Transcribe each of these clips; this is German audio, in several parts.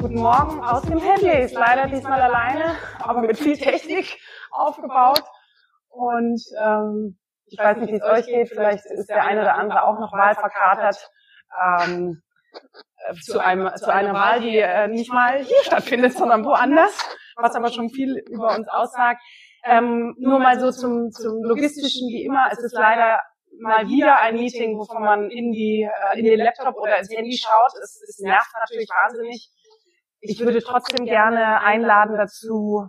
Guten Morgen aus dem Headlays. Leider diesmal alleine, aber mit viel Technik aufgebaut. Und ähm, ich weiß nicht, wie es euch geht. Vielleicht ist der eine oder andere auch noch wahlverkatert. Ähm, äh, zu, einem, zu einer Wahl, die äh, nicht mal hier stattfindet, sondern woanders, was aber schon viel über uns aussagt. Ähm, nur mal so zum, zum logistischen, wie immer, es ist leider mal wieder ein Meeting, wovon man in die äh, in den Laptop oder ins Handy schaut. Es, es nervt natürlich wahnsinnig. Ich würde trotzdem gerne einladen dazu,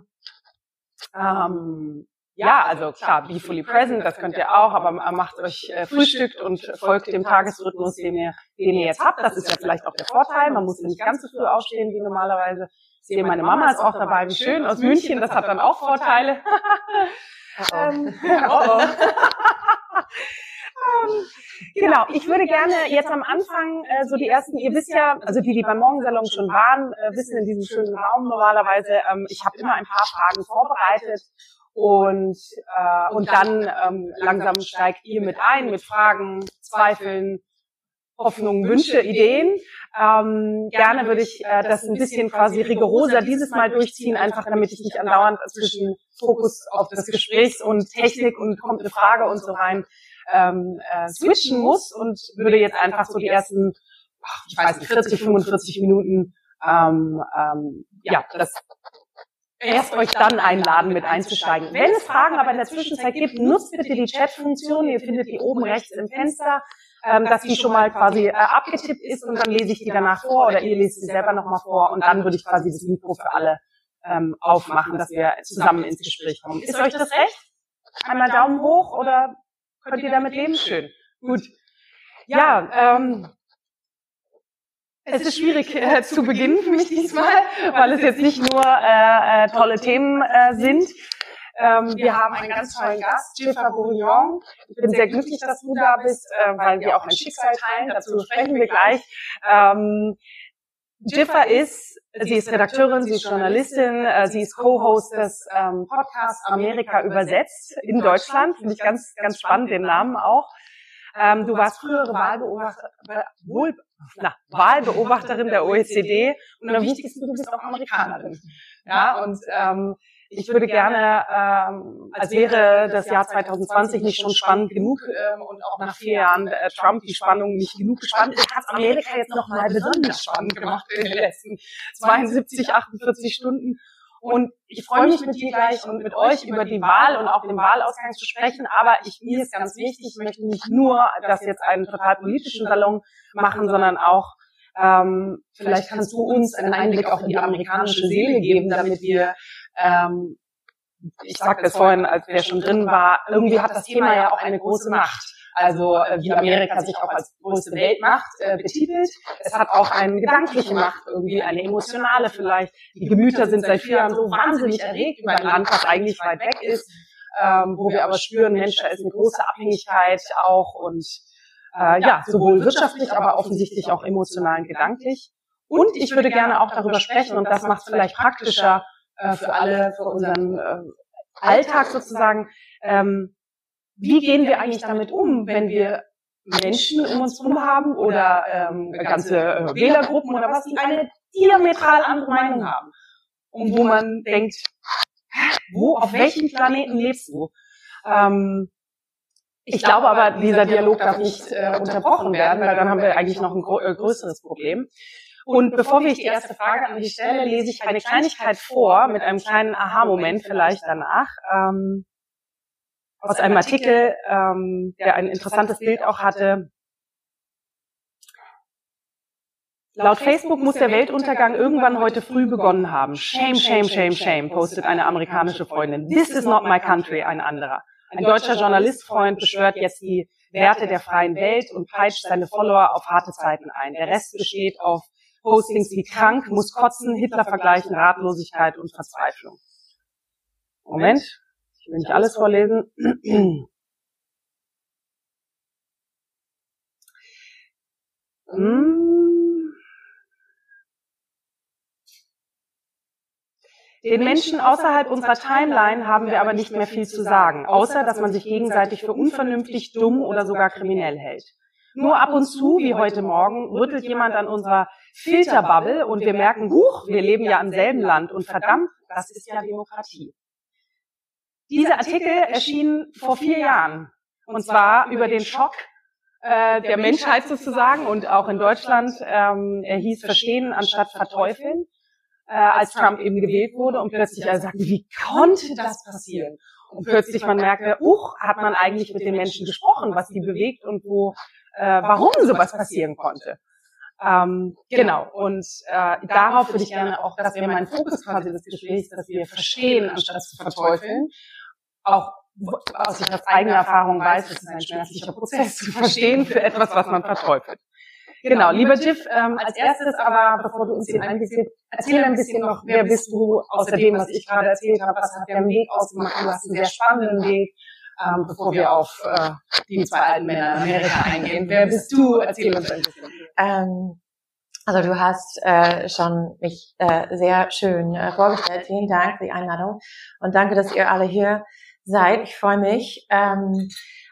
ähm, ja, also klar, be fully present, das könnt ihr auch, aber macht euch äh, frühstückt und folgt dem Tagesrhythmus, den ihr, den ihr jetzt habt. Das ist ja vielleicht auch der Vorteil. Man muss nicht ganz so früh aufstehen wie normalerweise. Ich sehe, meine Mama ist auch dabei, wie schön, aus München, das hat dann auch Vorteile. ähm, oh oh. Ähm, genau, ich würde gerne jetzt am Anfang äh, so die ersten, ihr wisst ja, also die, die beim Morgensalon schon waren, äh, wissen in diesem schönen Raum normalerweise, ähm, ich habe immer ein paar Fragen vorbereitet und, äh, und dann ähm, langsam steigt ihr mit ein mit Fragen, Zweifeln, Hoffnungen, Wünsche, Ideen. Ähm, gerne würde ich äh, das ein bisschen quasi rigoroser dieses Mal durchziehen, einfach damit ich nicht andauernd zwischen Fokus auf das Gespräch und Technik und kommt eine Frage und so rein ähm, äh, switchen muss und würde jetzt einfach so die ersten, ich weiß nicht, 40, 45 Minuten ähm, ähm, ja, das erst euch dann einladen, mit einzusteigen. Wenn es Fragen aber in der Zwischenzeit gibt, nutzt bitte die Chat-Funktion. Ihr findet die oben rechts im Fenster, ähm, dass die schon mal quasi äh, abgetippt ist und dann lese ich die danach vor oder ihr lest sie selber nochmal vor und dann würde ich quasi das Mikro für alle ähm, aufmachen, dass wir zusammen ins Gespräch kommen. Ist euch das recht? Einmal Daumen hoch oder könnt ihr damit leben? Schön. Gut. Ja, ähm, es ist schwierig äh, zu beginnen für mich diesmal, weil es jetzt nicht nur äh, äh, tolle Themen äh, sind. Ähm, wir haben einen ganz tollen Gast, Jiffa Bourillon. Ich bin sehr glücklich, dass du da bist, äh, weil wir auch ein Schicksal teilen. Dazu sprechen wir gleich. Ähm, Jiffa ist, sie ist Redakteurin, sie ist Journalistin, äh, sie ist Co-Host des ähm, Podcasts Amerika übersetzt in Deutschland. Finde ich ganz, ganz spannend, den Namen auch. Ähm, du warst frühere Wahlbeobachter, wohl, na, Wahlbeobachterin der OECD und am wichtigsten, du bist auch Amerikanerin. Ja, und ähm, ich würde gerne, ähm, als wäre das Jahr 2020 nicht schon spannend genug ähm, und auch nach vier Jahren äh, Trump die Spannung nicht genug gespannt ist, hat Amerika jetzt noch mal besonders spannend gemacht in den letzten 72, 48 Stunden. Und ich freue mich mit dir gleich und mit euch über die Wahl und auch den Wahlausgang zu sprechen. Aber ich, mir ist ganz wichtig, ich möchte nicht nur das jetzt einen total politischen Salon machen, sondern auch ähm, vielleicht kannst du uns einen Einblick auch in die amerikanische Seele geben, damit wir ähm, ich sagte es vorhin, als wer schon drin war, irgendwie hat das Thema ja auch eine große Macht. Also äh, wie Amerika sich auch als große Weltmacht äh, betitelt. Es hat auch eine gedankliche Macht, irgendwie eine emotionale vielleicht. Die Gemüter sind seit vier Jahren so wahnsinnig erregt über ein Land, was eigentlich weit weg ist, ähm, wo wir aber spüren, Mensch, da ist eine große Abhängigkeit auch und äh, ja, sowohl wirtschaftlich, aber offensichtlich auch emotional und gedanklich. Und ich würde gerne auch darüber sprechen, und das macht es vielleicht praktischer äh, für alle, für unseren äh, Alltag sozusagen, ähm, wie gehen wir eigentlich damit um, wenn wir Menschen um uns herum haben oder ähm, ganze äh, Wählergruppen oder was, die eine diametral andere Meinung haben. Und wo man denkt, wo, auf welchem Planeten lebst du? Ähm, ich glaube aber, dieser Dialog darf nicht äh, unterbrochen werden, weil dann haben wir eigentlich noch ein äh, größeres Problem. Und bevor wir die erste Frage an die stelle, lese ich eine Kleinigkeit vor mit einem kleinen Aha-Moment vielleicht danach. Ähm, aus einem Artikel, ähm, der ein interessantes Bild auch hatte. Laut Facebook muss der Weltuntergang irgendwann heute früh begonnen haben. Shame, shame, shame, shame, postet eine amerikanische Freundin. This is not my country, ein anderer. Ein deutscher Journalistfreund beschwört jetzt die Werte der freien Welt und peitscht seine Follower auf harte Zeiten ein. Der Rest besteht auf Postings wie krank, muss kotzen, Hitler vergleichen, Ratlosigkeit und Verzweiflung. Moment, ich will nicht alles vorlesen. Hm. Den Menschen außerhalb unserer Timeline haben wir aber nicht mehr viel zu sagen, außer dass man sich gegenseitig für unvernünftig, dumm oder sogar kriminell hält. Nur ab und zu, wie heute Morgen, rüttelt jemand an unserer Filterbubble und wir merken, huch, wir leben ja im selben Land und verdammt, das ist ja Demokratie. Dieser Artikel erschien vor vier Jahren und zwar über den Schock äh, der Menschheit sozusagen und auch in Deutschland. Ähm, er hieß Verstehen anstatt Verteufeln, äh, als Trump eben gewählt wurde und plötzlich alle sagten, wie konnte das passieren? Und plötzlich man merkte, uch, hat man eigentlich mit den Menschen gesprochen, was die bewegt und wo, äh, warum sowas passieren konnte. Ähm, genau. Und äh, darauf würde ich gerne auch, das wäre mein Fokus quasi des Gesprächs, dass wir verstehen, anstatt zu verteufeln. Auch aus ich aus eigener Erfahrung weiß, es ist ein schmerzlicher Prozess zu verstehen für etwas, was man verteufelt. Genau, lieber Jiff, ähm, als erstes aber, bevor du uns den eingeführt, erzähl ein bisschen noch, wer bist du, außer dem, was ich gerade erzählt habe, was hat der Weg ausgemacht, du hast einen sehr spannenden Weg, ähm, bevor wir auf äh, die zwei alten Männer in Amerika eingehen. Wer bist du? Erzähl uns ein bisschen. Ähm, also du hast äh, schon mich äh, sehr schön äh, vorgestellt. Vielen Dank für die Einladung und danke, dass ihr alle hier seid. Ich freue mich. Ähm,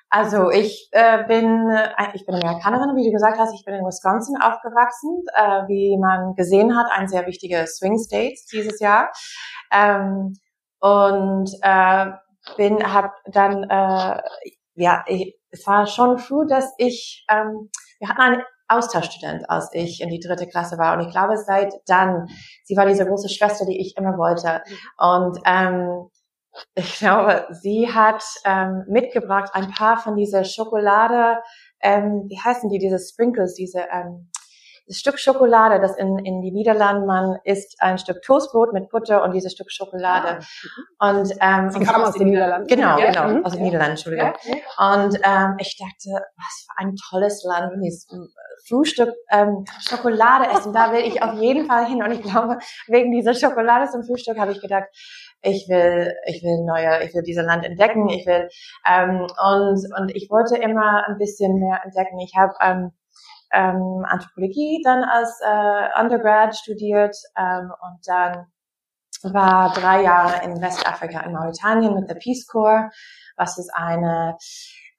also ich äh, bin äh, ich bin Amerikanerin, wie du gesagt hast. Ich bin in Wisconsin aufgewachsen, äh, wie man gesehen hat, ein sehr wichtiger Swing States dieses Jahr. Ähm, und äh, bin habe dann äh, ja ich, es war schon früh, dass ich ähm, wir hatten einen Austauschstudent, als ich in die dritte Klasse war. Und ich glaube, seit dann, sie war diese große Schwester, die ich immer wollte. Und ähm, ich glaube, sie hat ähm, mitgebracht ein paar von dieser Schokolade, ähm, wie heißen die, diese Sprinkles, diese ähm, das Stück Schokolade, das in, in die Niederlanden, man isst ein Stück Toastbrot mit Butter und dieses Stück Schokolade. Ah, und ähm, sie kam aus den Niederlanden. Genau, ja, genau, aus den. Niederlanden, Entschuldigung. Ja, und ähm, ich dachte, was für ein tolles Land, dieses Frühstück ähm, Schokolade essen, da will ich auf jeden Fall hin. Und ich glaube, wegen dieser Schokolade zum Frühstück habe ich gedacht, ich will, ich will neue, ich will dieses Land entdecken, ich will ähm, und und ich wollte immer ein bisschen mehr entdecken. Ich habe ähm, ähm, Anthropologie dann als äh, Undergrad studiert ähm, und dann war drei Jahre in Westafrika in Mauretanien mit der Peace Corps, was ist eine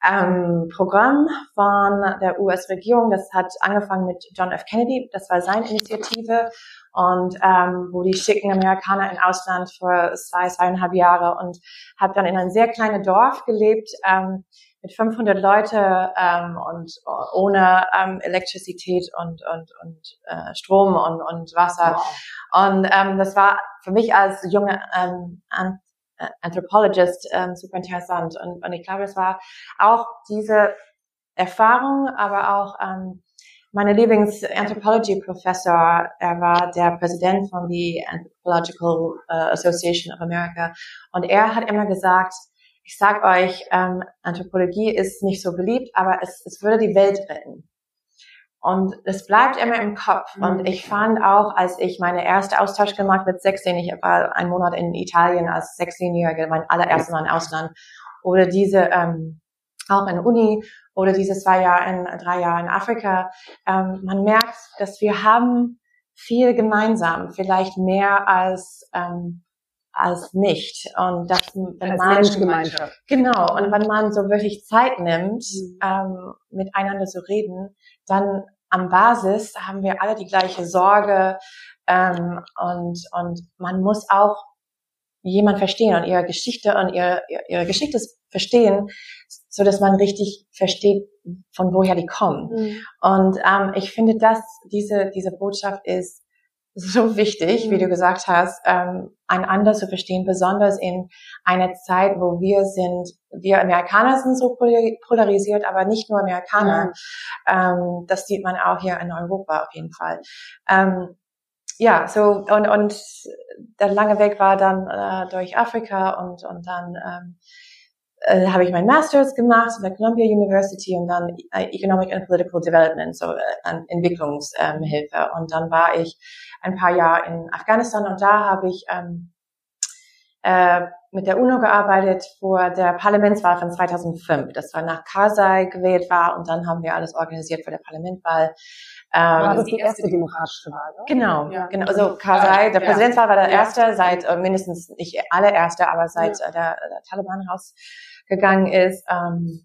ähm, Programm von der US-Regierung. Das hat angefangen mit John F. Kennedy. Das war seine Initiative und ähm, wo die schicken Amerikaner in Ausland für zwei, zweieinhalb Jahre und habe dann in einem sehr kleinen Dorf gelebt ähm, mit 500 Leute ähm, und ohne ähm, Elektrizität und und und äh, Strom und und Wasser wow. und ähm, das war für mich als junge ähm, äh, Anthropologist ähm, super interessant. Und, und ich glaube, es war auch diese Erfahrung, aber auch ähm, meine Lieblings-Anthropology-Professor, er war der Präsident von the Anthropological uh, Association of America und er hat immer gesagt, ich sag euch, ähm, Anthropologie ist nicht so beliebt, aber es, es würde die Welt retten. Und es bleibt immer im Kopf. Und mhm. ich fand auch, als ich meine erste Austausch gemacht mit 16, ich war einen Monat in Italien als 16-Jährige, mein allererstes Mal im Ausland, oder diese, ähm, auch in Uni, oder diese zwei Jahre in, drei Jahre in Afrika, ähm, man merkt, dass wir haben viel gemeinsam, vielleicht mehr als, ähm, als nicht. Und das, wenn als man, Menschengemeinschaft. Genau. Und wenn man so wirklich Zeit nimmt, mhm. ähm, miteinander zu reden, dann am Basis haben wir alle die gleiche Sorge ähm, und, und man muss auch jemand verstehen und ihre Geschichte und ihre, ihre Geschichte verstehen, so dass man richtig versteht, von woher die kommen. Mhm. Und ähm, ich finde, dass diese diese Botschaft ist so wichtig, mhm. wie du gesagt hast, ähm, einander zu verstehen, besonders in einer Zeit, wo wir sind, wir Amerikaner sind so polarisiert, aber nicht nur Amerikaner. Ja. Ähm, das sieht man auch hier in Europa auf jeden Fall. Ähm, ja, so und und der lange Weg war dann äh, durch Afrika und und dann ähm, äh, habe ich mein Masters gemacht an der Columbia University und dann äh, Economic and Political Development, so äh, Entwicklungshilfe. Und dann war ich ein paar Jahre in Afghanistan und da habe ich ähm, äh, mit der UNO gearbeitet vor der Parlamentswahl von 2005. Das war nach Karzai gewählt war und dann haben wir alles organisiert für der Parlamentwahl. Ähm, war das die erste demokratische Wahl? Oder? Genau, ja. genau. Also Karzai, der ja. Präsidentswahl war der erste seit äh, mindestens nicht allererste, aber seit ja. äh, der, der Taliban rausgegangen ist. Ähm,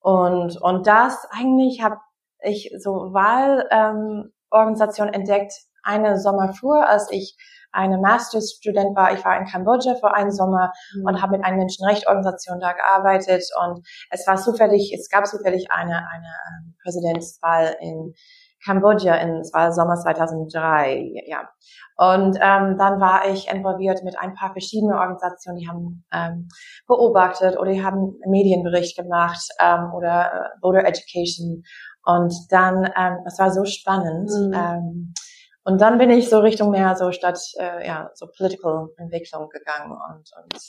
und und das eigentlich habe ich so Wahlorganisation ähm, entdeckt, eine Sommer vor, als ich eine Masterstudent war. Ich war in Kambodscha vor einem Sommer mhm. und habe mit einer Menschenrechtsorganisation da gearbeitet und es war zufällig, es gab zufällig eine, eine ähm, Präsidentswahl in Kambodscha in, es war Sommer 2003, ja. Und ähm, dann war ich involviert mit ein paar verschiedenen Organisationen, die haben ähm, beobachtet oder die haben einen Medienbericht gemacht ähm, oder äh, Voter Education. Und dann, ähm, es war so spannend. Mhm. Ähm, und dann bin ich so Richtung mehr so statt äh, ja so Political Entwicklung gegangen und, und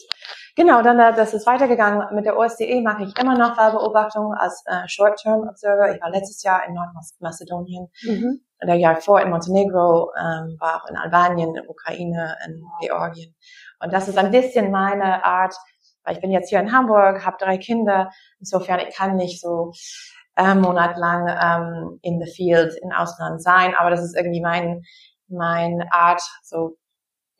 genau dann äh, das ist weitergegangen mit der OSCE mache ich immer noch Wahlbeobachtung als äh, Short Term Observer. Ich war letztes Jahr in Nordmazedonien, mhm. der Jahr vor in Montenegro, ähm, war auch in Albanien, in Ukraine, in Georgien und das ist ein bisschen meine Art, weil ich bin jetzt hier in Hamburg, habe drei Kinder, insofern ich kann nicht so äh, Monat lang ähm, in the field in Ausland sein, aber das ist irgendwie mein mein Art, so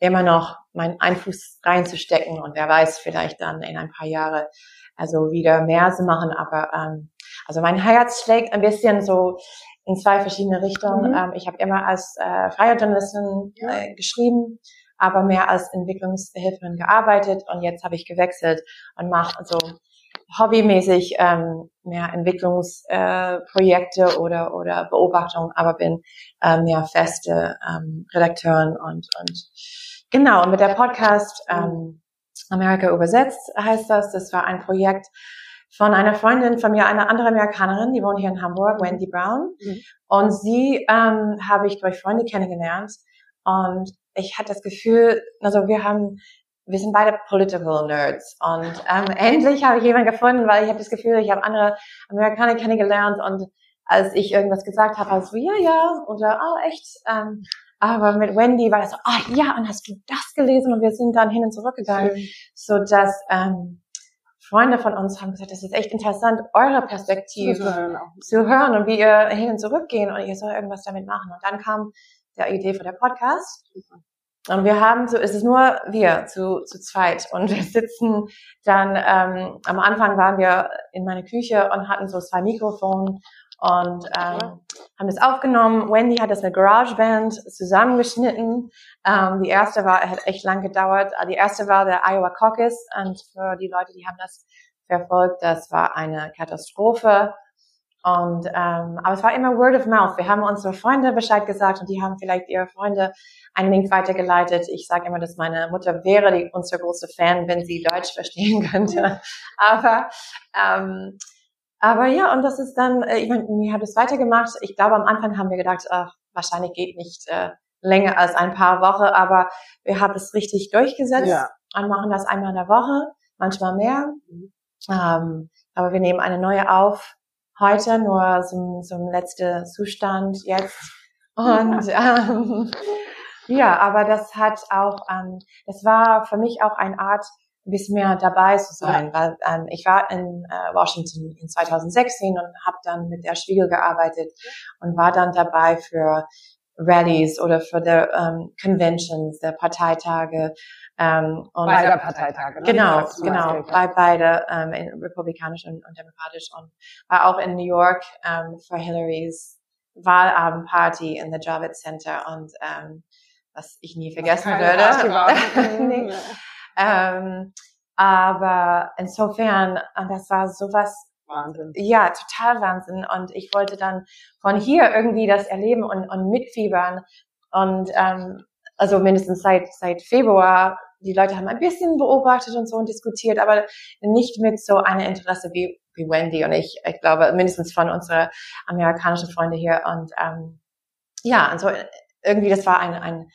immer noch meinen Einfluss reinzustecken. Und wer weiß, vielleicht dann in ein paar Jahre also wieder mehr zu machen, aber ähm, also mein Herz schlägt ein bisschen so in zwei verschiedene Richtungen. Mhm. Ähm, ich habe immer als äh, freie Journalistin äh, geschrieben, aber mehr als Entwicklungshilferin gearbeitet. Und jetzt habe ich gewechselt und mache also hobbymäßig ähm, mehr Entwicklungsprojekte äh, oder oder Beobachtungen, aber bin äh, mehr feste ähm, Redakteurin und und genau und mit der Podcast ähm, Amerika übersetzt heißt das. Das war ein Projekt von einer Freundin von mir, einer anderen Amerikanerin, die wohnt hier in Hamburg, Wendy Brown. Mhm. Und sie ähm, habe ich durch Freunde kennengelernt. Und ich hatte das Gefühl, also wir haben wir sind beide Political Nerds und ähm, endlich habe ich jemanden gefunden, weil ich habe das Gefühl, ich habe andere Amerikaner kennengelernt und als ich irgendwas gesagt habe, war es so, ja, ja, oder, oh, echt, ähm, aber mit Wendy war das so, ah, oh, ja, und hast du das gelesen? Und wir sind dann hin und zurück gegangen, so dass ähm, Freunde von uns haben gesagt, das ist echt interessant, eure Perspektive zu hören, zu hören und wie ihr hin und zurück gehen und ihr soll irgendwas damit machen. Und dann kam der Idee für der Podcast. Super. Und wir haben so, es ist nur wir zu, zu zweit und wir sitzen dann, ähm, am Anfang waren wir in meiner Küche und hatten so zwei Mikrofone und ähm, haben das aufgenommen. Wendy hat das mit GarageBand zusammengeschnitten. Ähm, die erste war, hat echt lang gedauert. Die erste war der Iowa Caucus und für die Leute, die haben das verfolgt, das war eine Katastrophe. Und ähm, aber es war immer Word of Mouth. Wir haben unsere Freunde Bescheid gesagt und die haben vielleicht ihre Freunde einen Link weitergeleitet. Ich sage immer, dass meine Mutter wäre die unsere große Fan, wenn sie Deutsch verstehen könnte. Aber ähm, aber ja, und das ist dann, äh, ich meine, mir hat es weitergemacht. Ich glaube, am Anfang haben wir gedacht, ach, wahrscheinlich geht nicht äh, länger als ein paar Wochen, aber wir haben es richtig durchgesetzt ja. und machen das einmal in der Woche, manchmal mehr. Mhm. Ähm, aber wir nehmen eine neue auf heute, nur zum, zum letzten Zustand jetzt. Und ähm, ja, aber das hat auch, ähm, das war für mich auch eine Art, ein bisschen mehr dabei zu sein, weil ähm, ich war in äh, Washington in 2016 und habe dann mit der Spiegel gearbeitet und war dann dabei für Rallies oder für die ähm, Conventions, der Parteitage ähm, und Beider Parteitage. Ne? Genau, genau, bei beide, ähm, in republikanisch und, und demokratisch und war auch in New York ähm, für Hillarys Wahlabendparty in the Javits Center und ähm, was ich nie vergessen würde. nee. ähm, aber insofern, das war sowas Wahnsinn. Ja, total Wahnsinn. Und ich wollte dann von hier irgendwie das erleben und, und mitfiebern. Und ähm, also mindestens seit, seit Februar, die Leute haben ein bisschen beobachtet und so und diskutiert, aber nicht mit so einer Interesse wie, wie Wendy und ich. Ich glaube, mindestens von unseren amerikanischen Freunden hier. Und ähm, ja, und so irgendwie, das war ein, ein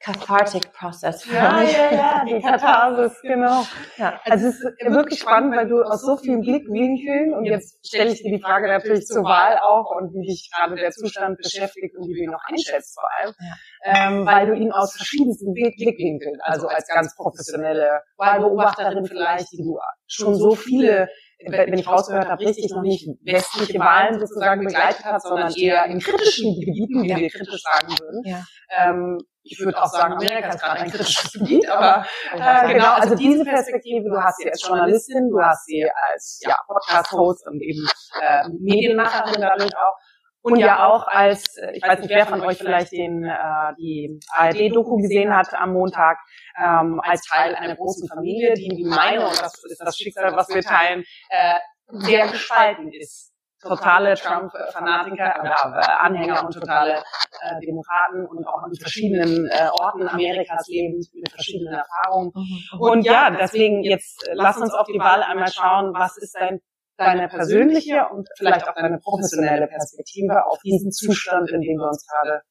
cathartic process ja. Ja, ja, die Katharsis, genau. Ja. Also es ist wirklich spannend, weil du aus so vielen Blickwinkeln und jetzt stelle ich dir die Frage natürlich zur Wahl auch und wie dich gerade der Zustand beschäftigt und wie du ihn noch einschätzt vor allem, ja. ähm, weil du ihn aus verschiedensten Blickwinkeln, also als ganz professionelle Wahlbeobachterin vielleicht, die du schon so viele wenn ich rausgehört habe, richtig noch nicht westliche Wahlen sozusagen begleitet hat, sondern eher in kritischen Gebieten, wie wir kritisch sagen würden. Ja. Ähm, ich würde auch sagen, Amerika ist gerade ein kritisches Gebiet, aber äh, genau, also diese Perspektive, du hast sie als Journalistin, du hast sie als ja, Podcast-Host und eben äh, Medienmacherin dadurch auch. und ja auch als, äh, ich weiß nicht, wer von euch vielleicht den, äh, die ARD-Doku gesehen hat am Montag, ähm, als Teil einer großen Familie, die wie meine, und das ist das Schicksal, was wir teilen, äh, sehr gespalten ist. Totale Trump-Fanatiker äh, Anhänger und totale äh, Demokraten und auch an verschiedenen äh, Orten Amerikas leben mit verschiedenen Erfahrungen. Mhm. Und ja, deswegen jetzt lass uns auf die Wahl einmal schauen, was ist dein deine persönliche und vielleicht auch deine professionelle Perspektive auf diesen Zustand, in dem wir uns gerade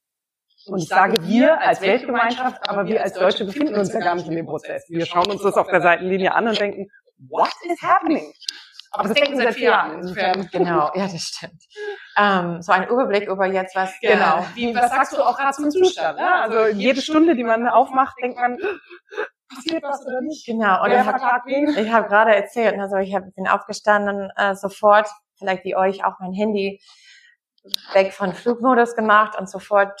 und ich sage wir als Weltgemeinschaft, aber wir als Deutsche befinden uns ja gar nicht in dem Prozess. Wir schauen uns das auf der Seitenlinie an und denken, what is happening? Aber das denken wir seit vier Jahren. Insofern. Genau, ja, das stimmt. Ähm, so ein Überblick über jetzt was. Genau. Wie, was sagst du auch gerade zum Zustand? Ne? Also jede Stunde, die man aufmacht, denkt man, passiert was oder nicht. Genau. Und ich habe ich hab gerade erzählt, also ich hab, bin aufgestanden, äh, sofort, vielleicht wie euch, auch mein Handy weg von Flugmodus gemacht und sofort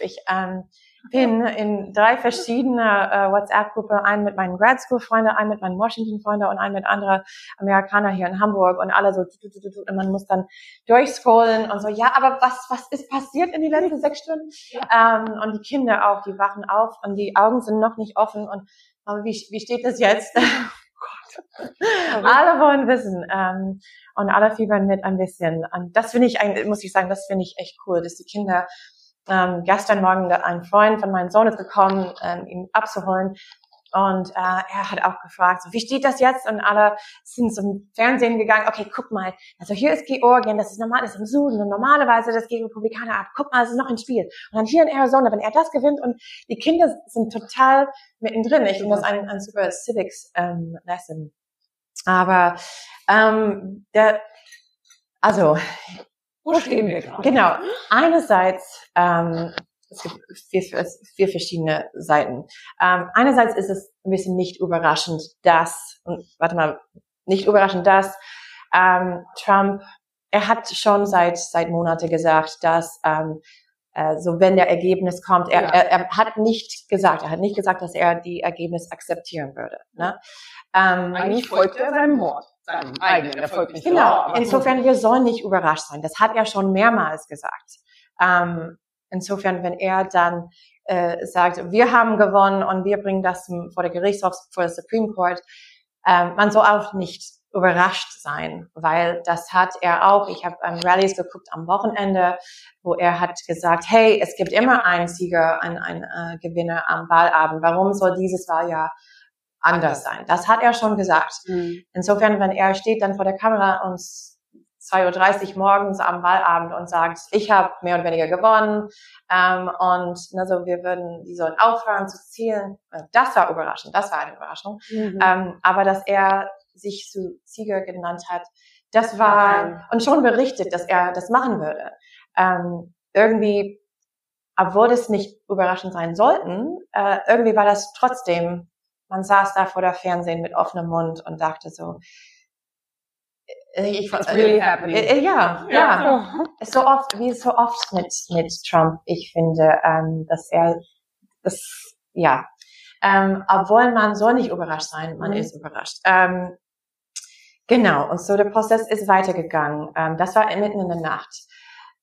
ich ähm, bin in drei verschiedene äh, WhatsApp-Gruppen, einen mit meinen Grad School Freunden, einen mit meinen Washington Freunden und einen mit anderen Amerikanern hier in Hamburg und alle so und man muss dann durchscrollen und so, ja, aber was was ist passiert in den letzten sechs Stunden? Ja. Ähm, und die Kinder auch, die wachen auf und die Augen sind noch nicht offen und aber wie, wie steht das jetzt? Oh alle wollen wissen ähm, und alle fiebern mit ein bisschen. Und das finde ich, eigentlich, muss ich sagen, das finde ich echt cool, dass die Kinder ähm, gestern Morgen ein Freund von meinem Sohn ist gekommen, ähm, ihn abzuholen. Und äh, er hat auch gefragt, so, wie steht das jetzt? Und alle sind zum Fernsehen gegangen. Okay, guck mal. Also hier ist Georgien, das ist normal, das ist im Süden. Und normalerweise das gegen Republikaner ab. Guck mal, es ist noch ein Spiel. Und dann hier in Arizona, wenn er das gewinnt und die Kinder sind total mittendrin. Ich finde das ein, ein super Civics ähm, Lesson. Aber ähm, der, also wo stehen wir gerade? Genau. Einerseits, ähm, es gibt vier, vier verschiedene Seiten. Ähm, einerseits ist es ein bisschen nicht überraschend, dass, warte mal, nicht überraschend, dass ähm, Trump, er hat schon seit seit Monate gesagt, dass ähm, äh, so wenn der Ergebnis kommt, er, ja. er, er hat nicht gesagt, er hat nicht gesagt, dass er die Ergebnis akzeptieren würde. Ne? Ähm, Eigentlich folgt er seinem Wort seinem eigenen Erfolg nicht Genau. Insofern, wir sollen nicht überrascht sein. Das hat er schon mehrmals gesagt. Ähm, insofern, wenn er dann äh, sagt, wir haben gewonnen und wir bringen das vor der Gerichtshof, vor der Supreme Court, ähm, man soll auch nicht überrascht sein, weil das hat er auch. Ich habe ähm, Rallyes geguckt am Wochenende, wo er hat gesagt, hey, es gibt immer einen Sieger, einen, einen äh, Gewinner am Wahlabend. Warum soll dieses Wahljahr anders sein. Das hat er schon gesagt. Mhm. Insofern, wenn er steht dann vor der Kamera und 2.30 Uhr morgens am Wahlabend und sagt, ich habe mehr oder weniger gewonnen ähm, und also wir würden, die sollen aufhören zu zielen. Äh, das war überraschend, das war eine Überraschung. Mhm. Ähm, aber dass er sich zu Sieger genannt hat, das war und schon berichtet, dass er das machen würde. Ähm, irgendwie, obwohl das nicht überraschend sein sollten, äh, irgendwie war das trotzdem man saß da vor der Fernsehen mit offenem Mund und dachte so, äh, ich, What's really happening? Äh, äh, ja, ja, ja. So oft, wie so oft mit, mit Trump, ich finde, ähm, dass er, das, ja, ähm, obwohl man soll nicht überrascht sein, man mhm. ist überrascht. Ähm, genau, und so der Prozess ist weitergegangen. Ähm, das war mitten in der Nacht.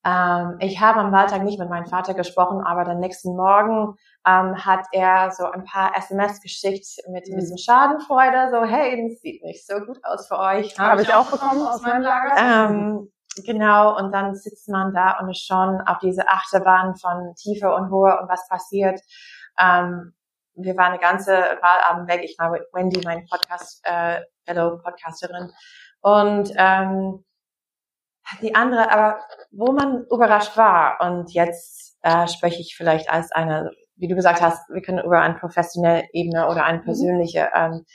Ähm, ich habe am Wahltag nicht mit meinem Vater gesprochen, aber den nächsten Morgen ähm, hat er so ein paar SMS geschickt mit ein bisschen Schadenfreude, so hey, das sieht nicht so gut aus für euch. Habe ich auch bekommen aus meinem Lager. Ähm, genau, und dann sitzt man da und ist schon auf diese Achterbahn von Tiefe und Hohe und was passiert. Ähm, wir waren eine ganze Wahlabend weg. Ich war mit Wendy, mein Podcast, äh, Fellow Podcasterin. Und ähm, die andere, aber wo man überrascht war und jetzt äh, spreche ich vielleicht als eine, wie du gesagt hast, wir können über eine professionelle Ebene oder eine mhm. persönliche. Ähm,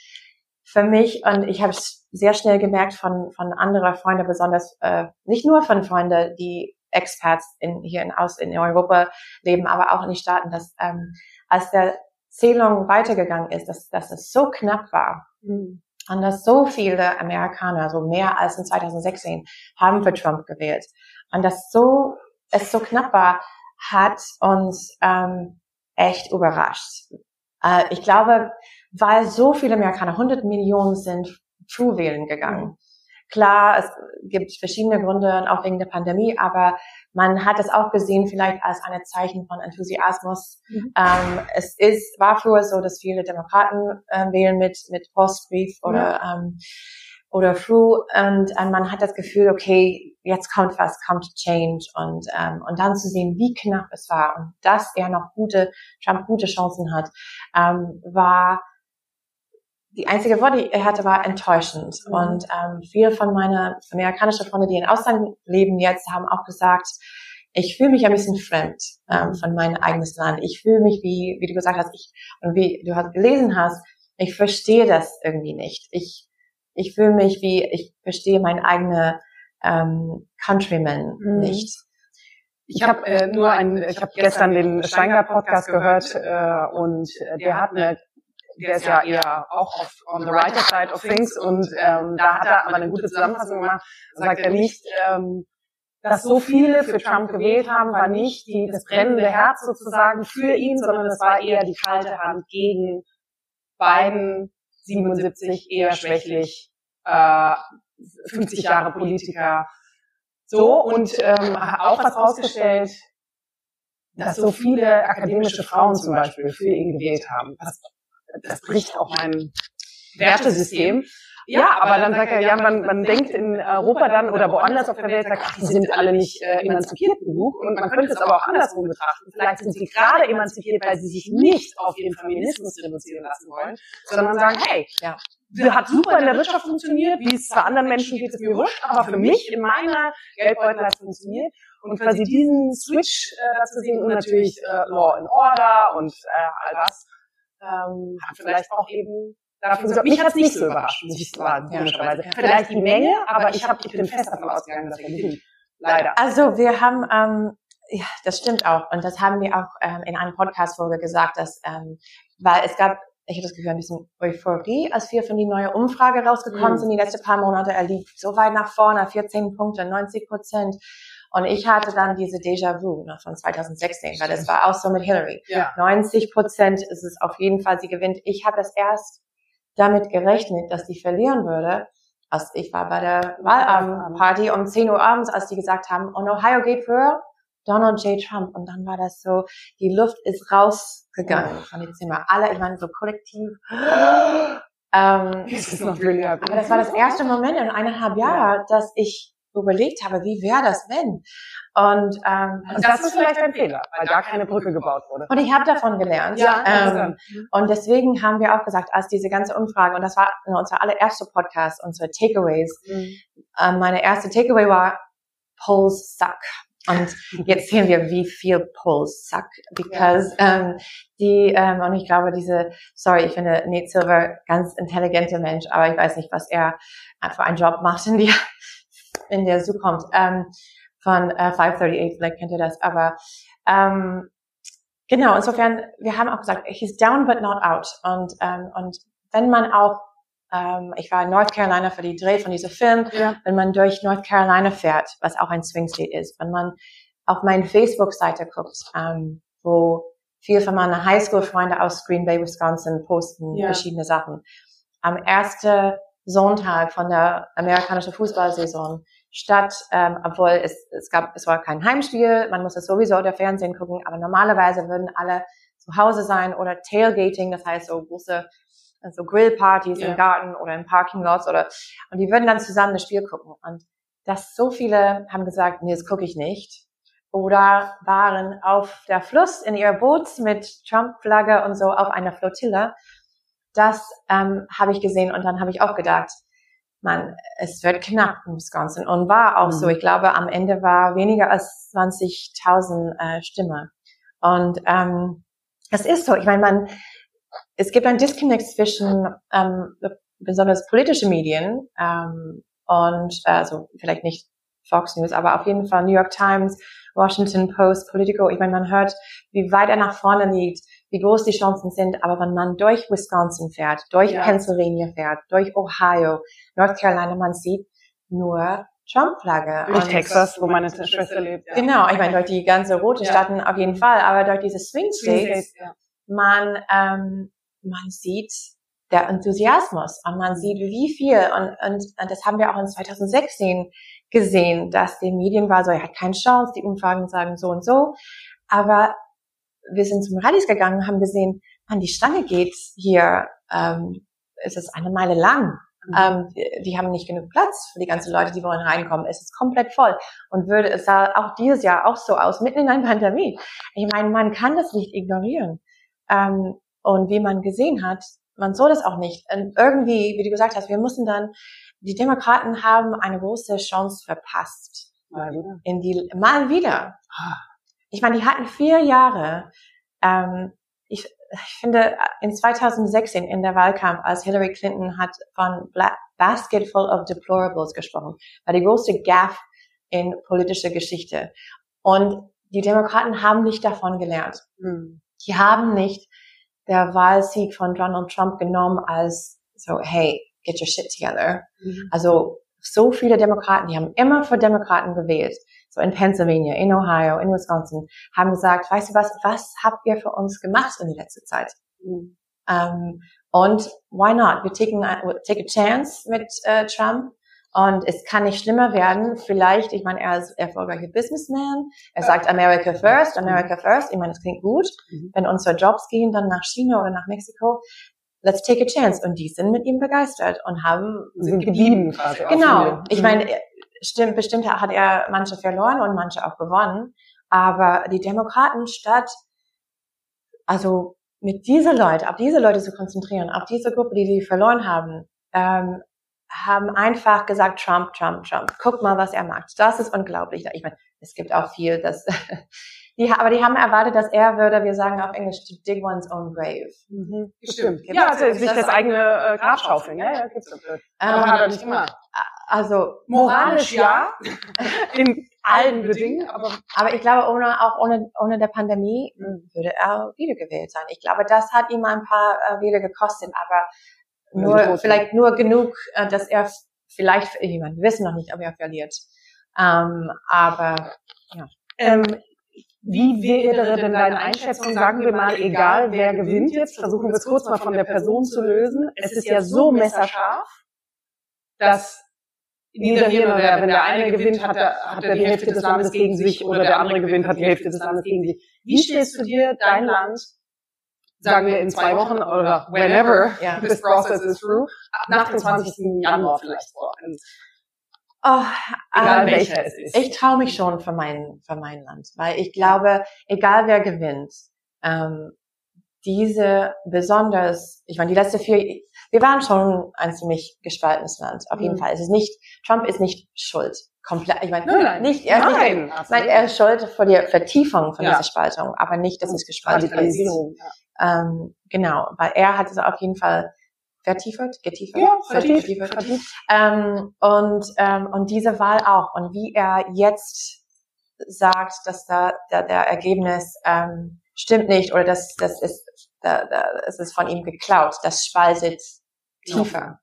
für mich und ich habe es sehr schnell gemerkt von von anderer Freunde, besonders äh, nicht nur von Freunde, die Expats in, hier in, aus in Europa leben, aber auch in den Staaten, dass ähm, als der Zählung weitergegangen ist, dass, dass es so knapp war. Mhm und dass so viele Amerikaner, so mehr als in 2016, haben für Trump gewählt. Und das so, es so knapp war, hat uns ähm, echt überrascht. Äh, ich glaube, weil so viele Amerikaner, 100 Millionen sind True wählen gegangen. klar, es gibt verschiedene Gründe, auch wegen der Pandemie, aber man hat es auch gesehen, vielleicht als ein Zeichen von Enthusiasmus. Mhm. Ähm, es ist, war früher so, dass viele Demokraten äh, wählen mit, mit Postbrief oder, ja. ähm, oder früh und äh, man hat das Gefühl, okay, jetzt kommt was, kommt Change und, ähm, und dann zu sehen, wie knapp es war und dass er noch gute, Trump gute Chancen hat, ähm, war die einzige Worte, die er hatte, war enttäuschend. Mhm. Und ähm, viele von meinen amerikanischen Freunden, die in Ausland leben jetzt, haben auch gesagt, ich fühle mich ein bisschen fremd ähm, mhm. von meinem eigenes Land. Ich fühle mich, wie, wie du gesagt hast, ich, und wie du hast gelesen hast, ich verstehe das irgendwie nicht. Ich, ich fühle mich wie, ich verstehe mein eigener ähm, Countryman mhm. nicht. Ich habe äh, nur ein, ich habe gestern den Steingart Podcast gehört äh, und äh, der hat eine der ist ja eher auch auf, on the right side of things und ähm, da hat er aber eine gute Zusammenfassung gemacht. Sagt er nicht, ähm, dass so viele für Trump gewählt haben, war nicht die, das brennende Herz sozusagen für ihn, sondern es war eher die kalte Hand gegen Biden, 77, eher schwächlich, äh, 50 Jahre Politiker. So, und ähm, auch was rausgestellt, dass so viele akademische Frauen zum Beispiel für ihn gewählt haben. Was das bricht auch mein Wertesystem. Ja, aber dann sagt er, ja, man, man denkt in Europa dann oder woanders auf der Welt, sagt, ach, die sind alle nicht äh, emanzipiert genug. Und man könnte es aber auch andersrum betrachten. Vielleicht sind sie gerade emanzipiert, weil sie sich nicht auf den Feminismus reduzieren lassen wollen, sondern sagen, hey, ja, das hat super in der Wirtschaft funktioniert, wie es zwar anderen Menschen geht, ist mir wurscht, aber für mich in meiner Geldbeutel hat es funktioniert. Und quasi diesen Switch äh, dazu sehen und natürlich äh, Law and Order und äh, all das ähm, hat vielleicht auch eben dafür gesorgt. Mich hat es nicht so überrascht, muss ich sagen, komischerweise. Vielleicht die Menge, aber ich, hab, ich bin fest davon ausgegangen, dass er gewinnt. Leider. Also wir haben, ähm, ja, das stimmt auch. Und das haben wir auch ähm, in einer Podcast-Folge gesagt, dass, ähm, weil es gab, ich habe das Gefühl, ein bisschen Euphorie, als wir von die neue Umfrage rausgekommen mhm. sind, die letzten paar Monate. Er lief so weit nach vorne, 14 Punkte, 90 Prozent. Und ich hatte dann diese Déjà-vu ne, von 2016, weil das war auch so mit Hillary. Ja. 90 Prozent ist es auf jeden Fall, sie gewinnt. Ich habe es erst damit gerechnet, dass sie verlieren würde. Also ich war bei der Wahlabendparty um 10 Uhr abends, als die gesagt haben, und Ohio geht für Donald J. Trump. Und dann war das so, die Luft ist rausgegangen von dem Zimmer. Alle, ich meine, so kollektiv. Ähm, das ist noch aber das war das erste Moment in eineinhalb Jahren, dass ich überlegt habe, wie wäre das, wenn? Und, ähm, und das, das ist vielleicht ein Fehler, weil da keine Brücke gebaut wurde. Und ich habe davon gelernt. Ja, ähm, und deswegen haben wir auch gesagt, als diese ganze Umfrage, und das war unser allererster Podcast, unsere Takeaways, mhm. ähm, meine erste Takeaway war, Polls suck. Und jetzt sehen wir, wie viel Polls suck, because ja. ähm, die ähm, und ich glaube, diese, sorry, ich finde Nate Silver ganz intelligente Mensch, aber ich weiß nicht, was er für einen Job macht in die in der Zukunft ähm, von äh, 538, vielleicht kennt ihr das, aber ähm, genau, insofern, wir haben auch gesagt, he's down but not out und, ähm, und wenn man auch ähm, ich war in North Carolina für die Dreh von diesem Film. Ja. Wenn man durch North Carolina fährt, was auch ein Swing State ist, wenn man auf meine Facebook-Seite guckt, ähm, wo viele von meinen Highschool-Freunde aus Green Bay, Wisconsin posten ja. verschiedene Sachen. Am ersten Sonntag von der amerikanischen Fußballsaison statt, ähm, obwohl es, es gab, es war kein Heimspiel, man muss es sowieso der Fernsehen gucken, aber normalerweise würden alle zu Hause sein oder Tailgating, das heißt so große so Grillpartys ja. im Garten oder in Parking Lots oder und die würden dann zusammen das Spiel gucken und dass so viele haben gesagt, nee, das gucke ich nicht oder waren auf der Fluss in ihr Boot mit Trump-Flagge und so auf einer Flottille. Das ähm, habe ich gesehen und dann habe ich auch gedacht, man, es wird knapp in Wisconsin und war auch mhm. so. Ich glaube, am Ende war weniger als 20.000 äh, Stimme. Und ähm, es ist so. Ich meine, man, es gibt ein Disconnect zwischen ähm, besonders politische Medien ähm, und also vielleicht nicht Fox News, aber auf jeden Fall New York Times, Washington Post, Politico. Ich meine, man hört, wie weit er nach vorne liegt, wie groß die Chancen sind. Aber wenn man durch Wisconsin fährt, durch ja. Pennsylvania fährt, durch Ohio, North Carolina, man sieht nur Trump-Flagge. Durch Texas, wo meine Schwester lebt. Ja. Genau, ich meine, durch die ganze rote ja. Staaten auf jeden Fall, aber durch diese Swing States, ja. man, ähm, man sieht der Enthusiasmus und man sieht, wie viel und, und, und das haben wir auch in 2016 gesehen, dass die Medien war so, er hat keine Chance, die Umfragen sagen so und so, aber wir sind zum Rallyes gegangen, haben gesehen, man, die Stange geht hier, ähm, es ist eine Meile lang. Mhm. Ähm, die, die haben nicht genug Platz für die ganzen Leute, die wollen reinkommen. Es ist komplett voll. Und würde, es sah auch dieses Jahr auch so aus, mitten in einer Pandemie. Ich meine, man kann das nicht ignorieren. Ähm, und wie man gesehen hat, man soll das auch nicht. Und irgendwie, wie du gesagt hast, wir mussten dann, die Demokraten haben eine große Chance verpasst. Mal wieder. In die, mal wieder. Ich meine, die hatten vier Jahre. Ähm, ich, ich finde, in 2016 in der Wahlkampf, als Hillary Clinton hat von Black Basket full of Deplorables gesprochen, war die größte Gaff in politischer Geschichte. Und die Demokraten haben nicht davon gelernt. Hm. Die haben nicht der Wahlsieg von Donald Trump genommen als so, hey, get your shit together. Mhm. Also so viele Demokraten, die haben immer für Demokraten gewählt. So in Pennsylvania, in Ohio, in Wisconsin, haben gesagt, weißt du was, was habt ihr für uns gemacht in die letzte Zeit? Mhm. Ähm, und why not? Wir we'll take a chance mit äh, Trump. Und es kann nicht schlimmer werden. Vielleicht, ich meine, er ist erfolgreicher Businessman. Er sagt America first, America first. Ich meine, das klingt gut. Mhm. Wenn unsere Jobs gehen, dann nach China oder nach Mexiko. Let's take a chance. Und die sind mit ihm begeistert und haben Sind geblieben quasi. Genau. Ich Mhm. meine, stimmt, bestimmt hat er manche verloren und manche auch gewonnen. Aber die Demokraten statt, also mit dieser Leute, auf diese Leute zu konzentrieren, auf diese Gruppe, die sie verloren haben, ähm, haben einfach gesagt, Trump, Trump, Trump. Guck mal, was er macht. Das ist unglaublich. Ich meine, es gibt auch viel, das, die, aber die haben erwartet, dass er würde, wir sagen auf Englisch, to dig one's own grave. Mhm. Stimmt. Ja, also sich das das eigene äh, Grab schaufeln. Ja, ja, gibt's. Aber Ähm, hat er nicht gemacht. also, Moralisch ja, in allen Bedingungen, aber Aber ich glaube, ohne, auch ohne, ohne der Pandemie würde er wiedergewählt sein. Ich glaube, das hat ihm ein paar äh, wieder gekostet, aber Ja, nur, vielleicht nur genug, äh, dass er vielleicht, ich meine, wir wissen noch nicht, ob er verliert. Ähm, aber ähm, wie wäre denn deine Einschätzung, sagen wir mal, egal wer gewinnt jetzt, versuchen wir es kurz mal von der Person zu lösen. Es ist ja so messerscharf, dass weder hier noch der, wenn der eine gewinnt, hat er, hat er die Hälfte des Landes gegen sich oder der andere gewinnt, hat die Hälfte des Landes gegen sich. Wie stellst du dir dein Land, sagen wir in zwei Wochen oder whenever this process is through, nach dem 20. Januar vielleicht vor? Oh, Egal ähm, welcher es ist. ich traue mich schon für mein, für mein Land, weil ich glaube, egal wer gewinnt, ähm, diese besonders, ich meine, die letzte vier, wir waren schon ein ziemlich gespaltenes Land, auf jeden Mhm. Fall. Es ist nicht, Trump ist nicht schuld, komplett, ich meine, Nein, nein. nicht, er ist nicht, Nein, nein, er ist schuld für die Vertiefung von Ja. dieser Spaltung, aber nicht, dass es gespalten ist. Radikalisierung. Ähm, genau, weil er hat es auf jeden Fall vertiefert, getiefert, Ja, vertieft. vertiefert. vertieft. Ähm, und, ähm, und diese Wahl auch. Und wie er jetzt sagt, dass da, da der Ergebnis ähm, stimmt nicht oder das, das ist, da, da, es ist von ihm geklaut, das spaltet tiefer.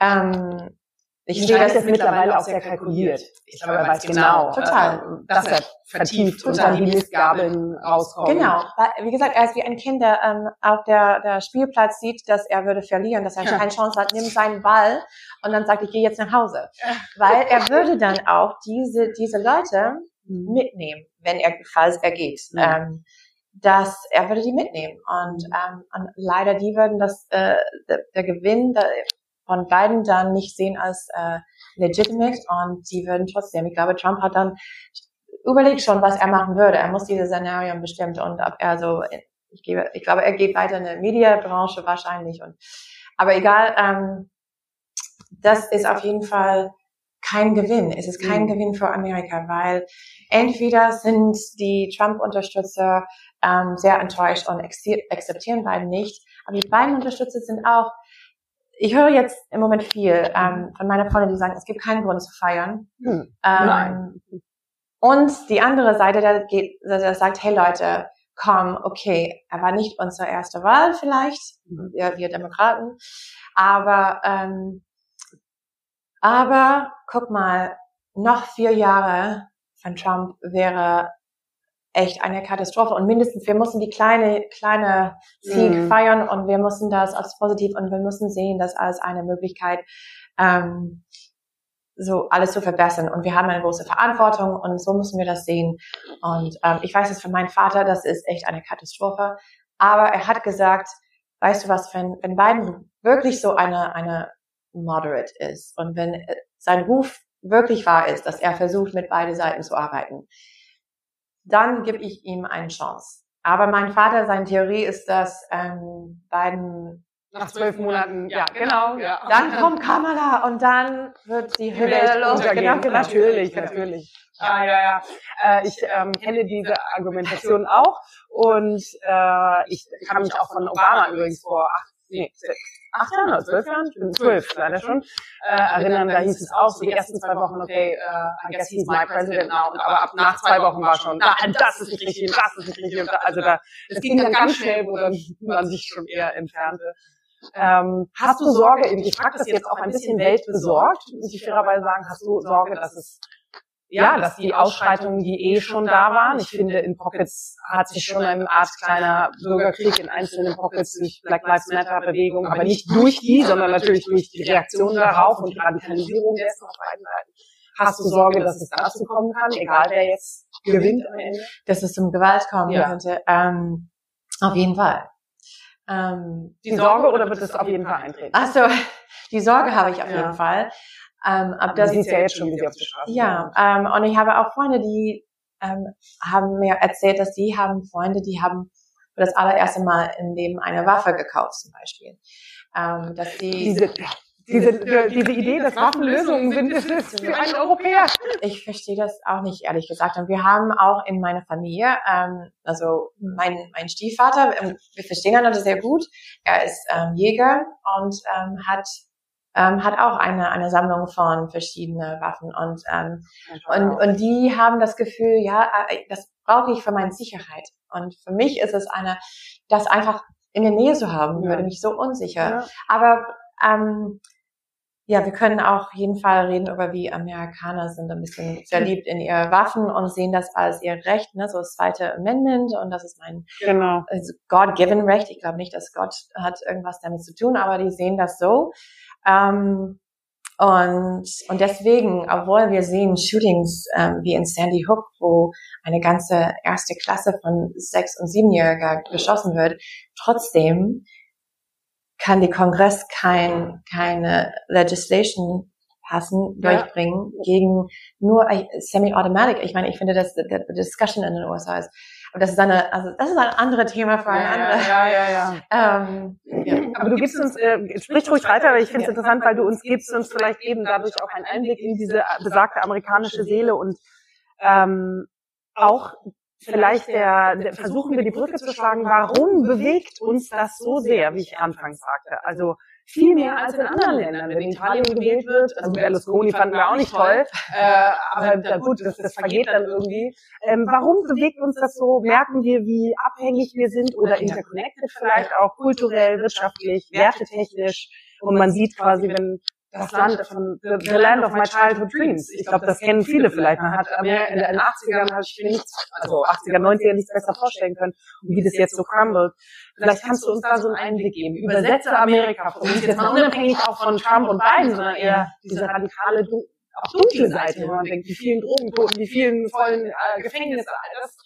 Ähm, ich Ich sehe das das mittlerweile auch sehr kalkuliert. Ich glaube, er weiß genau, Total. äh, dass er vertieft und Total. dann die Mistgabeln rauskommen. Genau, wie gesagt, er ist wie ein Kind, der ähm, auf der, der Spielplatz sieht, dass er würde verlieren, dass er Ja. keine Chance hat, nimmt seinen Ball und dann sagt, ich gehe jetzt nach Hause. Weil er würde dann auch diese, diese Leute Mhm. mitnehmen, wenn er, falls er geht. Mhm. Ähm, dass er würde die mitnehmen. Und, ähm, und leider die würden das, äh, der, der Gewinn der, von beiden dann nicht sehen als äh, legitimate und die würden trotzdem, ich glaube, Trump hat dann überlegt schon, was er machen würde. Er muss diese Szenarien bestimmt und ob er so, ich, gebe, ich glaube, er geht weiter in der Mediabranche wahrscheinlich und, aber egal, ähm, das ist auf jeden Fall kein Gewinn. Es ist kein Mhm. Gewinn für Amerika, weil entweder sind die Trump-Unterstützer ähm, sehr enttäuscht und akzeptieren Biden nicht, aber die Biden-Unterstützer sind auch, ich höre jetzt im Moment viel ähm, von meiner Freundin, die sagen, es gibt keinen Grund zu feiern. Hm. Ähm, Nein. und die andere Seite, der geht, der sagt, hey Leute, komm, okay, er war nicht unsere erste Wahl vielleicht, Mhm. wir, wir Demokraten, aber ähm, aber guck mal, noch vier Jahre von Trump wäre echt eine Katastrophe. Und mindestens, wir mussten die kleine, kleine Sieg mhm. feiern und wir mussten das als positiv und wir müssen sehen, das als eine Möglichkeit, ähm, so alles zu verbessern. Und wir haben eine große Verantwortung und so müssen wir das sehen. Und ähm, ich weiß es für meinen Vater, das ist echt eine Katastrophe. Aber er hat gesagt, weißt du was, wenn, wenn Biden wirklich so eine, eine Moderate ist und wenn äh, sein Ruf wirklich wahr ist, dass er versucht, mit beide Seiten zu arbeiten, dann gebe ich ihm eine Chance. Aber mein Vater, seine Theorie ist, dass ähm, Biden nach zwölf Monaten, ja, genau. Ja. Dann kommt Kamala und dann wird die Hülle los. Genau, genau, natürlich, natürlich. Ah, ja, ja. Äh, ich ähm, kenne diese Argumentation auch und äh, ich kann mich auch von Obama übrigens vor acht, nee, acht Jahren oder zwölf Jahren, ich bin zwölf leider schon, äh, erinnern, da hieß es auch so die ersten zwei Wochen, okay, uh, I guess he's my president now, und, aber ab nach zwei Wochen war schon, nein, das ist nicht richtig, das ist nicht richtig, und da, also da, es ging dann ganz schnell, wo dann man sich schon eher entfernte. Ähm, hast du Sorge, ich frage das jetzt auch ein bisschen weltbesorgt, muss ich fairerweise sagen, hast du Sorge, dass es ja, dass die Ausschreitungen, die eh schon da waren, ich finde, in Pockets hat sich schon eine Art kleiner Bürgerkrieg in einzelnen Pockets durch Black Lives Matter Bewegung, aber nicht durch die, sondern natürlich durch die Reaktion darauf und die Radikalisierung dessen auf beiden Seiten. Hast du Sorge, dass es dazu kommen kann, egal wer jetzt gewinnt am Ende? Dass es zum Gewalt kommen ja. könnte. Ähm, auf jeden Fall. Ähm, die Sorge oder wird es auf jeden Fall eintreten? Ach so, die Sorge habe ich auf ja. jeden Fall. Ähm, ab das ist ja jetzt schon, wie sie auf der Straße Ja, ähm, und ich habe auch Freunde, die ähm, haben mir erzählt, dass sie haben Freunde, die haben für das allererste Mal in Leben eine Waffe gekauft zum Beispiel. Ähm, dass die diese, diese, diese Idee, dass Waffen Lösungen sind, ist es für einen Europäer. Ich verstehe das auch nicht, ehrlich gesagt. Und wir haben auch in meiner Familie, ähm, also mein, mein Stiefvater, wir verstehen einander sehr gut. Er ist ähm, Jäger und ähm, hat ähm, hat auch eine, eine Sammlung von verschiedenen Waffen und, ähm, und, und die haben das Gefühl, ja, äh, das brauche ich für meine Sicherheit. Und für mich ist es eine, das einfach in der Nähe zu haben, ja. würde mich so unsicher. Ja. Aber ähm, ja, wir können auch jeden Fall reden über wie Amerikaner sind ein bisschen verliebt in ihre Waffen und sehen das als ihr Recht, ne, so das zweite Amendment und das ist mein genau. Also God-given Recht. Ich glaube nicht, dass Gott hat irgendwas damit zu tun, aber die sehen das so. Ähm, und, und deswegen, obwohl wir sehen Shootings ähm, wie in Sandy Hook, wo eine ganze erste Klasse von sechs- und siebenjähriger geschossen wird, trotzdem kann die Kongress kein, keine Legislation passen, ja. durchbringen gegen nur äh, semi-automatic. Ich meine, ich finde, dass die Discussion in den USA ist und das ist eine, also das ist ein anderes Thema für eine ja, andere. Ja, ja, ja. Ähm, ja. Aber du gibst uns, äh, sprich ruhig weiter, weil ich finde es ja. interessant, weil du uns gibst uns vielleicht eben dadurch auch einen Einblick in diese besagte amerikanische Seele und ähm, auch vielleicht der, der, versuchen wir die Brücke zu schlagen, warum bewegt uns das so sehr, wie ich anfangs sagte. Also viel mehr als in anderen Ländern. Wenn Italien gewählt wird, also Berlusconi fanden wir auch nicht toll, äh, aber da, gut, das, das vergeht dann irgendwie. Ähm, warum bewegt uns das so? Merken wir, wie abhängig wir sind oder interconnected vielleicht auch kulturell, wirtschaftlich, wertetechnisch? Und man sieht quasi, wenn das Land von the, the Land of my childhood dreams. Ich glaube, das kennen viele vielleicht. Man hat in den 80ern habe ich mir nichts, also 80er, 90er nichts besser vorstellen können, und wie das jetzt so crumbled. Vielleicht kannst du uns da so einen Einblick geben. Übersetze Amerika von uns jetzt mal unabhängig auch von Trump und Biden, sondern eher diese radikale, auch dunkle Seite, wo man denkt, die vielen Drogentoten, die vielen vollen äh, Gefängnisse, alles.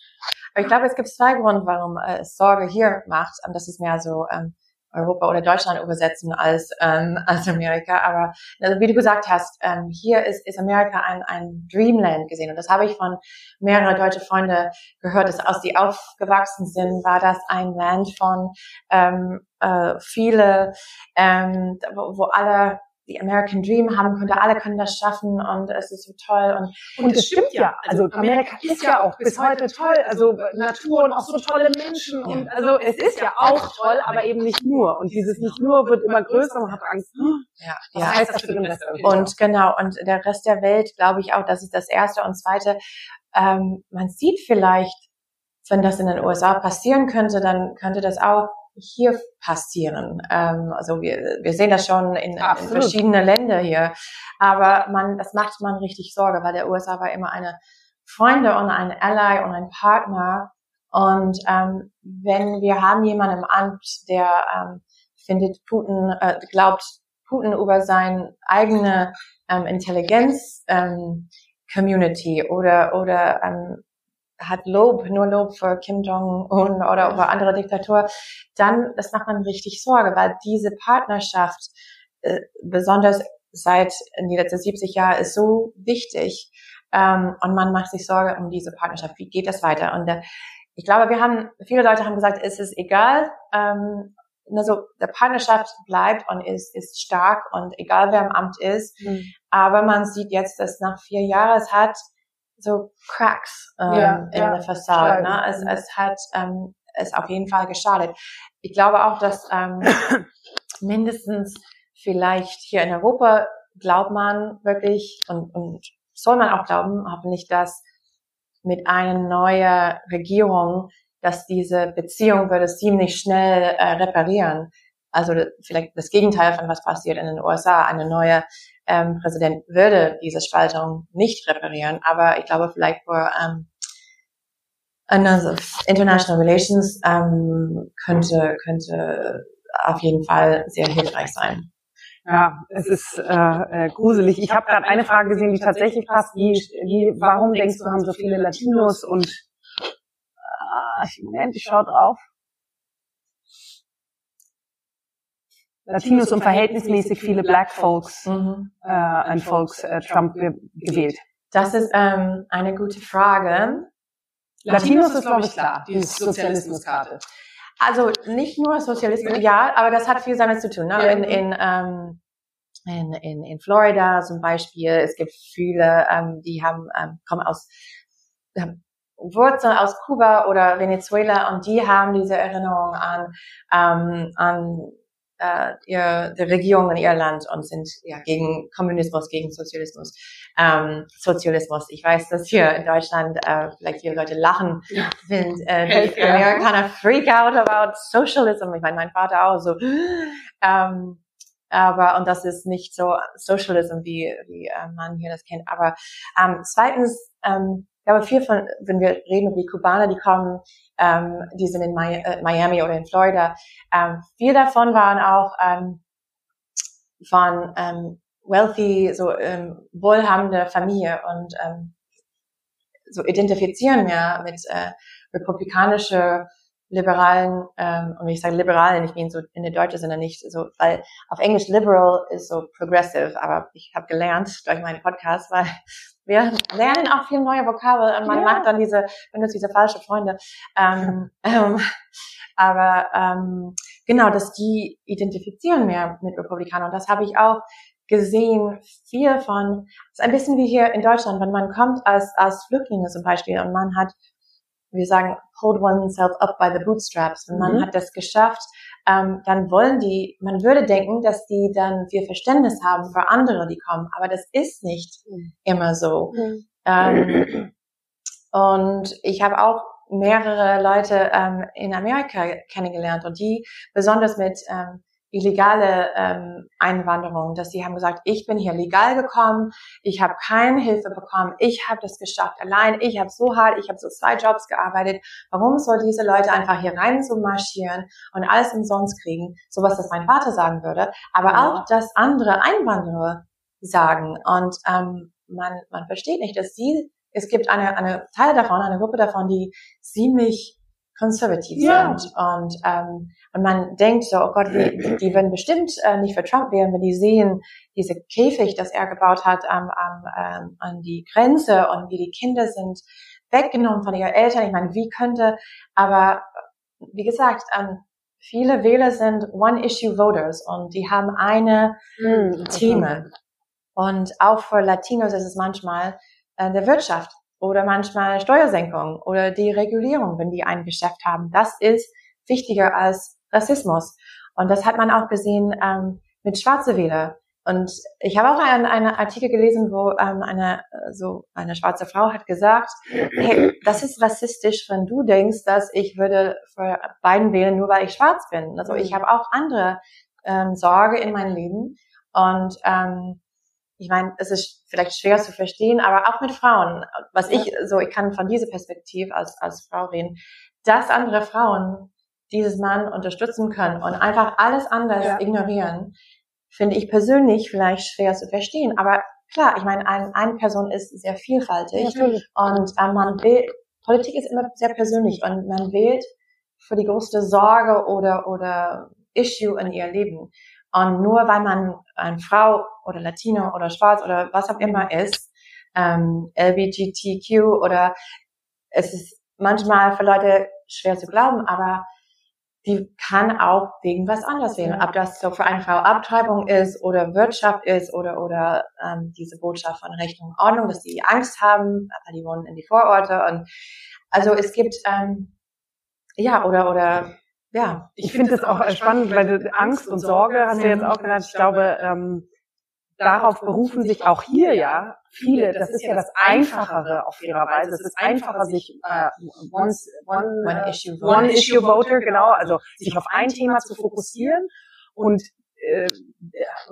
Ich glaube, es gibt zwei Gründe, warum äh, es Sorge hier macht. Und das ist mehr so ähm, Europa oder Deutschland übersetzen als, ähm, als Amerika. Aber also wie du gesagt hast, ähm, hier ist, ist Amerika ein, ein Dreamland gesehen. Und das habe ich von mehreren deutsche Freunde gehört, dass aus die aufgewachsen sind, war das ein Land von ähm, äh, viele, ähm, wo, wo alle die American Dream haben könnte, alle können das schaffen und es ist so toll und und es stimmt ja, also Amerika ist ja auch bis heute toll, also Natur und auch so tolle Menschen und also es ist ja auch toll, aber eben nicht nur und dieses nicht nur wird immer größer und hat Angst. Ja, was ja. heißt das für den Rest? Und genau und der Rest der Welt, glaube ich auch, das ist das erste und zweite. Ähm, man sieht vielleicht, wenn das in den USA passieren könnte, dann könnte das auch hier passieren. Ähm, also wir, wir sehen das schon in, in verschiedenen Ländern hier. Aber man, das macht man richtig Sorge, weil der USA war immer eine Freunde und ein Ally und ein Partner. Und ähm, wenn wir haben jemanden im Amt, der ähm, findet Putin, äh, glaubt Putin über seine eigene ähm, Intelligenz ähm, Community oder oder ähm, hat Lob, nur Lob für Kim Jong-un oder über andere Diktatur, dann, das macht man richtig Sorge, weil diese Partnerschaft, äh, besonders seit in die letzten 70 Jahre, ist so wichtig. Ähm, und man macht sich Sorge um diese Partnerschaft. Wie geht das weiter? Und äh, ich glaube, wir haben, viele Leute haben gesagt, es ist egal, ähm, also der Partnerschaft bleibt und ist, ist stark und egal wer im Amt ist. Mhm. Aber man sieht jetzt, dass nach vier Jahren es hat so Cracks ähm, ja, in ja, der Fassade. Ne? Es, es hat ähm, es auf jeden Fall geschadet. Ich glaube auch, dass ähm, mindestens vielleicht hier in Europa glaubt man wirklich und, und soll man auch glauben, hoffentlich, dass mit einer neuen Regierung, dass diese Beziehung würde ziemlich schnell äh, reparieren. Also vielleicht das Gegenteil von was passiert in den USA. Eine neue ähm, Präsident würde diese Spaltung nicht reparieren, aber ich glaube vielleicht für ähm, International Relations ähm, könnte könnte auf jeden Fall sehr hilfreich sein. Ja, es ist äh, äh, gruselig. Ich habe gerade eine Frage gesehen, die tatsächlich passt. Wie, wie, warum denkst du, haben so viele Latinos und äh, Moment, ich schau drauf. Latinos und verhältnismäßig viele Black Folks mhm. äh, ein Folks äh, Trump ge gewählt? Das ist ähm, eine gute Frage. Latinos ist, glaube ich, klar, die Sozialismuskarte. Also nicht nur Sozialismus, ja, aber das hat viel damit zu tun. Ne? In, in, ähm, in, in, in Florida zum Beispiel, es gibt viele, ähm, die haben, ähm, kommen aus, ähm, Wurzeln aus Kuba oder Venezuela und die haben diese Erinnerung an, ähm, an äh, ihr, der Regierung in ihr Land und sind ja gegen Kommunismus, gegen Sozialismus. Ähm, Sozialismus. Ich weiß, dass hier in Deutschland äh, vielleicht viele Leute lachen, sind äh, die Amerikaner freak out about Socialism. Ich meine, mein Vater auch so. Ähm, aber und das ist nicht so Socialism, wie, wie äh, man hier das kennt. Aber ähm, zweitens, ähm, glaube, viel von, wenn wir reden über die Kubaner, die kommen ähm, die sind in äh, Miami oder in Florida. Ähm, viele davon waren auch ähm, von ähm, wealthy, so ähm, wohlhabende Familie und ähm, so identifizieren mehr mit äh, republikanische liberalen, ähm, und ich sage liberalen, ich meine so in der deutschen Sinne nicht so, weil auf Englisch liberal ist so progressive, aber ich habe gelernt durch meinen Podcast, weil wir lernen auch viel neue Vokabel und man ja. macht dann diese, benutzt diese falsche Freunde. Ähm, ähm, aber ähm, genau, dass die identifizieren mehr mit Republikanern. Und das habe ich auch gesehen, viel von, ist ein bisschen wie hier in Deutschland, wenn man kommt als, als Flüchtlinge zum Beispiel und man hat, wir sagen, pulled oneself up by the bootstraps und man mhm. hat das geschafft, ähm, dann wollen die, man würde denken, dass die dann viel Verständnis haben für andere, die kommen, aber das ist nicht mhm. immer so. Mhm. Ähm, und ich habe auch mehrere Leute ähm, in Amerika kennengelernt und die besonders mit ähm, illegale ähm, Einwanderung, dass sie haben gesagt, ich bin hier legal gekommen, ich habe keine Hilfe bekommen, ich habe das geschafft allein, ich habe so hart, ich habe so zwei Jobs gearbeitet. Warum soll diese Leute einfach hier rein so marschieren und alles umsonst kriegen? Sowas, das mein Vater sagen würde, aber ja. auch, dass andere Einwanderer sagen und ähm, man man versteht nicht, dass sie es gibt eine eine Teil davon, eine Gruppe davon, die ziemlich konservativ ja. sind. Und, ähm, und man denkt so, oh Gott, die, die werden bestimmt äh, nicht für Trump wählen, wenn die sehen, diese Käfig, das er gebaut hat am, ähm, an die Grenze und wie die Kinder sind weggenommen von ihren Eltern. Ich meine, wie könnte, aber wie gesagt, ähm, viele Wähler sind One-Issue-Voters und die haben eine mhm. Thema. Und auch für Latinos ist es manchmal äh, der Wirtschaft oder manchmal Steuersenkung oder die Regulierung, wenn die ein Geschäft haben. Das ist wichtiger als Rassismus. Und das hat man auch gesehen ähm, mit schwarze Wähler. Und ich habe auch einen, einen Artikel gelesen, wo ähm, eine so eine schwarze Frau hat gesagt, hey, das ist rassistisch, wenn du denkst, dass ich würde für Biden wählen, nur weil ich schwarz bin. Also ich habe auch andere ähm, Sorge in meinem Leben und ähm, ich meine, es ist vielleicht schwer zu verstehen, aber auch mit Frauen, was ich so, ich kann von dieser Perspektive als, als Frau reden, dass andere Frauen dieses Mann unterstützen können und einfach alles anders ja. ignorieren, finde ich persönlich vielleicht schwer zu verstehen. Aber klar, ich meine, ein, eine Person ist sehr vielfältig ja, und äh, man will, Politik ist immer sehr persönlich und man wählt für die größte Sorge oder, oder Issue in ihr Leben. Und nur weil man eine Frau oder Latino oder Schwarz oder was auch immer ist, ähm, LGBTQ oder es ist manchmal für Leute schwer zu glauben, aber die kann auch wegen was anderes wählen. Ob das so für eine Frau Abtreibung ist oder Wirtschaft ist oder oder ähm, diese Botschaft von Recht und Ordnung, dass die Angst haben, weil die wohnen in die Vororte und also es gibt ähm, ja oder oder ja. Ich finde es auch spannend, weil Angst und Sorge hast du jetzt auch genannt. Ich glaube, ähm, darauf berufen sich auch hier ja viele. Das ist ja das Einfachere auf ihrer Weise. Es ist einfacher, sich äh, one, one, one, issue, one issue voter, genau, also sich auf ein Thema zu fokussieren und äh,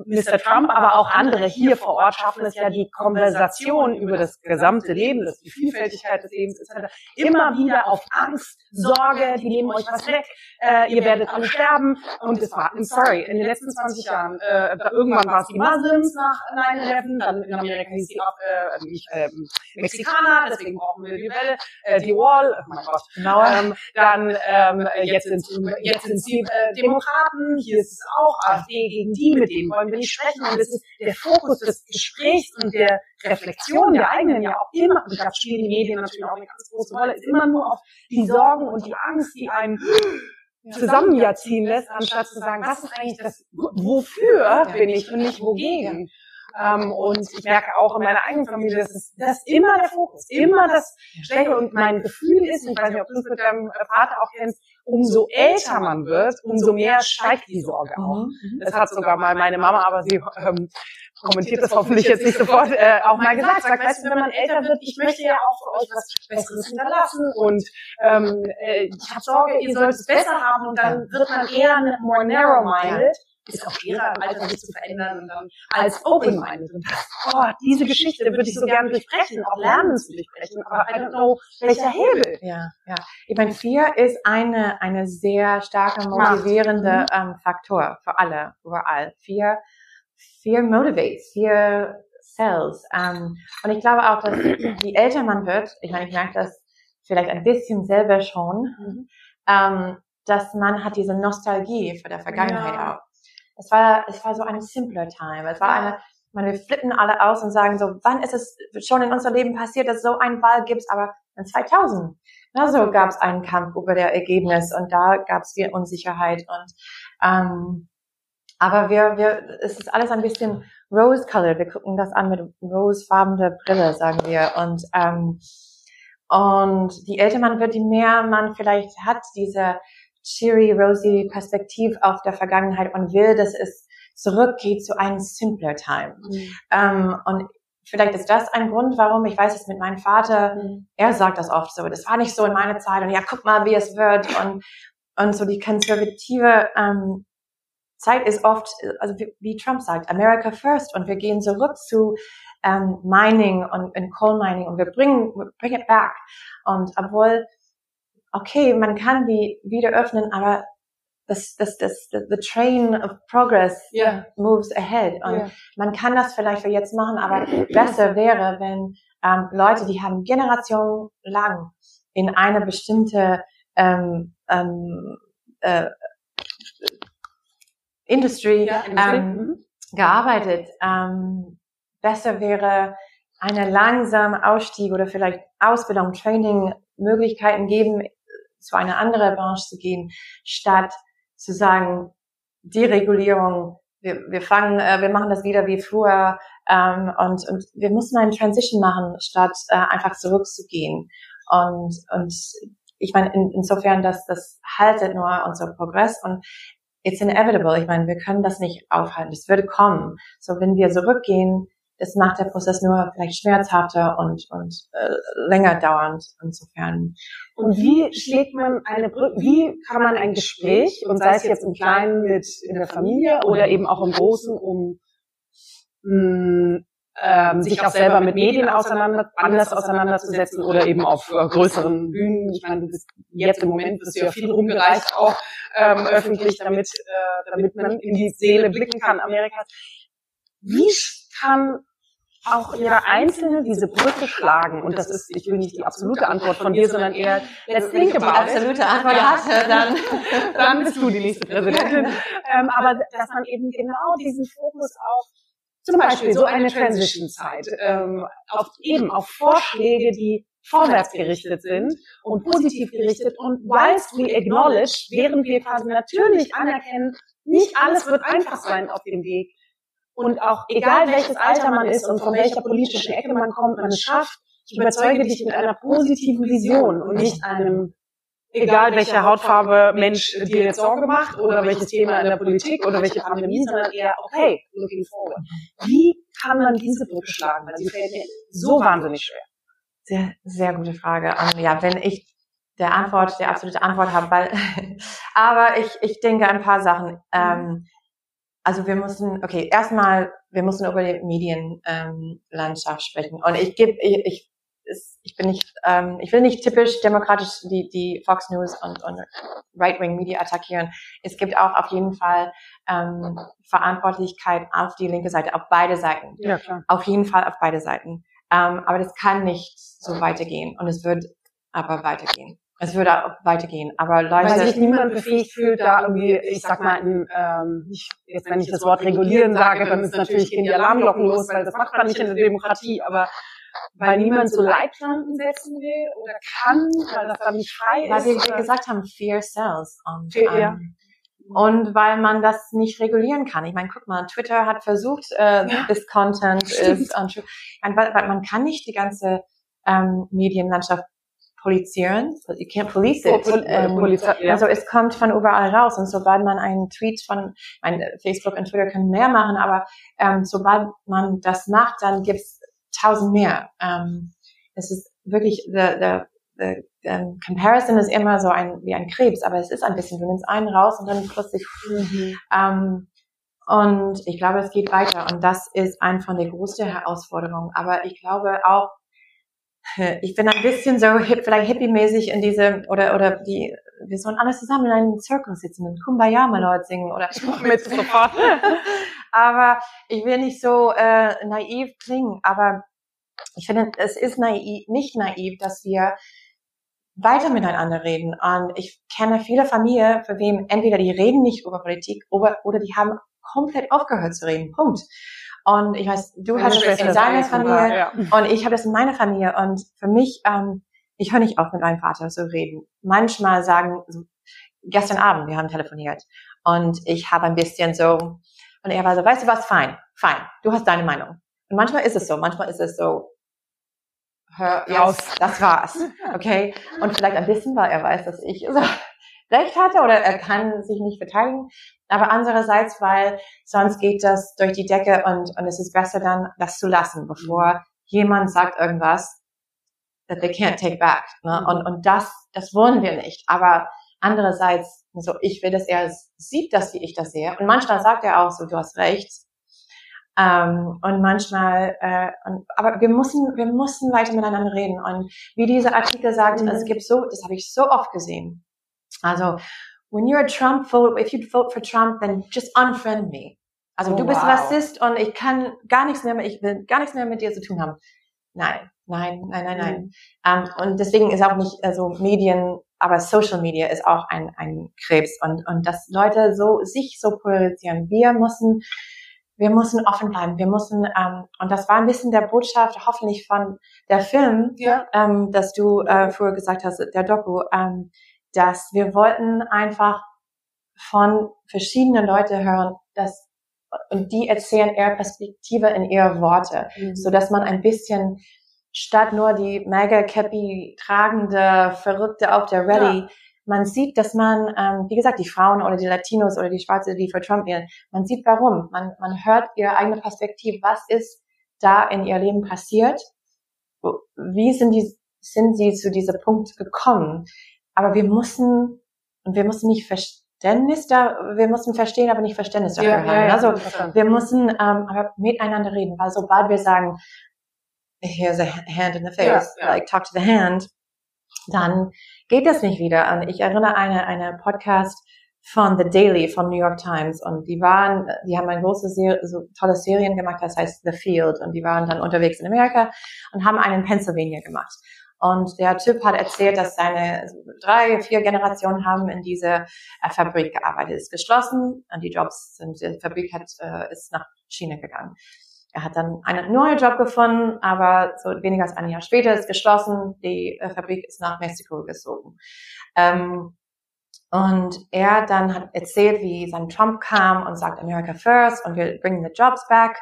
Mr. Trump, aber auch andere hier vor Ort schaffen es ja, die Konversation über das gesamte Leben, das, die Vielfältigkeit des Lebens etc. immer wieder auf Angst, Sorge, die nehmen euch was weg, äh, ihr werdet alle sterben. Und es war, sorry, in den letzten 20 Jahren, äh, da, irgendwann war es die Muslims nach 9-11, dann in Amerika hieß die auch äh, nicht, äh, Mexikaner, deswegen brauchen wir die Welle, äh, die Wall, oh mein Gott, genau. Ähm, dann ähm, jetzt sind jetzt sind die äh, Demokraten, hier ist es auch AfD gegen die, mit denen wollen wir nicht sprechen. Und das ist der Fokus des Gesprächs und der Reflexion der eigenen ja auch immer, und da spielen die Medien natürlich auch eine ganz große Rolle, ist immer nur auf die Sorgen und die Angst, die einen zusammen ja ziehen lässt, anstatt zu sagen, was ist eigentlich das, wofür bin ich und nicht wogegen. Ähm, und ich merke auch in meiner eigenen Familie, dass es das immer der Fokus, immer das Schwäche. Und mein Gefühl ist, ich weiß nicht, ob du es mit deinem Vater auch kennst, umso älter man wird, umso mehr steigt die Sorge auch. Mhm. Das hat sogar mal meine Mama, aber sie ähm, kommentiert das hoffentlich jetzt nicht sofort, äh, auch mal gesagt. Sagt, weißt du, wenn man älter wird, ich möchte ja auch für euch was Besseres hinterlassen und ähm, äh, ich habe Sorge, ihr sollt es besser haben und dann wird man eher more narrow-minded ist auch schwerer im Alter sich zu verändern und dann als open-minded. Und oh, diese Geschichte würde ich so gerne durchbrechen, auch lernen zu durchbrechen, aber I don't know, welcher Hebel. Ja, ja. Ich meine, Fear ist eine, eine sehr starke motivierende mhm. ähm, Faktor für alle, überall. Fear, Fear motivates, Fear sells. Ähm, und ich glaube auch, dass je älter man wird, ich meine, ich merke das vielleicht ein bisschen selber schon, mhm. ähm, dass man hat diese Nostalgie für der Vergangenheit ja. auch es war, es war so ein simpler Time. Es war eine, meine, wir flippen alle aus und sagen so, wann ist es schon in unserem Leben passiert, dass so ein Ball gibt, aber in 2000. Na, so gab es einen Kampf über der Ergebnis und da gab es viel Unsicherheit und ähm, aber wir, wir, es ist alles ein bisschen rose-colored. Wir gucken das an mit rosefarbene Brille, sagen wir. Und ähm, und die älter man wird, die mehr man vielleicht hat, diese cheery, rosy Perspektiv auf der Vergangenheit und will, dass es zurückgeht zu einem simpler Time. Mhm. Ähm, und vielleicht ist das ein Grund, warum ich weiß es mit meinem Vater, mhm. er sagt das oft so, das war nicht so in meiner Zeit und ja, guck mal, wie es wird und, und so die konservative ähm, Zeit ist oft, also wie, wie Trump sagt, America first und wir gehen zurück zu ähm, Mining und, und Coal Mining und wir bringen, bring it back. Und obwohl okay, man kann die wieder öffnen, aber das, das, das, das the train of progress yeah. moves ahead. Und yeah. man kann das vielleicht für jetzt machen, aber besser wäre, wenn ähm, Leute, die haben Generationen lang in eine bestimmte ähm, ähm, äh, Industry ja, ähm, mhm. gearbeitet, ähm, besser wäre, eine langsame Ausstieg oder vielleicht Ausbildung, Training, Möglichkeiten geben zu einer anderen Branche zu gehen, statt zu sagen, Deregulierung, wir, wir fangen, äh, wir machen das wieder wie früher ähm, und, und wir müssen einen Transition machen, statt äh, einfach zurückzugehen. Und, und ich meine, in, insofern, dass das haltet nur unser Progress und it's inevitable. Ich meine, wir können das nicht aufhalten. Es würde kommen. So, wenn wir zurückgehen, das macht der Prozess nur vielleicht schmerzhafter und, und äh, länger dauernd insofern. Und wie schlägt man eine Brücke, wie kann man ein Gespräch, und sei es jetzt im Kleinen mit in der Familie oder eben auch im Großen, um mh, hm, ähm, sich auch selber mit Medien auseinander, anders auseinanderzusetzen oder eben auf äh, größeren Bühnen. Ich meine, du bist jetzt im Moment bist du ja viel rumgereist, auch ähm, öffentlich, damit, äh, damit man in die Seele blicken kann Amerikas. Wie kann auch jeder Einzelne diese Brücke schlagen. Und das ist, ich will nicht die absolute Antwort von dir, sondern eher, let's think about Die absolute Antwort hatte, dann, dann bist du die nächste Präsidentin. ähm, aber dass man eben genau diesen Fokus auf zum Beispiel so eine Transition-Zeit, ähm, auf eben auf Vorschläge, die vorwärts gerichtet sind und positiv gerichtet und whilst we acknowledge, während wir quasi natürlich anerkennen, nicht alles wird einfach sein auf dem Weg, und auch egal welches Alter man ist und von welcher politischen Ecke man kommt, man es schafft, ich überzeuge dich mit einer positiven Vision und nicht einem, egal welche Hautfarbe Mensch dir jetzt Sorge macht oder welches Thema in der Politik oder welche Pandemie, sondern eher, okay, looking forward. Wie kann man diese Brücke schlagen? Weil sie fällt mir so wahnsinnig schwer. Sehr, sehr gute Frage. Um, ja, wenn ich der Antwort, der absolute Antwort habe, weil, aber ich, ich denke ein paar Sachen. Ähm, also wir müssen, okay, erstmal, wir müssen über die Medienlandschaft ähm, sprechen. Und ich gebe, ich, ich, ich bin nicht, ähm, ich will nicht typisch demokratisch die, die Fox News und, und Right-Wing Media attackieren. Es gibt auch auf jeden Fall ähm, Verantwortlichkeit auf die linke Seite, auf beide Seiten. Ja, klar. Auf jeden Fall auf beide Seiten. Ähm, aber das kann nicht so weitergehen. Und es wird aber weitergehen. Es würde auch weitergehen, aber Leute... Weil sich niemand befähigt fühlt, da irgendwie, ich sag mal, in, ähm, ich, jetzt wenn ich das Wort regulieren sage, dann ist natürlich gehen die Alarmglocken los, weil das macht man nicht in der Demokratie, aber weil niemand so Leitplanken setzen will oder kann, weil das dann nicht frei weil ist. Weil wir gesagt haben, fear sells. Und, ja. Ähm, und weil man das nicht regulieren kann. Ich meine, guck mal, Twitter hat versucht, äh, ja. this content is untrue. Weil man kann nicht die ganze ähm, Medienlandschaft polizieren. You can't police it. Oh, ähm, ja. Also es kommt von überall raus. Und sobald man einen Tweet von, mein, Facebook und Twitter können mehr machen, aber ähm, sobald man das macht, dann gibt's tausend mehr. Ähm, es ist wirklich, the, the, the um, comparison ist immer so ein, wie ein Krebs, aber es ist ein bisschen, du nimmst einen raus und dann plötzlich, mhm. ähm, und ich glaube, es geht weiter. Und das ist eine von der größten Herausforderungen. Aber ich glaube auch, ich bin ein bisschen so hip, vielleicht hippie-mäßig in diese, oder, oder die, wir sollen alle zusammen in einem Circle sitzen und Kumbaya mal Leute singen oder mit sofort. aber ich will nicht so äh, naiv klingen, aber ich finde, es ist naiv, nicht naiv, dass wir weiter miteinander reden. Und ich kenne viele Familien, für wem entweder die reden nicht über Politik oder, oder die haben komplett aufgehört zu reden. Punkt. Und ich weiß, du hast es in deiner Familie ja. und ich habe das in meiner Familie. Und für mich, ähm, ich höre nicht auf, mit meinem Vater zu reden. Manchmal sagen, so, gestern Abend, wir haben telefoniert und ich habe ein bisschen so, und er war so, weißt du was, fein, fein, du hast deine Meinung. Und manchmal ist es so, manchmal ist es so, hör raus, das war's, okay? Und vielleicht ein bisschen, weil er weiß, dass ich so recht hatte oder er kann sich nicht verteidigen. Aber andererseits, weil sonst geht das durch die Decke und, und es ist besser dann, das zu lassen, bevor jemand sagt irgendwas, that they can't take back. Ne? Mhm. Und, und das, das wollen wir nicht. Aber andererseits, so, ich will, dass er sieht, dass wie ich das sehe. Und manchmal sagt er auch so, du hast recht. Ähm, und manchmal, äh, und, aber wir müssen, wir müssen weiter miteinander reden. Und wie dieser Artikel sagt, mhm. es gibt so, das habe ich so oft gesehen. Also when you're a Trump vote, if you vote for Trump, then just unfriend me. Also oh, du bist wow. Rassist und ich kann gar nichts mehr, ich will gar nichts mehr mit dir zu tun haben. Nein, nein, nein, nein, nein. Mhm. Um, ähm, und deswegen ist auch nicht also Medien, aber Social Media ist auch ein, ein Krebs und und dass Leute so sich so polarisieren. Wir müssen wir müssen offen bleiben. Wir müssen ähm, und das war ein bisschen der Botschaft hoffentlich von der Film, ja. ähm, dass du äh, früher gesagt hast, der Doku. Ähm, dass wir wollten einfach von verschiedenen Leuten hören, dass und die erzählen ihre Perspektive in ihre Worte, mhm. so dass man ein bisschen statt nur die mega cappy tragende Verrückte auf der Ready, ja. man sieht, dass man, ähm, wie gesagt, die Frauen oder die Latinos oder die Schwarze, die für Trump wählen, man sieht warum, man, man hört ihre eigene Perspektive, was ist da in ihr Leben passiert, wie sind die, sind sie zu diesem Punkt gekommen, aber wir müssen, und wir müssen nicht Verständnis da, wir müssen verstehen, aber nicht Verständnis dafür Ja, haben. ja, ja, also wir müssen ähm, aber miteinander reden, weil sobald wir sagen, here's a hand in the face, like talk to the hand, dann geht das nicht wieder. Und ich erinnere eine, eine Podcast von The Daily von New York Times und die waren, die haben eine große Serie, so tolle Serien gemacht, das heißt The Field und die waren dann unterwegs in Amerika und haben einen in Pennsylvania gemacht. Und der Typ hat erzählt, dass seine drei, vier Generationen haben in diese äh, Fabrik gearbeitet. Ist geschlossen, die Jobs sind, die Fabrik hat, äh, ist nach China gegangen. Er hat dann einen neuen Job gefunden, aber so weniger als ein Jahr später ist geschlossen. Die äh, Fabrik ist nach Mexiko gezogen. Ähm, und er dann hat erzählt, wie sein Trump kam und sagt America first und wir bringen the jobs back.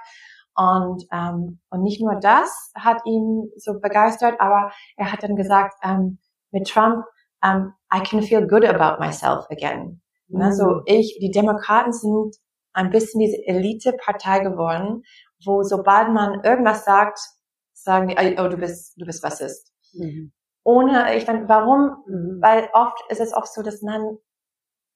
Und, ähm, und nicht nur das hat ihn so begeistert, aber er hat dann gesagt, ähm, mit Trump, ähm, I can feel good about myself again. Ne, so ich, die Demokraten sind ein bisschen diese Elite-Partei geworden, wo sobald man irgendwas sagt, sagen die, oh, du bist, du bist Rassist. Mhm. Ohne, ich meine, warum? Mhm. Weil oft ist es auch so, dass man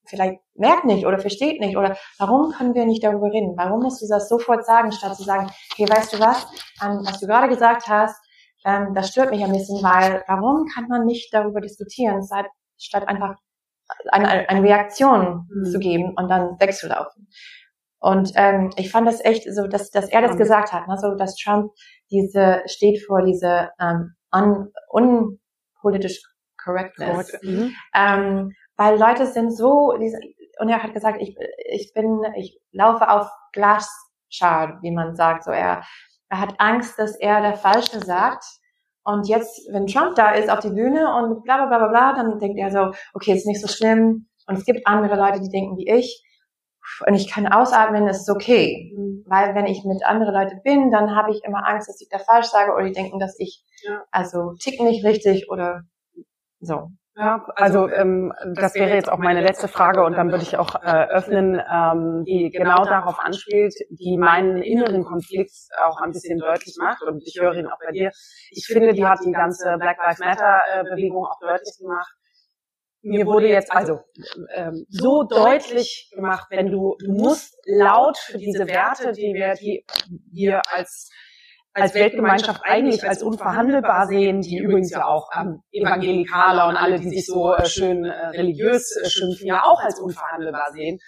vielleicht merkt nicht oder versteht nicht oder warum können wir nicht darüber reden? Warum musst du das sofort sagen, statt zu sagen, hey, weißt du was, ähm, was du gerade gesagt hast, ähm, das stört mich ein bisschen, weil warum kann man nicht darüber diskutieren, statt, statt einfach eine, eine Reaktion Mhm. zu geben und dann wegzulaufen? Und ähm, ich fand das echt so, dass, dass er das Mhm. gesagt hat, ne? so dass Trump diese steht vor diese ähm, un, unpolitisch Correctness. Mhm. Ähm, weil Leute sind so, und er hat gesagt, ich, ich bin, ich laufe auf Glasschad, wie man sagt, so er, er hat Angst, dass er der Falsche sagt. Und jetzt, wenn Trump da ist auf die Bühne und bla bla bla bla bla, dann denkt er so, okay, ist nicht so schlimm. Und es gibt andere Leute, die denken wie ich. Und ich kann ausatmen, es ist okay. Mhm. Weil wenn ich mit anderen Leuten bin, dann habe ich immer Angst, dass ich da falsch sage oder die denken, dass ich Ja. also tick nicht richtig oder so. Ja, also ähm, das wäre jetzt auch meine letzte Frage und dann würde ich auch äh, öffnen, ähm, die genau darauf anspielt, die meinen inneren Konflikt auch ein bisschen deutlich macht und ich höre ihn auch bei dir. Ich finde, die hat die ganze Black Lives Matter äh, Bewegung auch deutlich gemacht. Mir wurde jetzt also ähm, so deutlich gemacht, wenn du du musst laut für diese Werte, die wir die wir als als Weltgemeinschaft eigentlich als unverhandelbar sehen, die übrigens ja auch ähm, Evangelikaler und alle, die sich so äh, schön äh, religiös äh, schimpfen, ja auch als unverhandelbar sehen.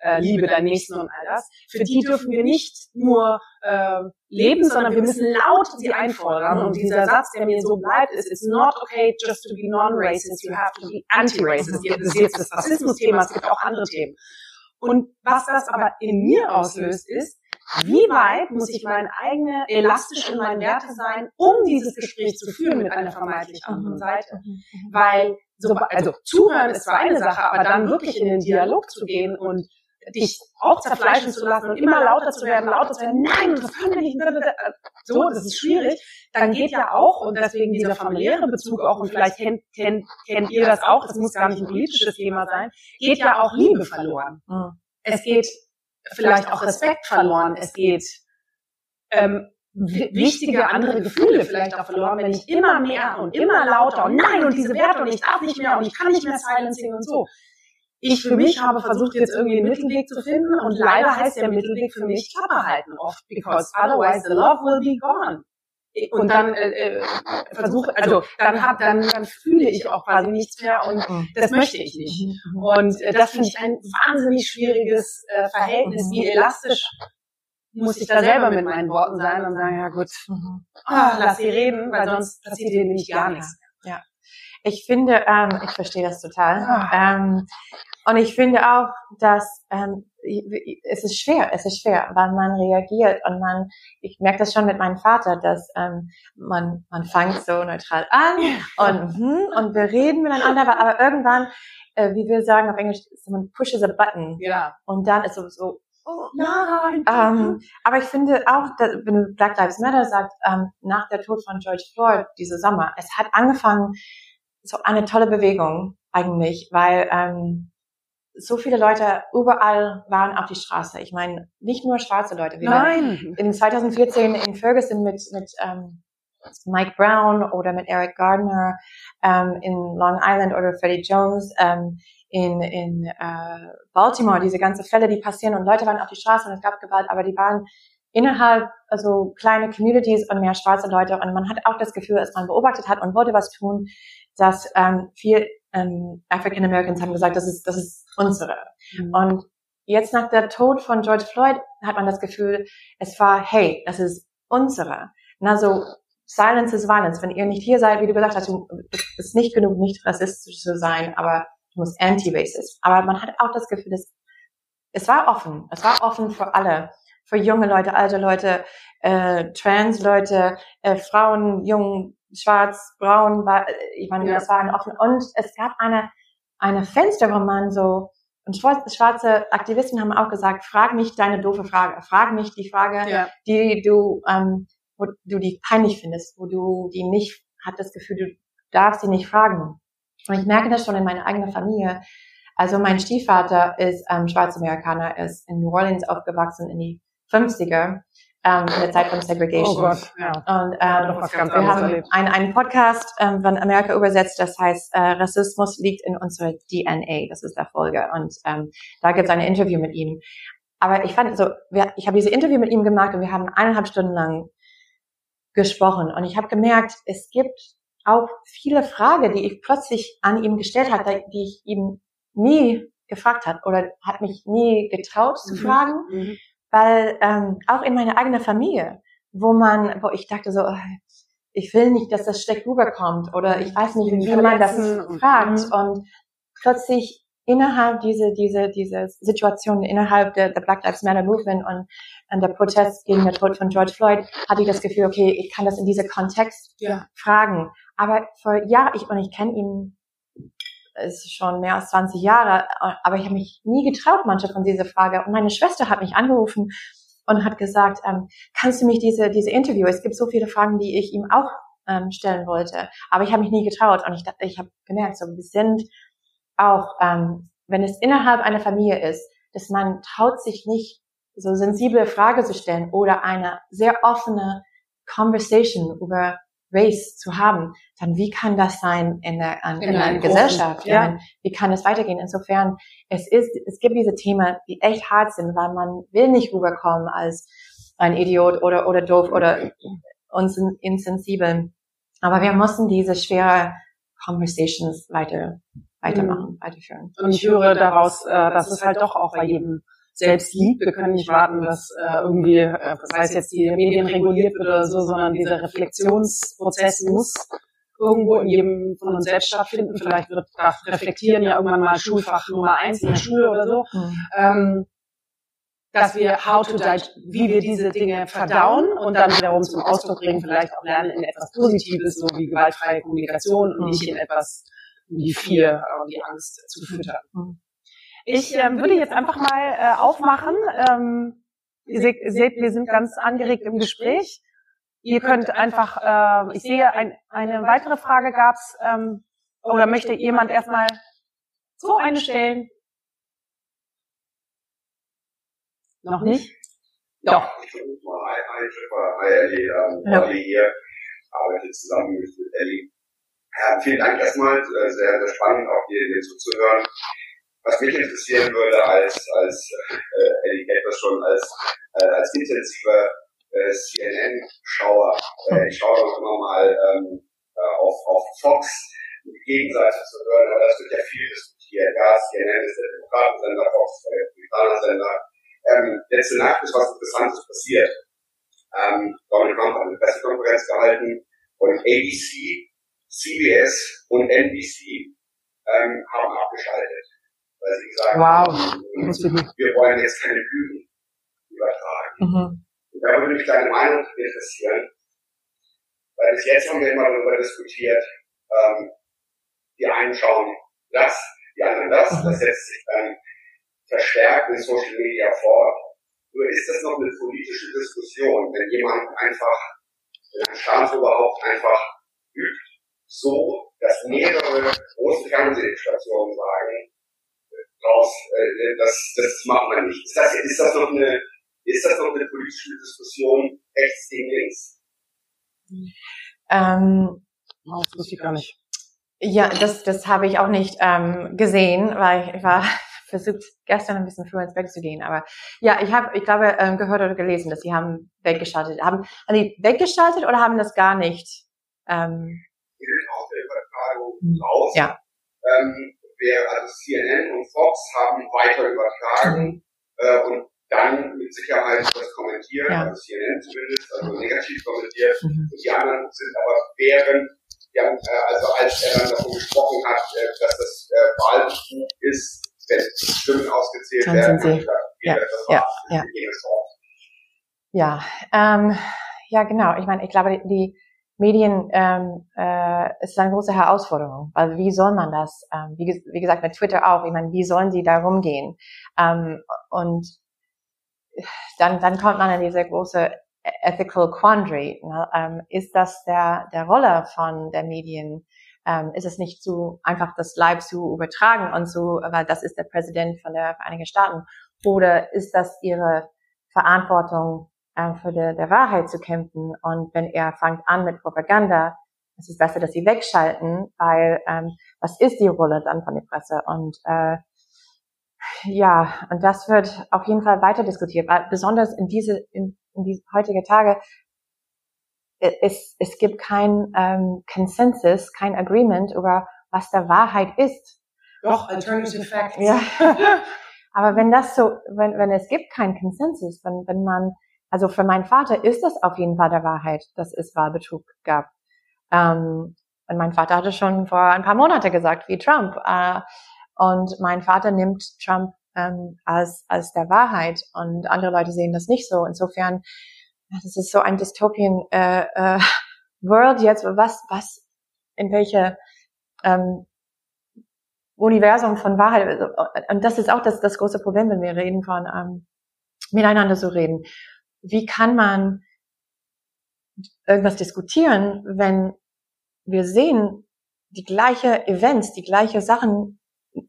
Äh, Liebe deinen Nächsten und all das. Für die dürfen wir nicht nur äh, leben, sondern wir müssen laut sie einfordern. Und dieser Satz, der mir so bleibt, ist, it's not okay just to be non-racist, you have to be anti-racist. Das ist jetzt das Rassismus-Thema, es gibt auch andere Themen. Und was das aber in mir auslöst, ist, wie weit muss ich mein eigene elastisch in meinen Werte sein, um dieses Gespräch zu führen mit einer vermeintlich anderen Seite? Weil, so, also zuhören ist zwar eine Sache, aber dann wirklich in den Dialog zu gehen und dich auch zerfleischen zu lassen und immer lauter zu werden, lauter zu werden, nein, das können wir nicht, so, das ist schwierig, dann geht ja auch, und deswegen dieser familiäre Bezug auch, und vielleicht kennt, kennt, kennt ihr das auch, das muss gar nicht ein politisches Thema sein, geht ja auch Liebe verloren. Mhm. Es geht vielleicht auch Respekt verloren, es geht ähm, wi- wichtige andere Gefühle vielleicht auch verloren, wenn ich immer mehr und immer lauter und nein und diese Werte und ich darf nicht mehr und ich kann nicht mehr silencing und so. Ich für mich habe versucht, jetzt irgendwie einen Mittelweg zu finden und leider heißt der Mittelweg für mich Klappe halten oft, because otherwise the love will be gone. Und dann äh, äh, versuche, also dann hab, dann, dann fühle ich auch quasi nichts mehr und das möchte ich nicht. Und äh, das finde ich ein wahnsinnig schwieriges äh, Verhältnis. Wie elastisch muss ich da selber mit meinen Worten sein und sagen, ja gut, Mhm. ah, lass sie reden, weil sonst passiert hier nämlich gar nichts. Ich finde, ähm, ich verstehe das total. Ah. Ähm, und ich finde auch, dass ähm, es ist schwer, es ist schwer, weil man reagiert und man, ich merke das schon mit meinem Vater, dass ähm, man man fängt so neutral an und hm, und wir reden miteinander, aber, aber irgendwann, äh, wie wir sagen auf Englisch, man pushes a button Ja. und dann ist so so Oh, nein. ähm, aber ich finde auch, dass, wenn du Black Lives Matter sagst, ähm, nach der Tod von George Floyd diese Sommer, es hat angefangen, so eine tolle Bewegung eigentlich, weil ähm, so viele Leute überall waren auf die Straße. Ich meine, nicht nur schwarze Leute. Wir Nein. in 2014 in Ferguson mit, mit ähm, Mike Brown oder mit Eric Gardner ähm, in Long Island oder Freddie Jones ähm, in, in äh, Baltimore, diese ganzen Fälle, die passieren und Leute waren auf die Straße und es gab Gewalt, aber die waren innerhalb also kleine Communities und mehr schwarze Leute und man hat auch das Gefühl, dass man beobachtet hat und wollte was tun, dass ähm, viel ähm, African Americans haben gesagt, das ist das ist unsere. Mhm. Und jetzt nach der Tod von George Floyd hat man das Gefühl, es war hey, das ist unsere. Na so Silence is Violence. Wenn ihr nicht hier seid, wie du gesagt hast, du, es ist nicht genug, nicht rassistisch zu sein, aber du musst anti-racist. Aber man hat auch das Gefühl, dass es war offen. Es war offen für alle. Für junge Leute, alte Leute, äh, Trans-Leute, äh, Frauen, jung, schwarz, braun, war, ich meine, ja. das war ein offen. Und es gab eine, eine Fenster, wo man so, und schwarze Aktivisten haben auch gesagt, frag mich deine doofe Frage. Frag mich die Frage, ja. die du ähm, wo du die peinlich findest, wo du die nicht, hat das Gefühl, du darfst sie nicht fragen. Und ich merke das schon in meiner eigenen Familie. Also mein Stiefvater ist ähm, Schwarzamerikaner, ist in New Orleans aufgewachsen in die 50er, ähm, in der Zeit von Segregation. Oh Gott, ja. Und ähm, wir haben einen, einen Podcast ähm, von Amerika übersetzt, das heißt äh, Rassismus liegt in unserer DNA, das ist der Folge. Und ähm, da gibt es ein Interview mit ihm. Aber ich fand so, wir, ich habe diese Interview mit ihm gemacht und wir haben eineinhalb Stunden lang gesprochen. Und ich habe gemerkt, es gibt auch viele Fragen, die ich plötzlich an ihm gestellt hatte, die ich ihm nie gefragt hat oder hat mich nie getraut zu mhm. fragen, mhm. Weil ähm, auch in meiner eigenen Familie, wo man, wo ich dachte so, äh, ich will nicht, dass das schlecht rüberkommt oder ich weiß nicht, wie man das fragt mhm. und plötzlich innerhalb diese, diese, diese Situation, innerhalb der, der Black Lives Matter Movement und, und der Protest gegen den Tod von George Floyd, hatte ich das Gefühl, okay, ich kann das in diesem Kontext ja. fragen. Aber vor Jahren, ich, und ich kenne ihn, ist schon mehr als 20 Jahre, aber ich habe mich nie getraut, manche von dieser Frage. Und meine Schwester hat mich angerufen und hat gesagt, ähm, kannst du mich diese, diese Interview, es gibt so viele Fragen, die ich ihm auch ähm, stellen wollte, aber ich habe mich nie getraut und ich, ich habe gemerkt, so wir sind auch, ähm, wenn es innerhalb einer Familie ist, dass man traut sich nicht, so sensible Frage zu stellen oder eine sehr offene Conversation über Race zu haben, dann wie kann das sein in der, in, in einer Gesellschaft? Ja. Wie kann es weitergehen? Insofern, es ist, es gibt diese Themen, die echt hart sind, weil man will nicht rüberkommen als ein Idiot oder, oder doof oder uns insensibel. Aber wir müssen diese schwere Conversations weiter weitermachen, mhm. weiterführen. Und ich höre daraus, äh, dass es halt doch auch bei jedem selbst liegt. Wir können nicht warten, dass äh, irgendwie, äh, das heißt jetzt die Medien reguliert wird oder so, sondern dieser Reflexionsprozess muss irgendwo in jedem von uns selbst stattfinden. Vielleicht wird das Reflektieren ja irgendwann mal Schulfach Nummer eins in der Schule oder so. Mhm. Ähm, dass wir how to wie wir diese Dinge verdauen und dann wiederum zum Ausdruck bringen, vielleicht auch lernen in etwas Positives, so wie gewaltfreie Kommunikation und nicht in etwas die vier und die Angst zu füttern. Mhm. Ich ähm, würde jetzt einfach mal äh, aufmachen. Ähm, ihr seht, wir sind ganz angeregt im Gespräch. Ihr könnt einfach, äh, ich sehe, ein, eine weitere Frage gab's ähm, oder möchte jemand erstmal so eine stellen? Noch nicht? Doch. Ich versuche mal, hi, hi, hi, Ellie, ähm, ja. hier, arbeite zusammen mit Ellie ja, vielen Dank erstmal, äh, sehr, sehr spannend auch hier, hier zuzuhören. Was mich interessieren würde als, als äh, Gators schon als, äh, als intensiver äh, CNN-Schauer, äh, ich schaue auch immer mal ähm, äh, auf, auf Fox, um die Gegenseite zu hören, aber das wird ja viel diskutiert. Ja, CNN ist der Demokratensender, Fox ist der Republikaner-Sender. Ähm, letzte Nacht ist was Interessantes passiert. Ähm, Donald Trump hat eine Pressekonferenz gehalten und ABC CBS und NBC ähm, haben abgeschaltet, weil sie gesagt wow. haben, wir wollen jetzt keine Lügen übertragen. Mhm. Und da würde mich deine Meinung interessieren, weil bis jetzt haben wir immer darüber diskutiert, ähm, die einen schauen das, die anderen das, mhm. das setzt sich dann verstärkt in Social Media fort. Nur ist das noch eine politische Diskussion, wenn jemand einfach, wenn ein Staat überhaupt einfach übt, so, dass mehrere große Fernsehstationen sagen, raus, äh, das, das macht man nicht. Ist das, ist das noch eine, ist das noch eine politische Diskussion rechts gegen links? Ähm, oh, das wusste ich gar nicht. Ja, das, das habe ich auch nicht ähm, gesehen, weil ich war versucht, gestern ein bisschen früher ins Bett zu gehen. Aber ja, ich habe, ich glaube, ähm, gehört oder gelesen, dass sie haben weggeschaltet. Haben, haben die weggeschaltet oder haben das gar nicht? Ähm, aus der Übertragung raus. Ja. Ähm, wer, also CNN und Fox haben weiter übertragen äh, und dann mit Sicherheit das kommentiert, ja. also CNN zumindest, also negativ kommentiert. Mhm. Und die anderen sind aber während, die haben, äh, also als er dann davon gesprochen hat, äh, dass das äh, Wahlbetrug ist, wenn Stimmen ausgezählt dann werden, sie. ja, ja, ja. Ja, ähm, ja, genau. Ich meine, ich glaube, die Medien ähm, äh, ist eine große Herausforderung. Also wie soll man das? Ähm, wie, wie gesagt, mit Twitter auch. Ich meine, wie sollen sie da rumgehen? Ähm, und dann, dann kommt man in diese große ethical quandary. Ne? Ähm, ist das der, der Rolle von der Medien? Ähm, ist es nicht zu einfach das Live zu übertragen und so, weil das ist der Präsident von der Vereinigten Staaten? Oder ist das ihre Verantwortung, äh, für der, der Wahrheit zu kämpfen? Und wenn er fängt an mit Propaganda, es ist besser, dass sie wegschalten, weil ähm, was ist die Rolle dann von der Presse? Und äh, ja, und das wird auf jeden Fall weiter diskutiert, weil besonders in diese, in, in diese heutige Tage, es, es gibt kein ähm, Consensus, kein Agreement über was der Wahrheit ist. Doch, Alternative Facts. Ja. Aber wenn das so, wenn, wenn es gibt keinen Consensus, wenn, wenn man, also für meinen Vater ist das auf jeden Fall der Wahrheit, dass es Wahlbetrug gab. Ähm, und mein Vater hatte schon vor ein paar Monate gesagt, wie Trump. Äh, und mein Vater nimmt Trump ähm, als, als der Wahrheit und andere Leute sehen das nicht so. Insofern, das ist so ein Dystopien äh, äh, World jetzt, was, was, in welche ähm, Universum von Wahrheit. Und das ist auch das, das große Problem, wenn wir reden von ähm, miteinander zu reden. Wie kann man irgendwas diskutieren, wenn wir sehen, die gleiche Events, die gleiche Sachen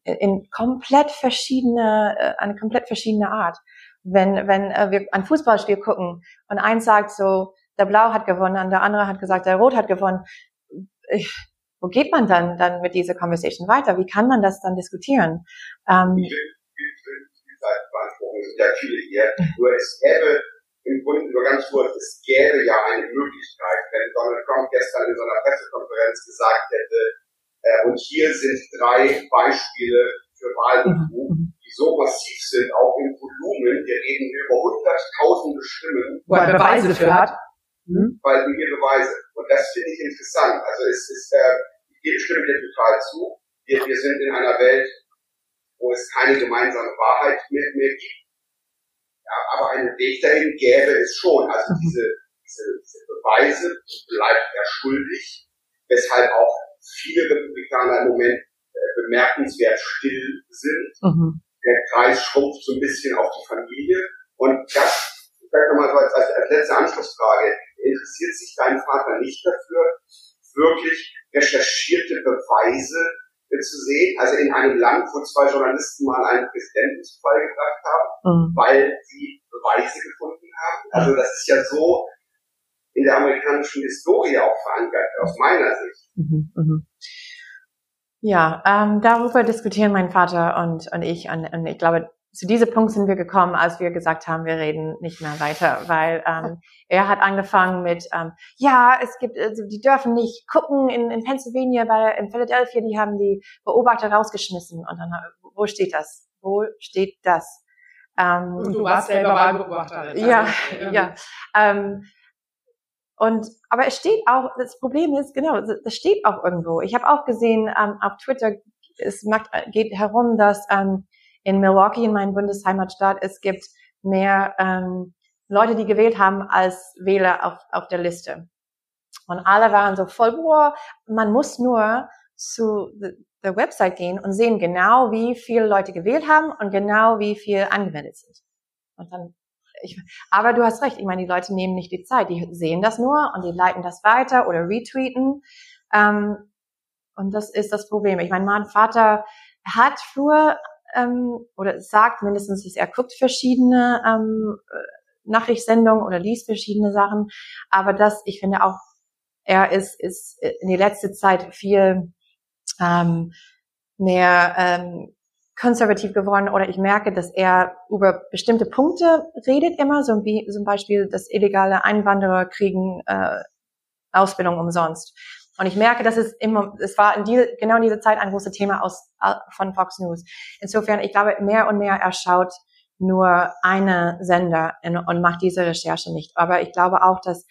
in komplett verschiedene, äh, eine komplett verschiedene Art. Wenn, wenn äh, wir ein Fußballspiel gucken und eins sagt so, der Blau hat gewonnen und der andere hat gesagt, der Rot hat gewonnen. Ich, wo geht man dann, dann mit dieser Conversation weiter? Wie kann man das dann diskutieren? Ähm, ich will, ja viele hier, nur es gäbe im Grunde nur ganz kurz, es gäbe ja eine Möglichkeit, wenn Donald Trump gestern in so einer Pressekonferenz gesagt hätte, äh, und hier sind drei Beispiele für Wahlbetrug, mhm. die so massiv sind, auch im Volumen. Wir reden hier über hunderttausende Stimmen. Wo er Beweise dafür hat. Mhm. Weil wir hier Beweise. Und das finde ich interessant. Also es ist, äh, ich gebe stimme dir total zu. Wir, wir sind in einer Welt, wo es keine gemeinsame Wahrheit mehr, mehr gibt. Aber einen Weg dahin gäbe es schon. Also mhm. diese, diese, diese Beweise bleibt er schuldig, weshalb auch viele Republikaner im Moment äh, bemerkenswert still sind. Mhm. Der Kreis schrumpft so ein bisschen auf die Familie. Und das, vielleicht nochmal als, als, als letzte Anschlussfrage, interessiert sich dein Vater nicht dafür, wirklich recherchierte Beweise zu sehen? Also in einem Land, wo zwei Journalisten mal einen Präsidenten zu Fall gebracht haben, mhm. weil sie Beweise gefunden haben. Also das ist ja so in der amerikanischen Historie auch verankert, aus meiner Sicht. Mhm, mhm. Ja, ähm, darüber diskutieren mein Vater und, und ich. Und, und ich glaube, zu diesem Punkt sind wir gekommen, als wir gesagt haben, wir reden nicht mehr weiter, weil ähm, er hat angefangen mit, ähm, ja, es gibt, also die dürfen nicht gucken in, in Pennsylvania, weil in Philadelphia, die haben die Beobachter rausgeschmissen. Und dann, wo steht das? Wo steht das? Ähm, und du warst selber Wahlbeobachterin. Ja, also, ja. Ähm, und aber es steht auch, das Problem ist, genau, das steht auch irgendwo. Ich habe auch gesehen ähm, auf Twitter, es macht, geht herum, dass ähm, in Milwaukee, in meinem Bundesheimatstaat, es gibt mehr ähm, Leute, die gewählt haben, als Wähler auf, auf der Liste. Und alle waren so voll, boah, man muss nur zu der Website gehen und sehen genau, wie viele Leute gewählt haben und genau, wie viel angewendet sind. Und dann ich, aber du hast recht, ich meine, die Leute nehmen nicht die Zeit, die sehen das nur und die leiten das weiter oder retweeten. Ähm, und das ist das Problem. Ich meine, mein Vater hat früher ähm, oder sagt mindestens, er guckt verschiedene ähm, Nachrichtssendungen oder liest verschiedene Sachen. Aber das, ich finde auch, er ist, ist in die letzte Zeit viel ähm, mehr ähm, konservativ geworden oder ich merke, dass er über bestimmte Punkte redet immer, so wie zum Beispiel, dass illegale Einwanderer kriegen äh, Ausbildung umsonst. Und ich merke, dass es immer, es war in diese, genau in dieser Zeit ein großes Thema aus, äh, von Fox News. Insofern, ich glaube, mehr und mehr er schaut nur eine Sender in, und macht diese Recherche nicht. Aber ich glaube auch, dass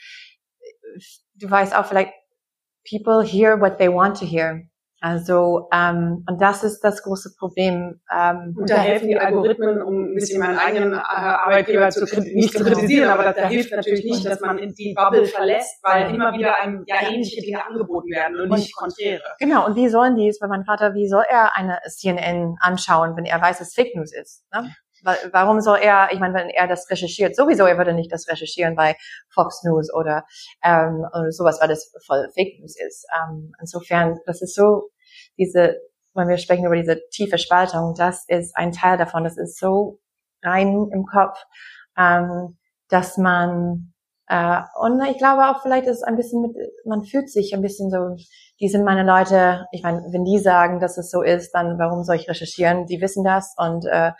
du weißt auch vielleicht, people hear what they want to hear. Also ähm, und das ist das große Problem. Ähm, und da helfen die Algorithmen, um ein bisschen meinen eigenen äh, Arbeitgeber zu nicht zu kritisieren, aber da hilft natürlich nicht, dass man in die Bubble verlässt, weil immer wieder einem ja ähnliche Dinge angeboten werden und nicht konträre. Genau. Und wie sollen die es bei meinem Vater? Wie soll er eine CNN anschauen, wenn er weiß, dass Fake News ist? Ne? Warum soll er, ich meine, wenn er das recherchiert, sowieso, er würde nicht das recherchieren bei Fox News oder, ähm, oder sowas, weil das voll Fake News ist. Ähm, insofern, das ist so, diese, wenn wir sprechen über diese tiefe Spaltung, das ist ein Teil davon, das ist so rein im Kopf, ähm, dass man, äh, und ich glaube auch vielleicht ist es ein bisschen mit, man fühlt sich ein bisschen so, die sind meine Leute, ich meine, wenn die sagen, dass es so ist, dann warum soll ich recherchieren? Die wissen das und äh,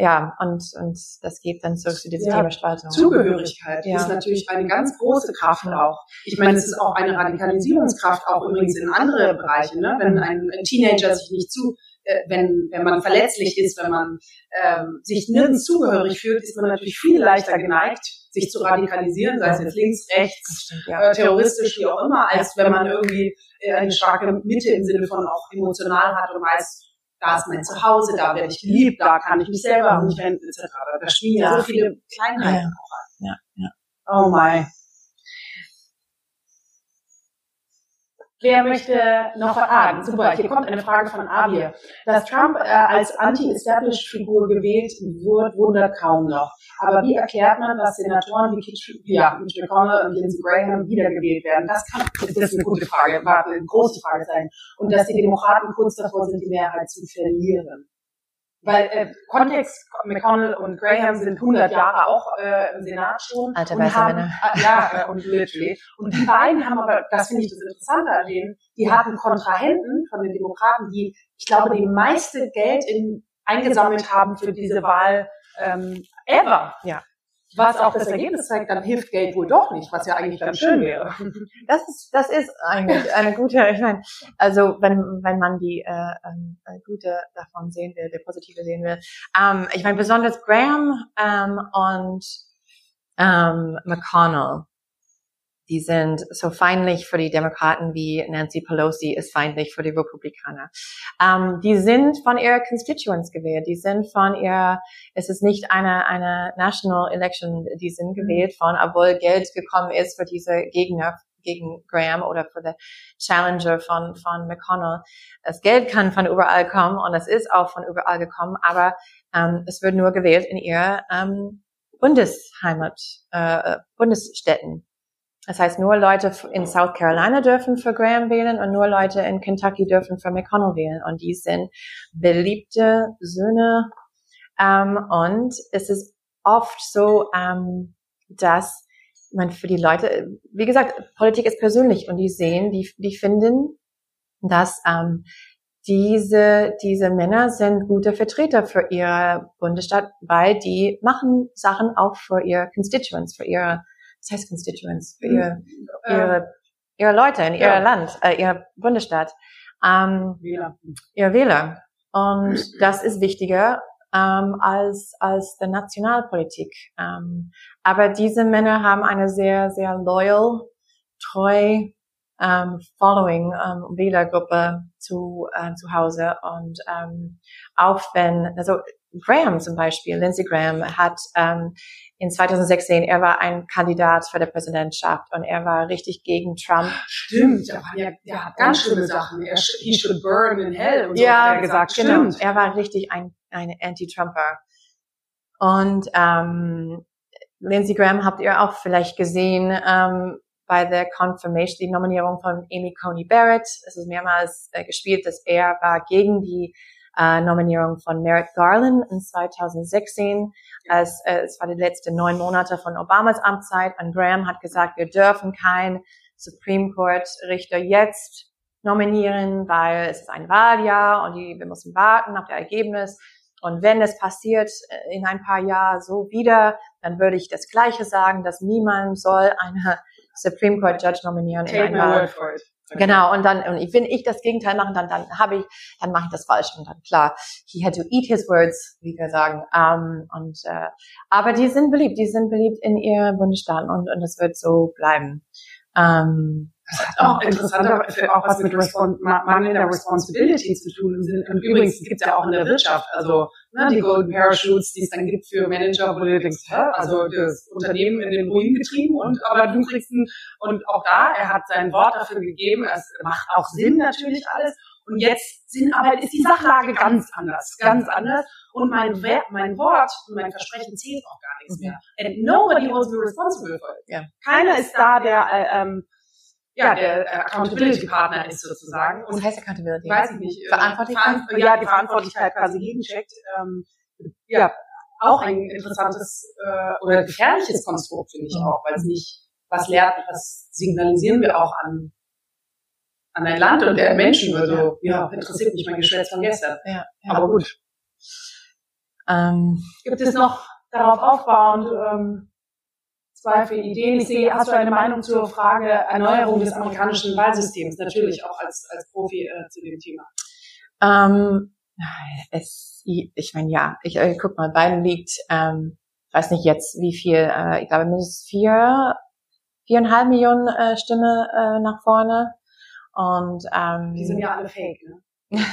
ja, und, und das geht dann zurück zu dieser ja, Thema Spaltung. Zugehörigkeit ja. ist natürlich eine ganz große Kraft auch. Ich meine, es ist auch eine Radikalisierungskraft, auch übrigens in andere Bereiche. Ne? Wenn ein, ein Teenager sich nicht zu, äh, wenn, wenn man verletzlich ist, wenn man ähm, sich nirgends zugehörig fühlt, ist man natürlich viel leichter geneigt, sich zu radikalisieren, sei es jetzt links, rechts, stimmt, ja. äh, terroristisch, wie auch immer, als wenn man irgendwie äh, eine starke Mitte im Sinne von auch emotional hat und weiß, da ist mein Zuhause, da werde ich geliebt, da kann ich mich selber an mich wenden, etc. Da spielen ja so viele Kleinheiten auch an. Ja, ja. Oh my. Wer möchte noch fragen? Super, hier kommt eine Frage von Abir. Dass Trump äh, als Anti-Establish-Figur gewählt wird, wundert kaum noch. Aber wie erklärt man, dass Senatoren wie Mitch, ja, McConnell und Lindsey Graham wiedergewählt werden? Das kann, das ist eine gute Frage, war eine große Frage sein. Und dass die Demokraten kurz davor sind, die Mehrheit zu verlieren. Weil äh, Kontext, McConnell und Graham sind 100 Jahre auch äh, im Senat schon. Alter und haben, äh, Ja, äh, und literally. Und die beiden haben aber, das finde ich das Interessante an denen, die hatten Kontrahenten von den Demokraten, die, ich glaube, die meiste Geld in, eingesammelt haben für diese Wahl ähm, ever. Ja was auch das Ergebnis zeigt, dann hilft Geld wohl doch nicht, was ja eigentlich ganz schön wäre. Das ist, das ist eigentlich eine gute, ich meine, also wenn, wenn man die äh, äh, gute davon sehen will, der positive sehen will. Ähm, ich meine, besonders Graham ähm, und ähm, McConnell die sind so feindlich für die Demokraten wie Nancy Pelosi ist feindlich für die Republikaner. Ähm, die sind von ihrer Constituents gewählt. Die sind von ihr, es ist nicht eine, eine National Election, die sind mhm. gewählt von, obwohl Geld gekommen ist für diese Gegner gegen Graham oder für den Challenger von, von McConnell. Das Geld kann von überall kommen und es ist auch von überall gekommen, aber ähm, es wird nur gewählt in ihrer ähm, Bundesheimat, äh, Bundesstädten. Das heißt, nur Leute in South Carolina dürfen für Graham wählen und nur Leute in Kentucky dürfen für McConnell wählen. Und die sind beliebte Söhne. Ähm, und es ist oft so, ähm, dass man für die Leute, wie gesagt, Politik ist persönlich und die sehen, die, die finden, dass ähm, diese, diese Männer sind gute Vertreter für ihre Bundesstaat, weil die machen Sachen auch für ihre Constituents, für ihre was heißt Constituents, für ihre, ihre, ihre Leute in ja. ihr Land, äh, ihr Bundesstaat, ähm, Wähler. ihr Wähler. Und das ist wichtiger ähm, als, als der Nationalpolitik. Ähm, aber diese Männer haben eine sehr, sehr loyal, treu ähm, Following, ähm, Wählergruppe zu, äh, zu Hause. Und ähm, auch wenn, also Graham zum Beispiel, Lindsey Graham hat ähm, in 2016, er war ein Kandidat für die Präsidentschaft und er war richtig gegen Trump. Stimmt, er, war ja, er hat ganz schlimme Sachen. Er, he should burn in hell und so ja, hat er gesagt. Genau. Stimmt. Er war richtig ein, ein Anti-Trumper. Und ähm, Lindsey Graham habt ihr auch vielleicht gesehen ähm, bei der Confirmation, die Nominierung von Amy Coney Barrett. Es ist mehrmals äh, gespielt, dass er war gegen die äh, Nominierung von Merrick Garland in 2016. Als, äh, es war die letzten neun Monate von Obamas Amtszeit und Graham hat gesagt, wir dürfen kein Supreme Court Richter jetzt nominieren, weil es ist ein Wahljahr und die, wir müssen warten auf das Ergebnis. Und wenn es passiert äh, in ein paar Jahren so wieder, dann würde ich das Gleiche sagen, dass niemand soll eine Supreme Court Judge nominieren Take in ein Wahl. Genau, und dann, und wenn ich das Gegenteil mache, dann, dann habe ich, dann mache ich das falsch. Und dann klar, he had to eat his words, wie wir sagen. Ähm, und äh, aber die sind beliebt, die sind beliebt in ihren Bundesstaaten und und es wird so bleiben. Ähm, Auch interessanter, auch was mit Respon ma- mangelnder Responsibility zu tun. Und übrigens gibt es ja auch in der Wirtschaft, also ne, die Golden Parachutes, die es dann gibt für Manager, wo du denkst, hä, also das Unternehmen in den Ruin getrieben und aber du kriegst ein, und auch da, er hat sein Wort dafür gegeben, es macht auch Sinn natürlich alles. Und jetzt sind aber ist die Sachlage ganz anders, ganz anders. Und mein, mein Wort und mein Versprechen zählt auch gar nichts mehr. And nobody holds me responsible for it. Keiner ist da, der äh, ähm, ja, der äh, Accountability Partner ist sozusagen. was Und heißt Accountability? weiß ich nicht. äh, Verantwortlichkeit? Veran- Ja, die Verantwortlichkeit quasi gegencheckt. Ähm, ja, auch ein interessantes äh, oder gefährliches Konstrukt, finde ich Mhm. auch, weil es nicht was lehrt, was signalisieren wir auch an an ein Land und der Menschen. Also, ja, interessiert mich mein Geschwätz von gestern. Ja, ja. Aber gut. ähm, Gibt es noch darauf aufbauend ähm, Zweifel, Ideen? Ich sehe, hast du eine Meinung zur Frage Erneuerung des amerikanischen Wahlsystems? Natürlich auch als, als Profi äh, zu dem Thema. Ähm, es, ich meine, ja, ich äh, guck mal, Biden liegt, ähm, weiß nicht jetzt, wie viel, äh, ich glaube mindestens vier, viereinhalb Millionen äh, Stimme äh, nach vorne. Und ähm, Die sind ja alle fake, ne?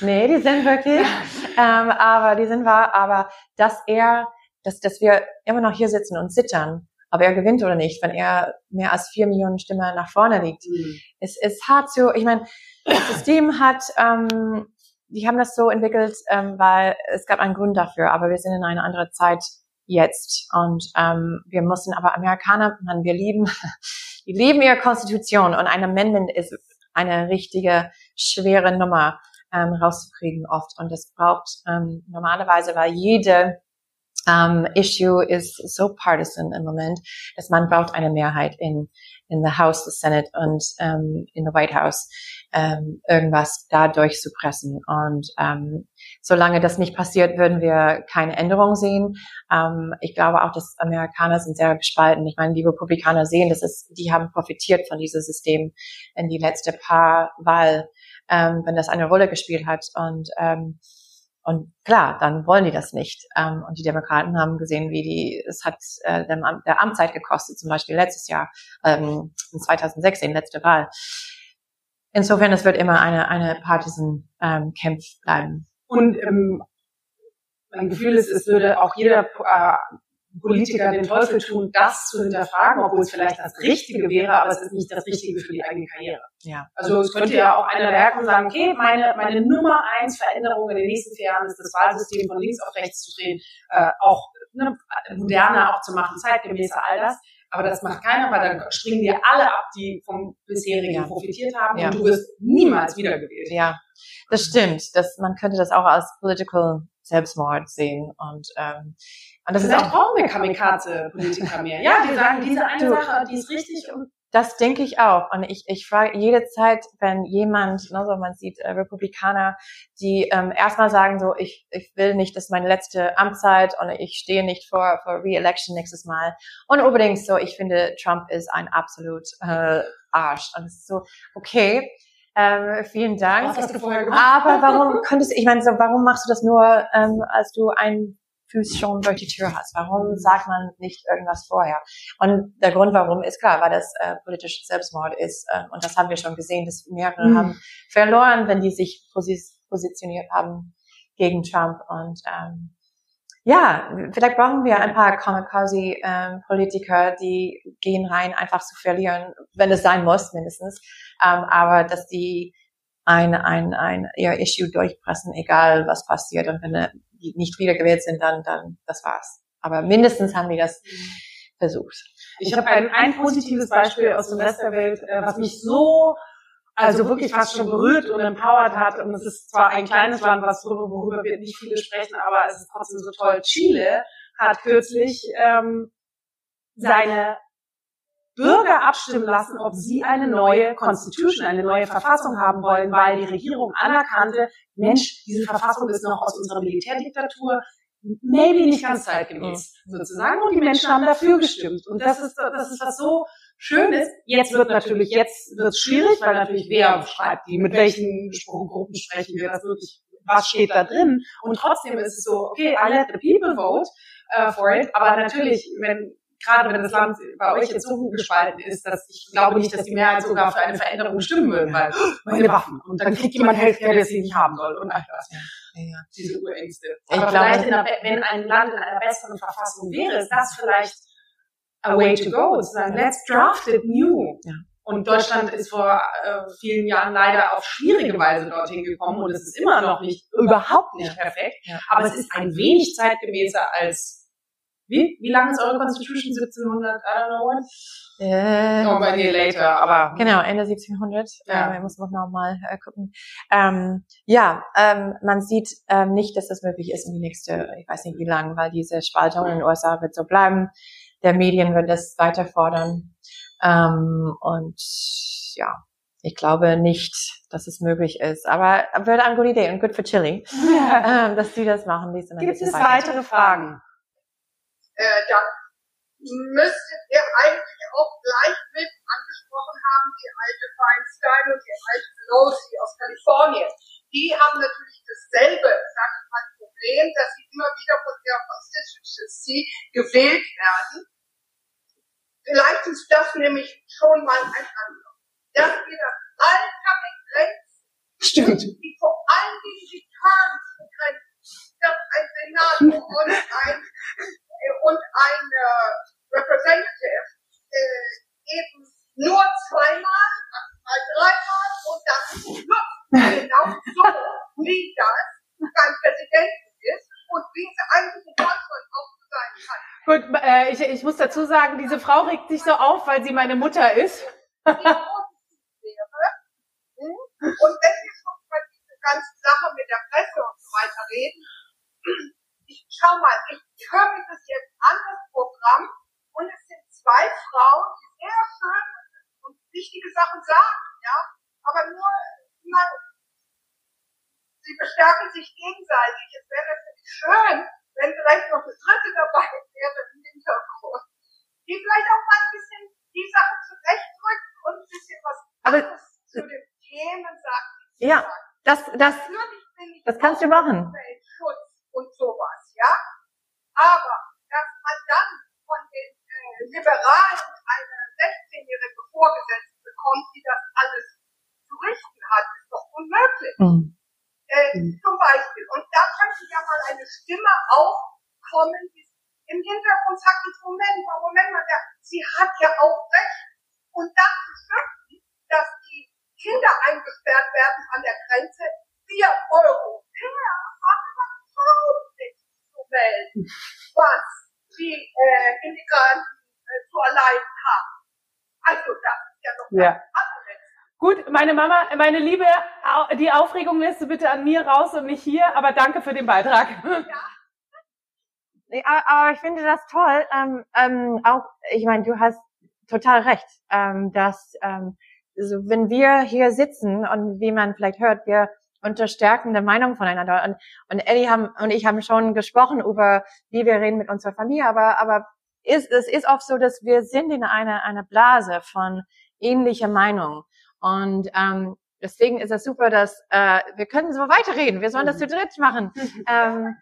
nee, die sind wirklich, ähm, aber die sind wahr, aber dass er, dass, dass wir immer noch hier sitzen und zittern, ob er gewinnt oder nicht, wenn er mehr als vier Millionen Stimme nach vorne liegt, es ist hart zu, ich meine, das System hat, ähm, die haben das so entwickelt, ähm, weil es gab einen Grund dafür, aber wir sind in einer anderen Zeit jetzt. Und ähm, wir müssen aber Amerikaner, man, wir lieben, die lieben ihre Konstitution. Und ein Amendment ist eine richtige schwere Nummer ähm, rauszukriegen oft. Und das braucht ähm, normalerweise, weil jede ähm, Issue ist so partisan im Moment, dass man braucht eine Mehrheit in in the House, the Senate und ähm, in the White House ähm, irgendwas da durchzupressen. Und ähm, solange das nicht passiert, würden wir keine Änderung sehen. Ähm, ich glaube auch, dass Amerikaner sind sehr gespalten. Ich meine, die Republikaner sehen, dass es, die haben profitiert von diesem System in die letzte paar Wahl, ähm, wenn das eine Rolle gespielt hat. Und ähm, und klar, dann wollen die das nicht. Ähm, und die Demokraten haben gesehen, wie die, es hat äh, dem Am der Amtszeit gekostet, zum Beispiel letztes Jahr, ähm, in 2016, letzte Wahl. Insofern, es wird immer eine, eine partisan ähm, bleiben. Und ähm, mein Gefühl ist, es würde auch jeder äh, Politiker den Teufel tun, das zu hinterfragen, obwohl es vielleicht das Richtige wäre, aber es ist nicht das Richtige für die eigene Karriere. Ja. Also es könnte ja auch einer werken und sagen, okay, meine, meine Nummer eins Veränderung in den nächsten vier Jahren ist das Wahlsystem von links auf rechts zu drehen, äh, auch ne, moderner auch zu machen, zeitgemäßer, all das. Aber das macht keiner, weil dann springen dir alle ab, die vom bisherigen Ja. profitiert haben Ja. und du wirst niemals wiedergewählt. Ja, das stimmt. Das, man könnte das auch als political Selbstmord sehen. Und, ähm, und das ist Vielleicht auch brauchen wir Kamikaze-Politiker mehr. Ja, die sagen, diese eine Sache, die ist richtig und Das denke ich auch. Und ich, ich frage jede Zeit, wenn jemand, ne, so man sieht, äh, Republikaner, die ähm, erstmal sagen so, ich, ich will nicht, dass meine letzte Amtszeit und ich stehe nicht vor, vor Re-Election nächstes Mal. Und unbedingt so, ich finde, Trump ist ein absolut äh, Arsch. Und es ist so, okay, ähm, vielen Dank. was hast du vorher gemacht? Aber warum könntest du, ich meine, so, warum machst du das nur, ähm, als du ein Fuß schon durch die Tür hast? Warum sagt man nicht irgendwas vorher? Und der Grund, warum, ist klar, weil das äh, politischer Selbstmord ist. Äh, und das haben wir schon gesehen, dass mehrere Mhm. haben verloren, wenn die sich posi positioniert haben gegen Trump. Und ähm, ja, vielleicht brauchen wir ein paar Kamikaze-Politiker, die gehen rein, einfach zu verlieren, wenn es sein muss, mindestens. Ähm, aber dass die ein, ein, ein ihr Issue durchpressen, egal was passiert. Und wenn die nicht wiedergewählt sind, dann, dann, das war's. Aber mindestens haben die das versucht. Ich habe ein, ein positives Beispiel aus dem Rest der Welt, äh, was mich so, also wirklich fast schon berührt und empowered hat. Und es ist zwar ein kleines Land, was worüber, worüber wir nicht viele sprechen, aber es ist trotzdem so toll. Chile hat kürzlich ähm, seine Bürger abstimmen lassen, ob sie eine neue Constitution, eine neue Verfassung haben wollen, weil die Regierung anerkannte, Mensch, diese Verfassung ist noch aus unserer Militärdiktatur, maybe nicht ganz zeitgemäß, mhm. sozusagen. Und die Menschen haben dafür gestimmt. Und das ist, das ist was so Schönes. Jetzt wird natürlich, jetzt wird es schwierig, weil natürlich wer schreibt die, mit welchen Gruppen sprechen wir das wirklich, was steht da drin? Und trotzdem ist es so, okay, I let the people vote uh, for it. Aber natürlich, wenn gerade wenn das Land bei euch jetzt so gespalten ist, dass ich glaube nicht, dass die Mehrheit sogar für eine Veränderung stimmen würden, weil meine Waffen und dann kriegt jemand Healthcare, der sie nicht haben soll und all das. Ja, ja. Diese Urängste. Ich Aber glaube, vielleicht, einer, wenn ein Land in einer besseren Verfassung wäre, ist das vielleicht a way to go, zu sagen, let's draft it new. Ja. Und Deutschland ist vor äh, vielen Jahren leider auf schwierige Weise dorthin gekommen und es ist immer noch nicht, überhaupt nicht perfekt. Aber es ist ein wenig zeitgemäßer als wie? Wie lange ist eure Constitution? 1700? I don't know what. Äh, oh, by later, aber. Genau, Ende 1700. Ja. Äh, muss man nochmal äh, gucken. Ähm, ja, ähm, man sieht ähm, nicht, dass das möglich ist in die nächste, ich weiß nicht wie lange, weil diese Spaltung in den USA wird so bleiben. Der Medien wird das weiter fordern. Ähm, und ja, ich glaube nicht, dass es möglich ist. Aber wäre eine gute Idee und gut für Chili, ja. ähm, dass die das machen. Die Gibt es weitere Fragen? Äh, dann müsstet ihr eigentlich auch gleich mit angesprochen haben, die alte Feinstein und die alte Pelosi aus Kalifornien. Die haben natürlich dasselbe, sag ich mal, Problem, dass sie immer wieder von der Constituency gewählt werden. Vielleicht ist das nämlich schon mal ein anderes. Dass wir das Alter begrenzen. Stimmt. Die vor allen Dingen die Terms Dass ein Senator und ein und ein äh, Representative äh, eben nur zweimal, mal dreimal und dann Schluss. Genau so, wie das beim Präsidenten ist und wie es eigentlich in Deutschland auch zu sein kann. Gut, äh, ich, ich muss dazu sagen, diese Frau regt sich so auf, weil sie meine Mutter ist. Und wenn wir schon über diese ganze Sache mit der Presse und so weiter reden, ich schau mal, ich höre mir das jetzt an, das Programm, und es sind zwei Frauen, die sehr schön und wichtige Sachen sagen, ja, aber nur, man, sie bestärken sich gegenseitig. Es wäre natürlich schön, wenn vielleicht noch das dritte dabei wäre im Hintergrund, die vielleicht auch mal ein bisschen die Sache zurechtdrückt und ein bisschen was anderes zu den Themen sagt. Ja, das, das, das kannst du machen. Schutz und sowas ja? Aber, dass man dann von den äh, Liberalen eine 16-jährige Vorgesetzte bekommt, die das alles zu richten hat, ist doch unmöglich. Mhm. Äh. Zum Beispiel. Und da könnte ja mal eine Stimme aufkommen, die im Hintergrund sagt, Moment Moment mal, sie hat ja auch recht. Und dann zu schützen, Kinder eingesperrt werden an der Grenze, wir Europäer haben überhaupt nichts Welt, was die äh, Immigranten äh, zu erleiden haben. Also das ist ja noch ja. Gut, meine Mama, meine Liebe, die Aufregung lässt du bitte an mir raus und nicht hier, aber danke für den Beitrag. Ja. aber ich finde das toll. Ähm, ähm, auch, ich meine, du hast total recht, ähm, dass ähm, also wenn wir hier sitzen und wie man vielleicht hört, wir unterstärkende Meinung voneinander. Und, und Eddie haben, und ich haben schon gesprochen über, wie wir reden mit unserer Familie, aber, aber ist, es ist oft so, dass wir sind in einer, einer Blase von ähnlicher Meinung. Und ähm, deswegen ist es super, dass äh, wir können so weiterreden. Wir sollen das zu dritt machen. ähm,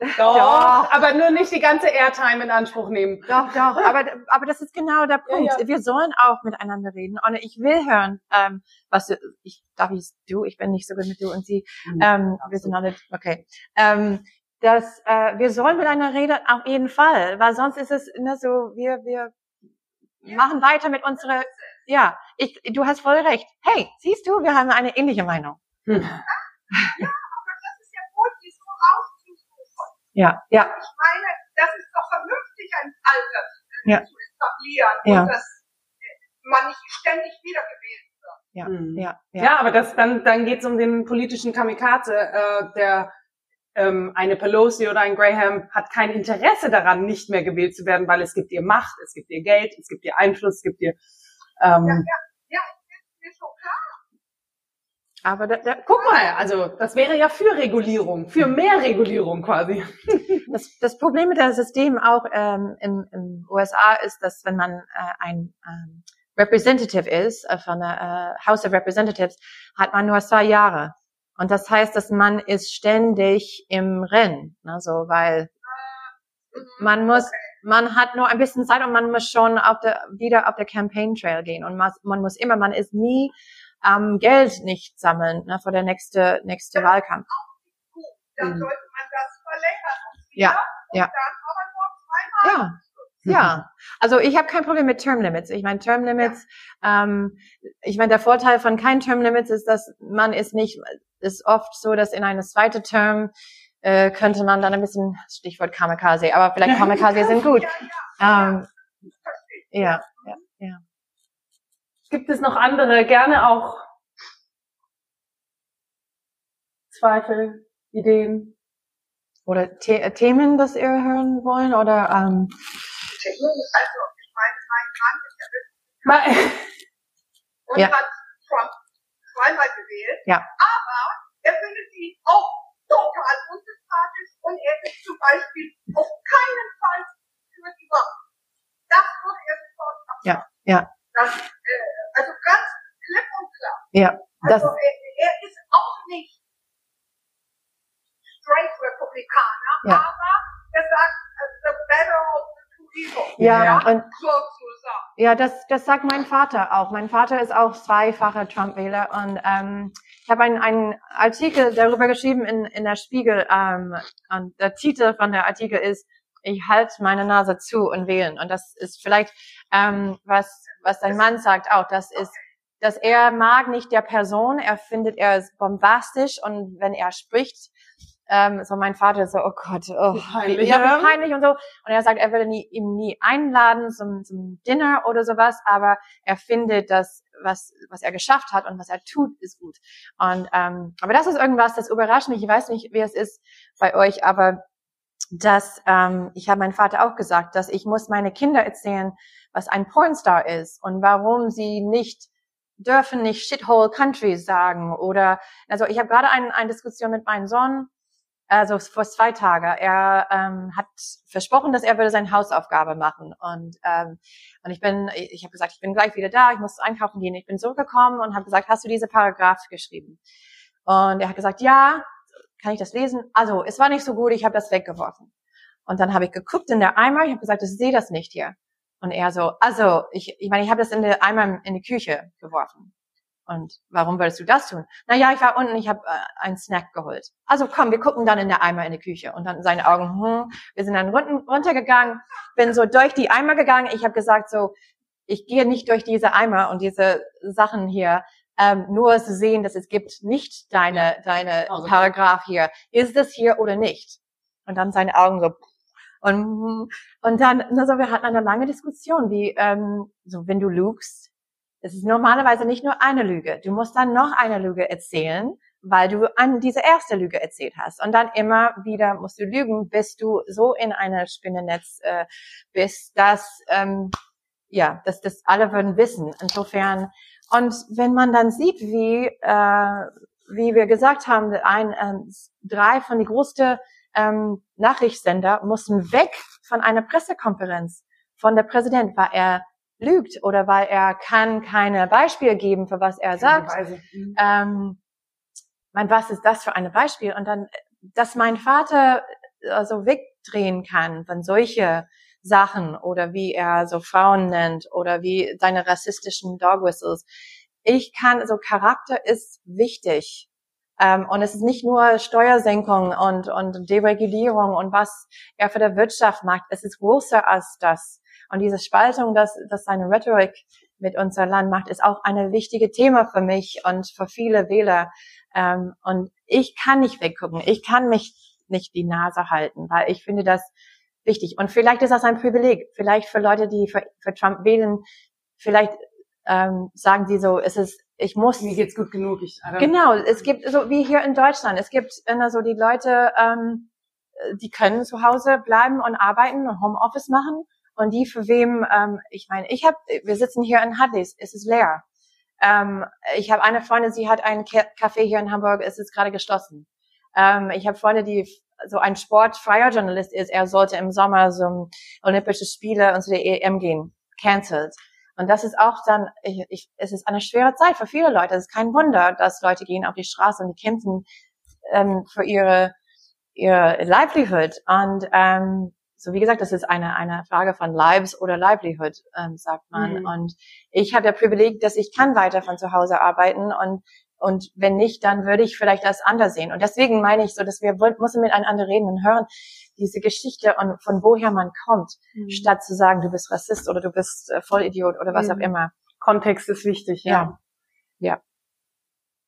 doch, doch, aber nur nicht die ganze Airtime in Anspruch nehmen. Doch, doch, aber, aber das ist genau der Punkt. Ja, ja. Wir sollen auch miteinander reden. Und ich will hören, ähm, was du, ich darf ich du, ich bin nicht so gut mit du und sie. Mhm, ähm, wir sind alle, okay. Ähm, dass äh, wir sollen miteinander reden, auf jeden Fall, weil sonst ist es ne, so, wir, wir machen weiter mit unserer, ja, ich, du hast voll recht. Hey, siehst du, wir haben eine ähnliche Meinung. Hm. Ja. Ja, ja. Ich meine, das ist doch vernünftig, ein Alter ja. zu etablieren ja. und dass man nicht ständig wiedergewählt wird. Ja, mhm. ja, ja. ja, aber das, dann, dann geht es um den politischen Kamikaze, äh, der ähm, eine Pelosi oder ein Graham hat kein Interesse daran, nicht mehr gewählt zu werden, weil es gibt ihr Macht, es gibt ihr Geld, es gibt ihr Einfluss, es gibt ihr ähm, Ja, ja, ja, ist, ist schon klar. Aber da, da, Guck mal, also das wäre ja für Regulierung, für mehr Regulierung quasi. das, das Problem mit dem System auch ähm, im, im USA ist, dass wenn man äh, ein ähm, Representative ist äh, von der äh, House of Representatives, hat man nur zwei Jahre. Und das heißt, dass man ist ständig im Rennen, ne, so, weil man muss, man hat nur ein bisschen Zeit und man muss schon auf der, wieder auf der Campaign Trail gehen und man, man muss immer, man ist nie ähm, Geld nicht sammeln ne, für der nächste nächste Wahlkampf. Mhm. Ja, ja. Ja. Ja, also ich habe kein Problem mit Term Limits. Ich meine, Term Limits, ähm, ich meine, der Vorteil von kein Term Limits ist, dass man ist nicht, ist oft so, dass in eine zweite Term äh, könnte man dann ein bisschen, Stichwort Kamikaze, aber vielleicht Kamikaze sind gut. Ja, ja, Ähm, ja, ja, ja. Gibt es noch andere, gerne auch Zweifel, Ideen? Oder The äh, Themen, das ihr hören wollen? Oder ähm, Also, ich meine, mein Mann ist ja wirklich Mal- und Ja. hat Trump zweimal gewählt. Ja. Aber er findet ihn auch total unsympathisch und er ist zum Beispiel auf keinen Fall für die Waffen. Das würde er sofort absagen. Ja, ja. Das, äh, also ganz klipp und klar. ja, Also er, er ist auch nicht straight Republikaner, Ja. aber er sagt, uh, the better of the two evils. ja, und. Ja, das, das sagt mein Vater auch. Mein Vater ist auch zweifacher Trump-Wähler und ähm, ich habe einen, einen Artikel darüber geschrieben in, in der Spiegel ähm, und der Titel von der Artikel ist Ich halte meine Nase zu und wählen und das ist vielleicht ähm, was was dein Mann sagt auch. Das ist dass er mag nicht der Person, er findet er ist bombastisch und wenn er spricht, ähm, so mein Vater so, oh Gott, oh, peinlich, ja, peinlich und so. Und er sagt, er würde nie, ihm nie einladen zum, zum Dinner oder sowas, aber er findet, dass was, was er geschafft hat und was er tut, ist gut. Und ähm, aber das ist irgendwas, das überrascht mich. Ich weiß nicht, wie es ist bei euch, aber dass ähm, ich habe meinem Vater auch gesagt, dass ich muss meine Kinder erzählen, was ein Pornstar ist und warum sie nicht dürfen nicht shithole countries sagen oder also ich habe gerade ein, eine Diskussion mit meinem Sohn also vor zwei Tagen. Er ähm, hat versprochen, dass er würde seine Hausaufgabe machen und ähm, und ich bin ich habe gesagt, ich bin gleich wieder da, ich muss einkaufen gehen. Ich bin zurückgekommen und habe gesagt, hast du diese Paragraph geschrieben? Und er hat gesagt, ja, kann ich das lesen? Also, es war nicht so gut, ich habe das weggeworfen. Und dann habe ich geguckt in der Eimer, ich habe gesagt, ich sehe das nicht hier. Und er so, also, ich, ich meine, ich habe das in der Eimer in die Küche geworfen. Und warum würdest du das tun? Naja, ich war unten, ich habe äh, einen Snack geholt. Also komm, wir gucken dann in der Eimer in die Küche. Und dann seine Augen, hm, wir sind dann runter, runtergegangen, bin so durch die Eimer gegangen. Ich habe gesagt so, ich gehe nicht durch diese Eimer und diese Sachen hier, ähm, nur zu sehen, dass es gibt nicht deine, deine Also. Paragraph hier. Ist es hier oder nicht? Und dann seine Augen so, und, und dann, also wir hatten eine lange Diskussion, wie, ähm, so wenn du lügst, es ist normalerweise nicht nur eine Lüge. Du musst dann noch eine Lüge erzählen, weil du an diese erste Lüge erzählt hast. Und dann immer wieder musst du lügen, bis du so in einer Spinnennetz äh, bist, dass ähm, ja, dass das alle würden wissen. Insofern und wenn man dann sieht, wie äh, wie wir gesagt haben, ein ähm, drei von die größten ähm, Nachrichtssender mussten weg von einer Pressekonferenz von der Präsident, weil er lügt oder weil er kann keine Beispiel geben für was er sagt. Mhm. Ähm, mein, was ist das für ein Beispiel? Und dann, dass mein Vater also wegdrehen kann von solche Sachen oder wie er so Frauen nennt oder wie seine rassistischen Dog Whistles. Ich kann, so Charakter ist wichtig. Ähm, und es ist nicht nur Steuersenkung und, und Deregulierung und was er für der Wirtschaft macht. Es ist größer als das. Und diese Spaltung, dass, dass seine Rhetorik mit unser Land macht, ist auch eine wichtige Thema für mich und für viele Wähler. Ähm, und ich kann nicht weggucken. Ich kann mich nicht die Nase halten, weil ich finde das wichtig. Und vielleicht ist das ein Privileg. Vielleicht für Leute, die für, für Trump wählen, vielleicht ähm, sagen sie so, es ist ich muss. Mir geht's gut genug. Ich, genau, es gibt so wie hier in Deutschland. Es gibt immer so die Leute, ähm, die können zu Hause bleiben und arbeiten und Homeoffice machen. Und die für wem, ähm, ich meine, ich habe, wir sitzen hier in Hadleys, es ist leer. Ähm, ich habe eine Freundin, sie hat einen Café hier in Hamburg, es ist gerade geschlossen. Ähm, ich habe Freunde, die so ein sportfreier Journalist ist, er sollte im Sommer so Olympische Spiele und zu der EM gehen. Cancelled. Und das ist auch dann, ich, ich, es ist eine schwere Zeit für viele Leute. Es ist kein Wunder, dass Leute gehen auf die Straße und die kämpfen ähm, für ihre, ihre Livelihood. Und ähm, so wie gesagt, das ist eine, eine Frage von Lives oder Livelihood, ähm, sagt man. Mhm. Und ich habe ja Privileg, dass ich kann weiter von zu Hause arbeiten und und wenn nicht, dann würde ich vielleicht das anders sehen. Und deswegen meine ich so, dass wir müssen miteinander reden und hören diese Geschichte und von woher man kommt, mhm. statt zu sagen, du bist Rassist oder du bist äh, Vollidiot oder was mhm. auch immer. Kontext ist wichtig, ja. ja. Ja.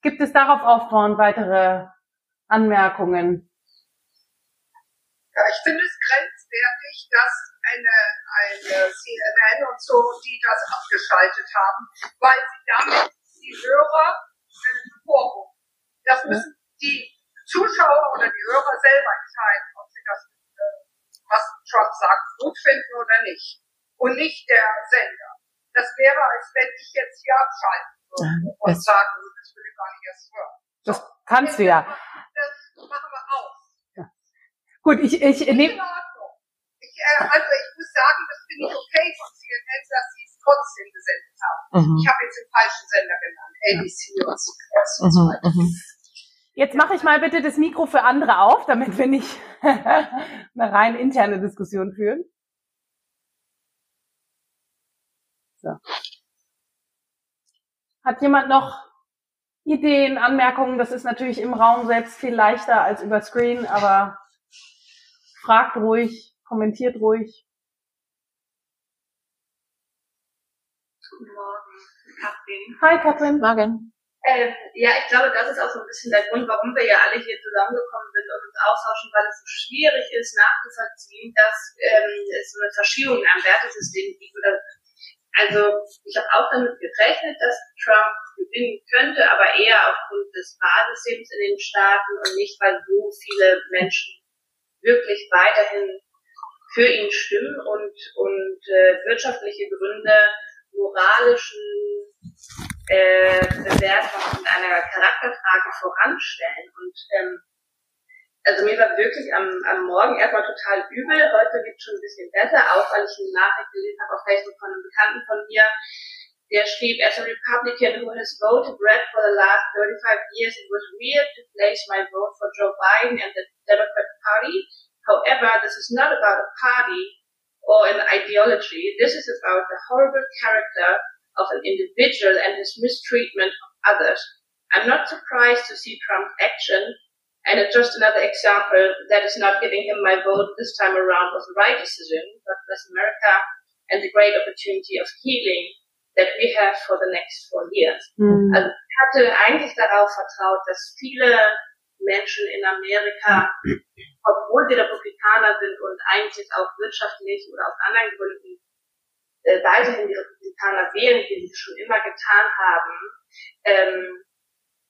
Gibt es darauf aufbauend weitere Anmerkungen? Ja, ich finde es grenzwertig, dass eine, eine CNN und so, die das abgeschaltet haben, weil sie damit die Hörer Das müssen die Zuschauer oder die Hörer selber entscheiden, ob sie das, äh, was Trump sagt, gut finden oder nicht. Und nicht der Sender. Das wäre, als wenn ich jetzt hier abschalten würde und sagen, das will ich gar nicht erst hören. Das kannst du ja. Das machen wir aus. Ja. Gut, ich, ich nehme. Äh, also ich muss sagen, das finde ich okay von CNN, dass sie trotzdem gesendet haben. Mhm. Ich habe jetzt den falschen Sender genannt, ABC und CBS und so weiter. Jetzt mache ich mal bitte das Mikro für andere auf, damit wir nicht eine rein interne Diskussion führen. So. Hat jemand noch Ideen, Anmerkungen? Das ist natürlich im Raum selbst viel leichter als über Screen, aber fragt ruhig, kommentiert ruhig. Guten Morgen, Katrin. Hi, Katrin. Morgen. Ähm, ja, ich glaube, das ist auch so ein bisschen der Grund, warum wir ja alle hier zusammengekommen sind und uns austauschen, weil es so schwierig ist, nachzuvollziehen, dass ähm, es so eine Verschiebung am Wertesystem gibt. Also ich habe auch damit gerechnet, dass Trump gewinnen könnte, aber eher aufgrund des Wahlsystems in den Staaten und nicht, weil so viele Menschen wirklich weiterhin für ihn stimmen und, und äh, wirtschaftliche Gründe moralischen äh, Bewertung und einer Charakterfrage voranstellen. Und ähm, also mir war wirklich am, am Morgen erstmal total übel. Heute es schon ein bisschen besser, auch weil ich eine Nachricht gelesen habe auf Facebook von einem Bekannten von mir, der schrieb, as a Republican who has voted red for the last 35 years, it was weird to place my vote for Joe Biden and the Democratic Party. However, this is not about a party or an ideology. This is about the horrible character of an individual and his mistreatment of others. I'm not surprised to see Trump's action, and it's just another example that is not giving him my vote this time around was the right decision, but bless America and the great opportunity of healing that we have for the next four years. Mhm. Also ich hatte eigentlich darauf vertraut, dass viele Menschen in Amerika, obwohl sie Republikaner sind und eigentlich auch wirtschaftlich oder aus anderen Gründen äh, weiterhin die Republikaner wählen, wie sie schon immer getan haben, ähm,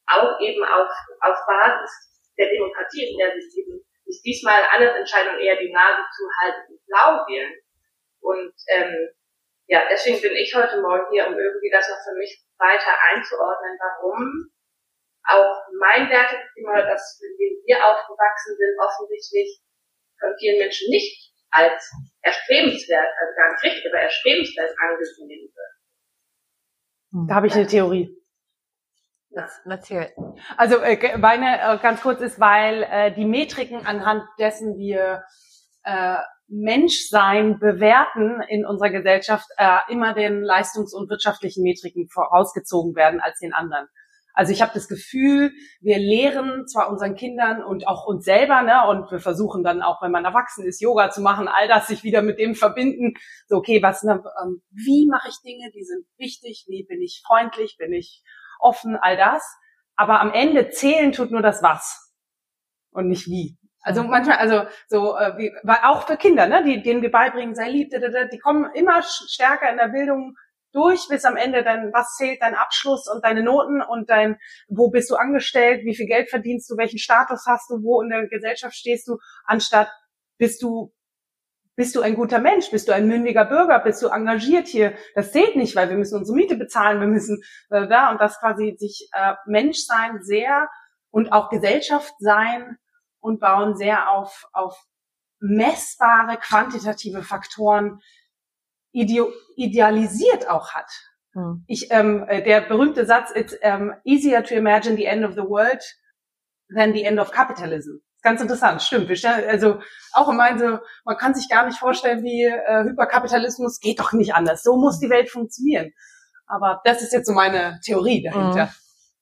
auch eben auf, auf Basis der Demokratie, in der sie leben, sich diesmal anderen Entscheidungen eher die Nase zu halten und blau wählen. Und ähm, ja, deswegen bin ich heute Morgen hier, um irgendwie das noch für mich weiter einzuordnen, warum auch mein Wertesystem oder das, mit dem wir aufgewachsen sind, offensichtlich von vielen Menschen nicht als erstrebenswert, also gar nicht richtig, aber erstrebenswert angesehen wird. Hm. Da habe ich eine Theorie. Natürlich. Also äh, meine äh, ganz kurz ist, weil äh, die Metriken anhand dessen wir äh, Menschsein bewerten in unserer Gesellschaft äh, immer den leistungs- und wirtschaftlichen Metriken vorausgezogen werden als den anderen. Also ich habe das Gefühl, wir lehren zwar unseren Kindern und auch uns selber, ne, und wir versuchen dann auch, wenn man erwachsen ist, Yoga zu machen, all das sich wieder mit dem verbinden. So, okay, was, ne, ähm, wie mache ich Dinge, die sind wichtig, wie bin ich freundlich, bin ich offen, all das. Aber am Ende zählen tut nur das Was und nicht wie. Also manchmal, also so äh, wie, auch für Kinder, ne, die, denen wir beibringen, sei lieb, die kommen immer stärker in der Bildung durch bis am Ende dann, was zählt dein Abschluss und deine Noten und dein, wo bist du angestellt, wie viel Geld verdienst du, welchen Status hast du, wo in der Gesellschaft stehst du, anstatt bist du bist du ein guter Mensch? Bist du ein mündiger Bürger? Bist du engagiert hier? Das zählt nicht, weil wir müssen unsere Miete bezahlen, wir müssen äh, da und das quasi sich äh, Menschsein sehr und auch Gesellschaft sein und bauen sehr auf, auf messbare quantitative Faktoren ide idealisiert auch hat. Hm. Ich, ähm, äh, der berühmte Satz, it's um, easier to imagine the end of the world than the end of capitalism. Ganz interessant, stimmt. Wir stellen, also auch immer so, man kann sich gar nicht vorstellen, wie äh, Hyperkapitalismus geht doch nicht anders. So muss die Welt funktionieren. Aber das ist jetzt so meine Theorie dahinter. Mhm.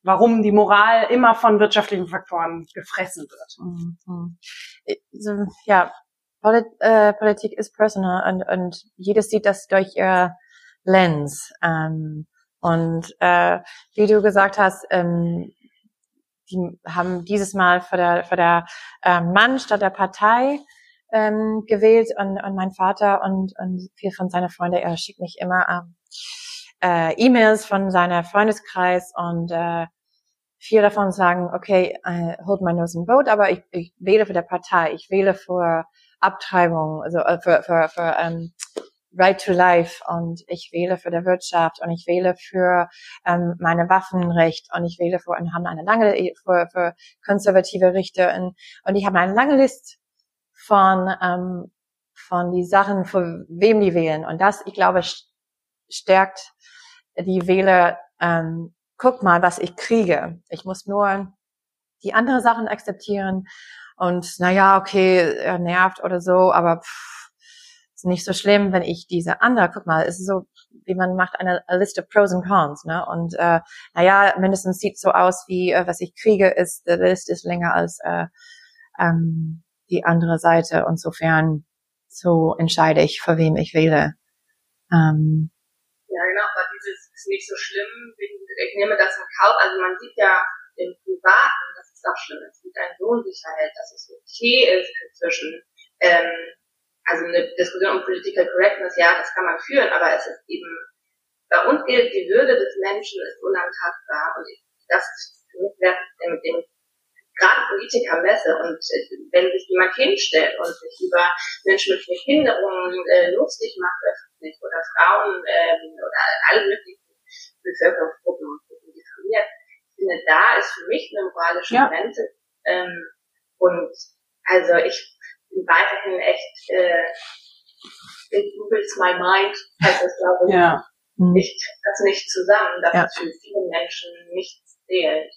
Warum die Moral immer von wirtschaftlichen Faktoren gefressen wird. Mhm. Ja, Polit äh, Politik ist personal und, und jedes sieht das durch ihr Lens. Ähm, und äh, wie du gesagt hast, ähm, die haben dieses Mal für der, für der äh, Mann statt der Partei ähm, gewählt und, und mein Vater und, und viel von seiner Freunde, er schickt mich immer ähm, äh, E-Mails von seiner Freundeskreis und äh, vier davon sagen, okay, I hold my nose in vote, aber ich, ich wähle für der Partei, ich wähle für Abtreibung, also äh, für, für, für ähm, Right to Life und ich wähle für der Wirtschaft und ich wähle für ähm, meine Waffenrecht und ich wähle für und haben eine lange für, für konservative Richter und, und ich habe eine lange Liste von ähm, von die Sachen, für wem die wählen und das, ich glaube, stärkt die Wähler. Ähm, guck mal, was ich kriege. Ich muss nur die andere Sachen akzeptieren und naja, okay, er nervt oder so, aber pff, ist nicht so schlimm, wenn ich diese andere, guck mal, ist so, wie man macht eine Liste Pros und Cons, ne? Und äh, naja, mindestens sieht so aus, wie äh, was ich kriege, ist, der List ist länger als äh, ähm, die andere Seite. Und sofern so entscheide ich, für wem ich wähle. Ähm, ja, genau, aber dieses ist nicht so schlimm, ich nehme das in Kauf, also man sieht ja im Privaten, es auch schlimm ist, mit einem Lohnsicherheit, dass es okay ist inzwischen, ähm, also eine Diskussion um Political Correctness, ja, das kann man führen, aber es ist eben, bei uns gilt, die Würde des Menschen ist unantastbar und das ist für mich mit dem gerade Politiker messe und äh, wenn sich jemand hinstellt und sich über Menschen mit Behinderungen äh, lustig macht öffentlich oder Frauen ähm, oder alle möglichen Bevölkerungsgruppen und diffamiert, finde, da ist für mich eine moralische ja. Grenze ähm, und also ich bin weiterhin echt, äh, it moves my mind, heißt das glaube ich. Ja. Mhm. Ich kriege das nicht zusammen, dass ja. es für viele Menschen nichts zählt.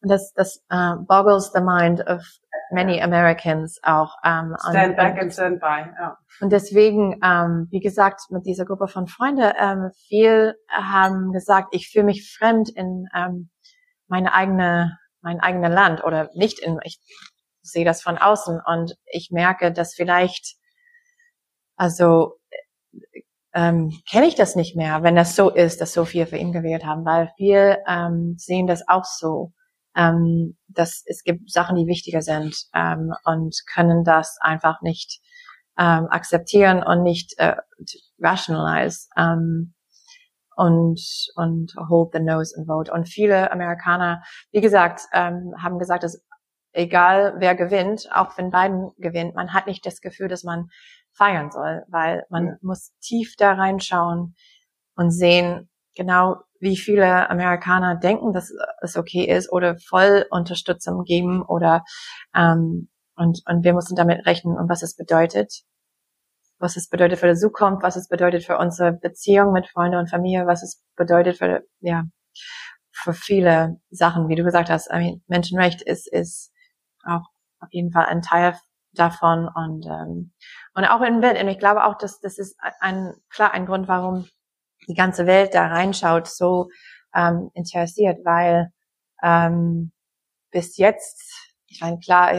Und das, das uh, boggles the mind of many Americans auch. Um, stand und, back and stand by, ja. Und deswegen, um, wie gesagt, mit dieser Gruppe von Freunden, um, viel haben gesagt, ich fühle mich fremd in um, meine eigene, mein eigenes Land oder nicht in, ich sehe das von außen und ich merke, dass vielleicht, also ähm, kenne ich das nicht mehr, wenn das so ist, dass so viel für ihn gewählt haben, weil wir ähm, sehen das auch so, ähm, dass es gibt Sachen, die wichtiger sind ähm, und können das einfach nicht ähm, akzeptieren und nicht äh, rationalize ähm, und und hold the nose and vote. Und viele Amerikaner, wie gesagt, ähm, haben gesagt, dass egal wer gewinnt, auch wenn Biden gewinnt, man hat nicht das Gefühl, dass man feiern soll, weil man ja. muss tief da reinschauen und sehen, genau wie viele Amerikaner denken, dass es okay ist oder voll Unterstützung geben oder ähm, und, und wir müssen damit rechnen und was es bedeutet, was es bedeutet für die Zukunft, was es bedeutet für unsere Beziehung mit Freunden und Familie, was es bedeutet für ja für viele Sachen, wie du gesagt hast. I mean, Menschenrecht ist ist auch auf jeden Fall ein Teil davon und ähm, und auch in Welt. Und ich glaube auch, dass das ist ein klar ein Grund, warum die ganze Welt da reinschaut, so ähm, interessiert, weil ähm, bis jetzt, ich meine klar,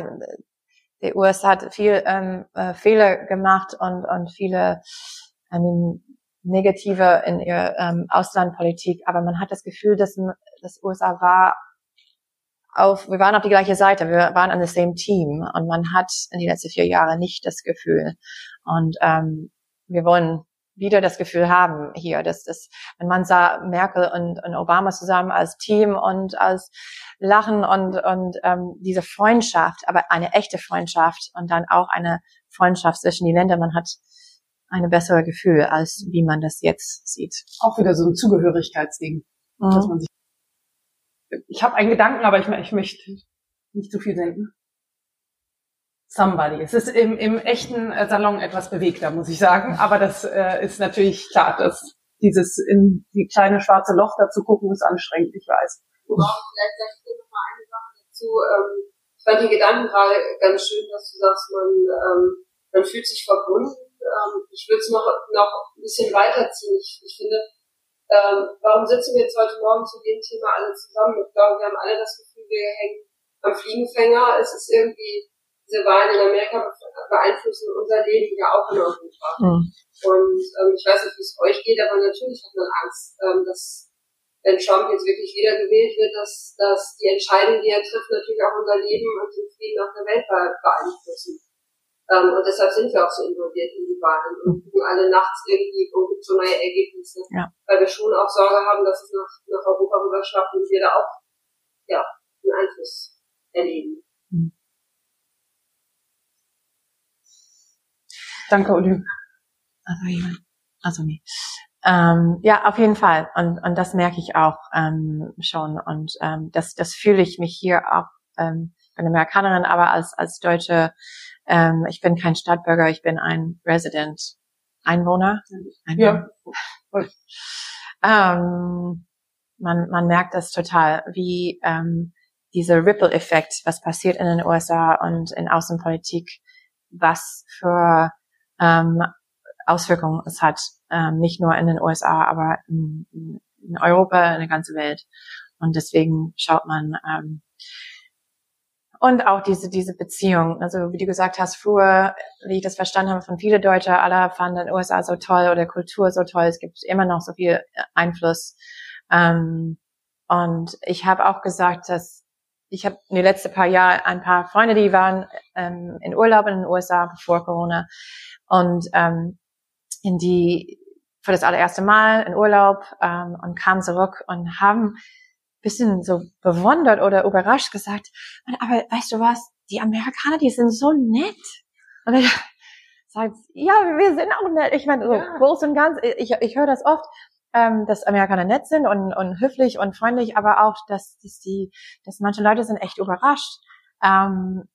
der USA hat viel ähm, äh, Fehler gemacht und und viele ähm, negative in ihrer ähm, Auslandpolitik, aber man hat das Gefühl, dass das USA war auf, wir waren auf die gleiche Seite, wir waren an the same team. Und man hat in die letzten vier Jahre nicht das Gefühl. Und ähm, wir wollen wieder das Gefühl haben hier, dass das, wenn man sah Merkel und, und Obama zusammen als Team und als Lachen und, und ähm, diese Freundschaft, aber eine echte Freundschaft und dann auch eine Freundschaft zwischen die Länder, man hat eine bessere Gefühl, als wie man das jetzt sieht. Auch wieder so ein Zugehörigkeitsding, mhm. dass man sich. Ich habe einen Gedanken, aber ich, ich möchte nicht zu viel senden. Somebody. Es ist im, im echten äh, Salon etwas bewegter, muss ich sagen. Aber das äh, ist natürlich klar, dass dieses in die kleine schwarze Loch dazu gucken ist anstrengend, ich weiß. Wow, vielleicht sage ich dir noch mal eine Sache dazu. Ähm, ich fand den Gedanken gerade ganz schön, dass du sagst, man, ähm, man fühlt sich verbunden. Ähm, ich würde es noch, noch ein bisschen weiterziehen. Ich, ich finde, ähm, warum sitzen wir jetzt heute Morgen zu dem Thema alle zusammen? Ich glaube, wir haben alle das Gefühl, wir hängen am Fliegenfänger. Es ist irgendwie diese Wahlen in Amerika beeinflussen unser Leben ja auch in Europa. Mhm. Und ähm, ich weiß nicht, wie es euch geht, aber natürlich hat man Angst, ähm, dass wenn Trump jetzt wirklich wieder gewählt wird, dass, dass die Entscheidungen, die er trifft, natürlich auch unser Leben und den Frieden auf der Welt beeinflussen. Ähm, und deshalb sind wir auch so involviert in die Wahlen und gucken alle nachts irgendwie und gibt so neue Ergebnisse. Ja. Weil wir schon auch Sorge haben, dass es nach, nach Europa rüberschwappt und wir da auch ja, einen Einfluss erleben. Danke, Olivia. Also, also nee. Ähm, ja, auf jeden Fall. Und, und das merke ich auch ähm, schon. Und ähm, das, das fühle ich mich hier auch, ähm, ich bin Amerikanerin, aber als, als Deutsche, ähm, ich bin kein Stadtbürger, ich bin ein Resident, Einwohner. Einwohner. Ja. Ähm, man, man merkt das total, wie ähm, dieser Ripple-Effekt, was passiert in den USA und in Außenpolitik, was für ähm, Auswirkungen es hat, ähm, nicht nur in den USA, aber in, in Europa, in der ganzen Welt. Und deswegen schaut man ähm, und auch diese diese Beziehung. Also wie du gesagt hast, früher, wie ich das verstanden habe, von viele Deutsche, alle fanden den USA so toll oder Kultur so toll. Es gibt immer noch so viel Einfluss. Ähm, und ich habe auch gesagt, dass ich habe in den letzten paar Jahren ein paar Freunde, die waren ähm, in Urlaub in den USA vor Corona und ähm, in die für das allererste Mal in Urlaub ähm, und kamen zurück und haben bisschen so bewundert oder überrascht gesagt, aber weißt du was, die Amerikaner, die sind so nett. Und ich sage, ja, wir sind auch nett. Ich meine, so ja. groß und ganz, ich, ich höre das oft, ähm, dass Amerikaner nett sind und, und höflich und freundlich, aber auch, dass, dass die, dass manche Leute sind echt überrascht, ähm,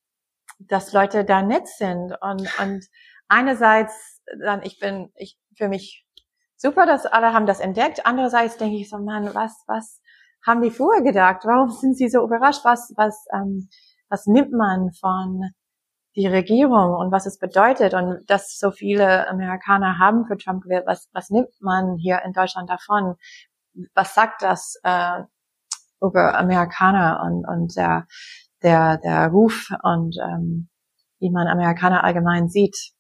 dass Leute da nett sind und, und einerseits dann, ich bin, ich für mich super, dass alle haben das entdeckt. Andererseits denke ich so, Mann, was, was haben die vorher gedacht? Warum sind sie so überrascht? Was, was, ähm, was nimmt man von die Regierung und was es bedeutet und dass so viele Amerikaner haben für Trump gewählt? Was, was nimmt man hier in Deutschland davon? Was sagt das äh, über Amerikaner und, und der, der, der Ruf und ähm, wie man Amerikaner allgemein sieht?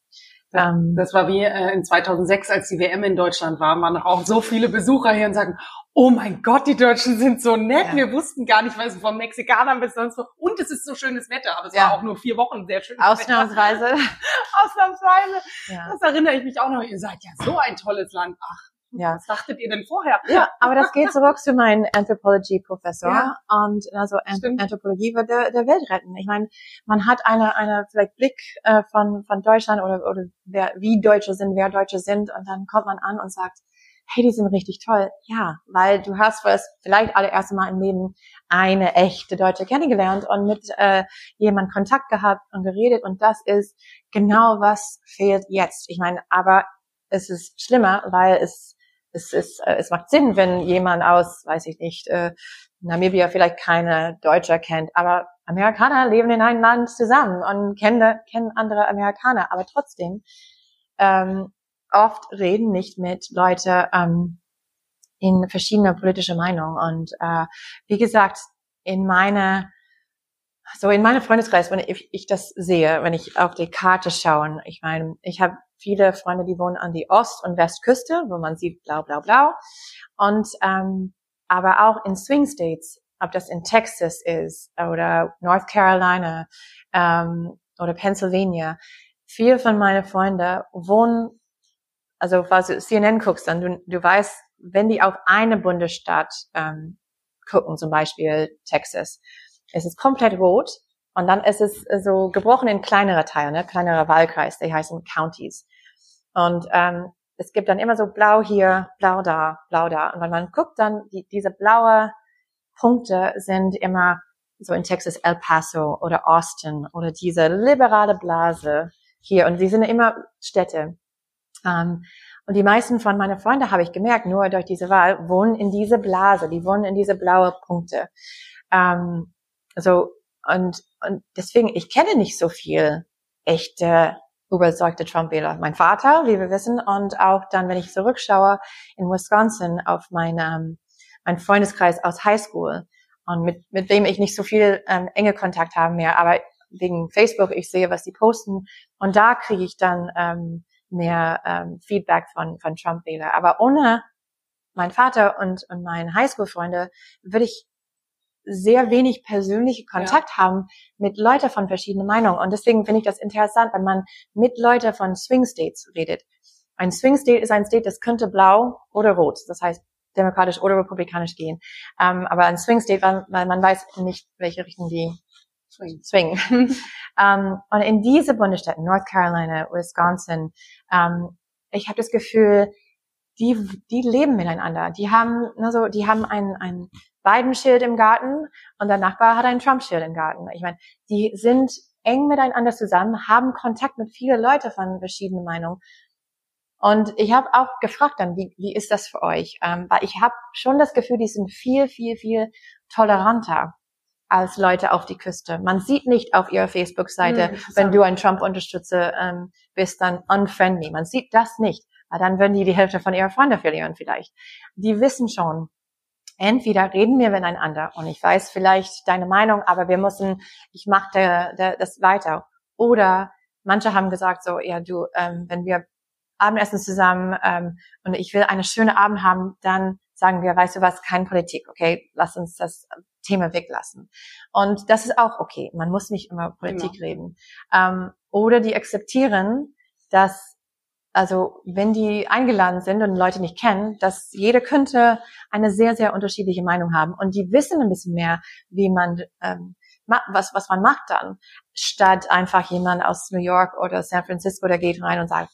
Ähm, das war wie äh, in 2006, als die WM in Deutschland war, waren auch so viele Besucher hier und sagen, oh mein Gott, die Deutschen sind so nett. Ja. Wir wussten gar nicht, was von Mexikanern bis sonst wo. Und es ist so schönes Wetter, aber es ja. war auch nur vier Wochen sehr schön. Ausnahmsweise. Ausnahmsweise. Ja. Das erinnere ich mich auch noch. Ihr seid ja so ein tolles Land. Ach, ja. Was dachtet ihr denn vorher? Ja, aber das geht zurück zu meinem Anthropology-Professor. Ja. Und also Stimmt. Anthropologie wird der, der Welt retten. Ich meine, man hat eine, eine vielleicht Blick äh, von, von Deutschland oder, oder wer, wie Deutsche sind, wer Deutsche sind. Und dann kommt man an und sagt, hey, die sind richtig toll. Ja, weil du hast was vielleicht allererste Mal im Leben eine echte Deutsche kennengelernt und mit äh, jemand Kontakt gehabt und geredet. Und das ist genau was fehlt jetzt. Ich meine, aber es ist schlimmer, weil es es ist, äh, es macht Sinn, wenn jemand aus, weiß ich nicht, äh, Namibia vielleicht keine Deutscher kennt, aber Amerikaner leben in einem Land zusammen und kennen, kennen andere Amerikaner, aber trotzdem ähm, oft reden nicht mit Leute ähm, in verschiedene politische Meinungen und äh, wie gesagt in meine so in meinem Freundeskreis, wenn ich, ich das sehe, wenn ich auf die Karte schaue, ich meine, ich habe viele Freunde, die wohnen an die Ost- und Westküste, wo man sieht blau, blau, blau. Und ähm, aber auch in Swing States, ob das in Texas ist oder North Carolina ähm, oder Pennsylvania, viele von meinen Freunden wohnen also falls du CNN guckst, dann du, du weißt, wenn die auf eine Bundesstaat ähm, gucken, zum Beispiel Texas, es ist komplett rot und dann ist es so gebrochen in kleinere Teile, ne, kleinere Wahlkreis, die heißen Counties. Und ähm, es gibt dann immer so blau hier, blau da, blau da. Und wenn man guckt, dann die, diese blaue Punkte sind immer so in Texas El Paso oder Austin oder diese liberale Blase hier. Und sie sind immer Städte. Ähm, und die meisten von meinen Freunden, habe ich gemerkt, nur durch diese Wahl, wohnen in diese Blase, die wohnen in diese blaue Punkte. Ähm, so, und, und deswegen, ich kenne nicht so viel echte überzeugte Trump-Wähler. Mein Vater, wie wir wissen, und auch dann, wenn ich zurückschaue in Wisconsin auf meinen mein Freundeskreis aus Highschool und mit, mit dem ich nicht so viel ähm, enge Kontakt habe mehr, aber wegen Facebook, ich sehe, was die posten und da kriege ich dann ähm, mehr ähm, Feedback von, von Trump-Wähler. Aber ohne mein Vater und, und meine Highschool-Freunde würde ich sehr wenig persönliche Kontakt ja. haben mit Leuten von verschiedenen Meinungen. Und deswegen finde ich das interessant, wenn man mit Leuten von Swing States redet. Ein Swing State ist ein State, das könnte blau oder rot, das heißt demokratisch oder republikanisch gehen. Ähm, aber ein Swing State, weil, weil man weiß nicht, welche Richtung die swing. swing. ähm, und in diese Bundesstaaten, North Carolina, Wisconsin, ähm, ich habe das Gefühl, die, die leben miteinander. Die haben, also, die haben ein, ein Biden-Schild im Garten und der Nachbar hat ein Trump-Schild im Garten. Ich meine, die sind eng miteinander zusammen, haben Kontakt mit vielen Leuten von verschiedenen Meinungen. Und ich habe auch gefragt dann, wie, wie ist das für euch? Ähm, weil ich habe schon das Gefühl, die sind viel, viel, viel toleranter als Leute auf die Küste. Man sieht nicht auf ihrer Facebook-Seite, mhm, wenn du ein Trump-Unterstützer ähm, bist, dann unfriendly. Man sieht das nicht, weil dann würden die die Hälfte von ihrer Freunde verlieren vielleicht. Die wissen schon, entweder reden wir miteinander und ich weiß vielleicht deine Meinung, aber wir müssen, ich mache das weiter. Oder manche haben gesagt so, ja du, ähm, wenn wir Abendessen zusammen ähm, und ich will eine schöne Abend haben, dann sagen wir, weißt du was, kein Politik, okay, lass uns das Thema weglassen. Und das ist auch okay. Man muss nicht immer Politik genau. reden. Ähm, oder die akzeptieren, dass also wenn die eingeladen sind und Leute nicht kennen, dass jeder könnte eine sehr, sehr unterschiedliche Meinung haben. Und die wissen ein bisschen mehr, wie man, ähm, was, was man macht dann, statt einfach jemand aus New York oder San Francisco, der geht rein und sagt,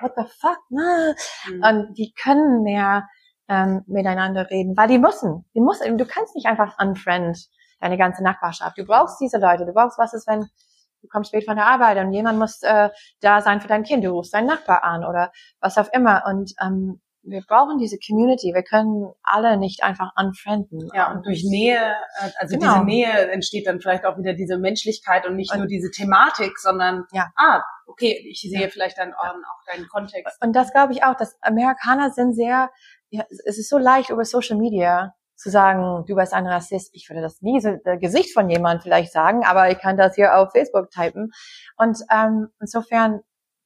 what the fuck, ne? Mhm. Und die können mehr ähm, miteinander reden, weil die müssen. Die müssen. Du kannst nicht einfach unfriend deine ganze Nachbarschaft. Du brauchst diese Leute. Du brauchst, was ist, wenn du kommst spät von der Arbeit und jemand muss äh, da sein für dein Kind. Du rufst deinen Nachbar an oder was auch immer. Und ähm, wir brauchen diese Community. Wir können alle nicht einfach unfrienden. Ja, und durch Nähe, äh, also genau. diese Nähe entsteht dann vielleicht auch wieder diese Menschlichkeit und nicht und, nur diese Thematik, sondern ja. ah, okay, ich sehe ja. vielleicht dann auch deinen Kontext. Und das glaube ich auch, dass Amerikaner sind sehr, ja, es ist so leicht über Social Media zu sagen, du bist ein Rassist. Ich würde das nie so das Gesicht von jemand vielleicht sagen, aber ich kann das hier auf Facebook typen. Und ähm, insofern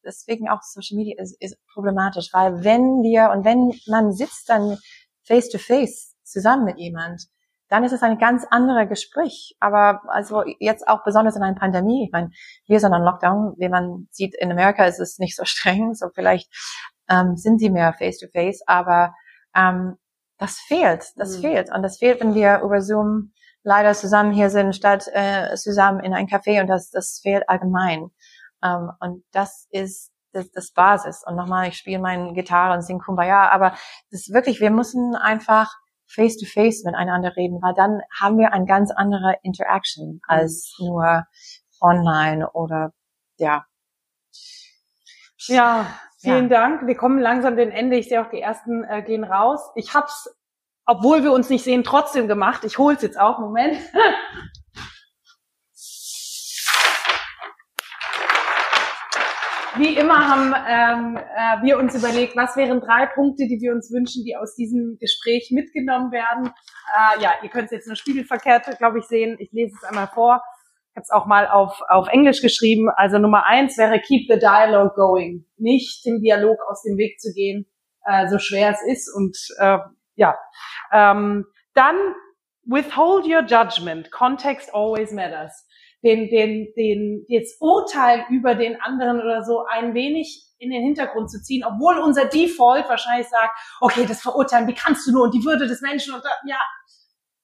deswegen auch Social Media ist, ist problematisch, weil wenn wir und wenn man sitzt dann face to face zusammen mit jemand, dann ist es ein ganz anderes Gespräch. Aber also jetzt auch besonders in einer Pandemie, ich meine, wir sind ein Lockdown, wie man sieht, in Amerika ist es nicht so streng, so vielleicht ähm, sind sie mehr face to face, aber ähm, das fehlt, das mhm. fehlt. Und das fehlt, wenn wir über Zoom leider zusammen hier sind, statt äh, zusammen in ein Café und das, das fehlt allgemein. Ähm, und das ist das, das Basis. Und nochmal, ich spiele meine Gitarre und singe Kumbaya, aber das ist wirklich, wir müssen einfach face to face miteinander reden, weil dann haben wir eine ganz andere Interaction als mhm. nur online oder ja. Ja, vielen ja. Dank. Wir kommen langsam dem Ende. Ich sehe auch die ersten äh, gehen raus. Ich hab's, obwohl wir uns nicht sehen, trotzdem gemacht. Ich hol's jetzt auch. Moment. wie immer haben ähm, äh, wir uns überlegt, was wären drei Punkte, die wir uns wünschen, die aus diesem Gespräch mitgenommen werden. Äh, ja, ihr könnt es jetzt nur spiegelverkehrt, glaube ich, sehen. Ich lese es einmal vor. Habe es auch mal auf, auf Englisch geschrieben. Also Nummer eins wäre Keep the Dialogue going. Nicht den Dialog aus dem Weg zu gehen, äh, so schwer es ist. Und äh, ja, ähm, dann Withhold your judgment. Context always matters den, den, den, das Urteil über den anderen oder so ein wenig in den Hintergrund zu ziehen, obwohl unser Default wahrscheinlich sagt, okay, das verurteilen, wie kannst du nur und die Würde des Menschen und ja,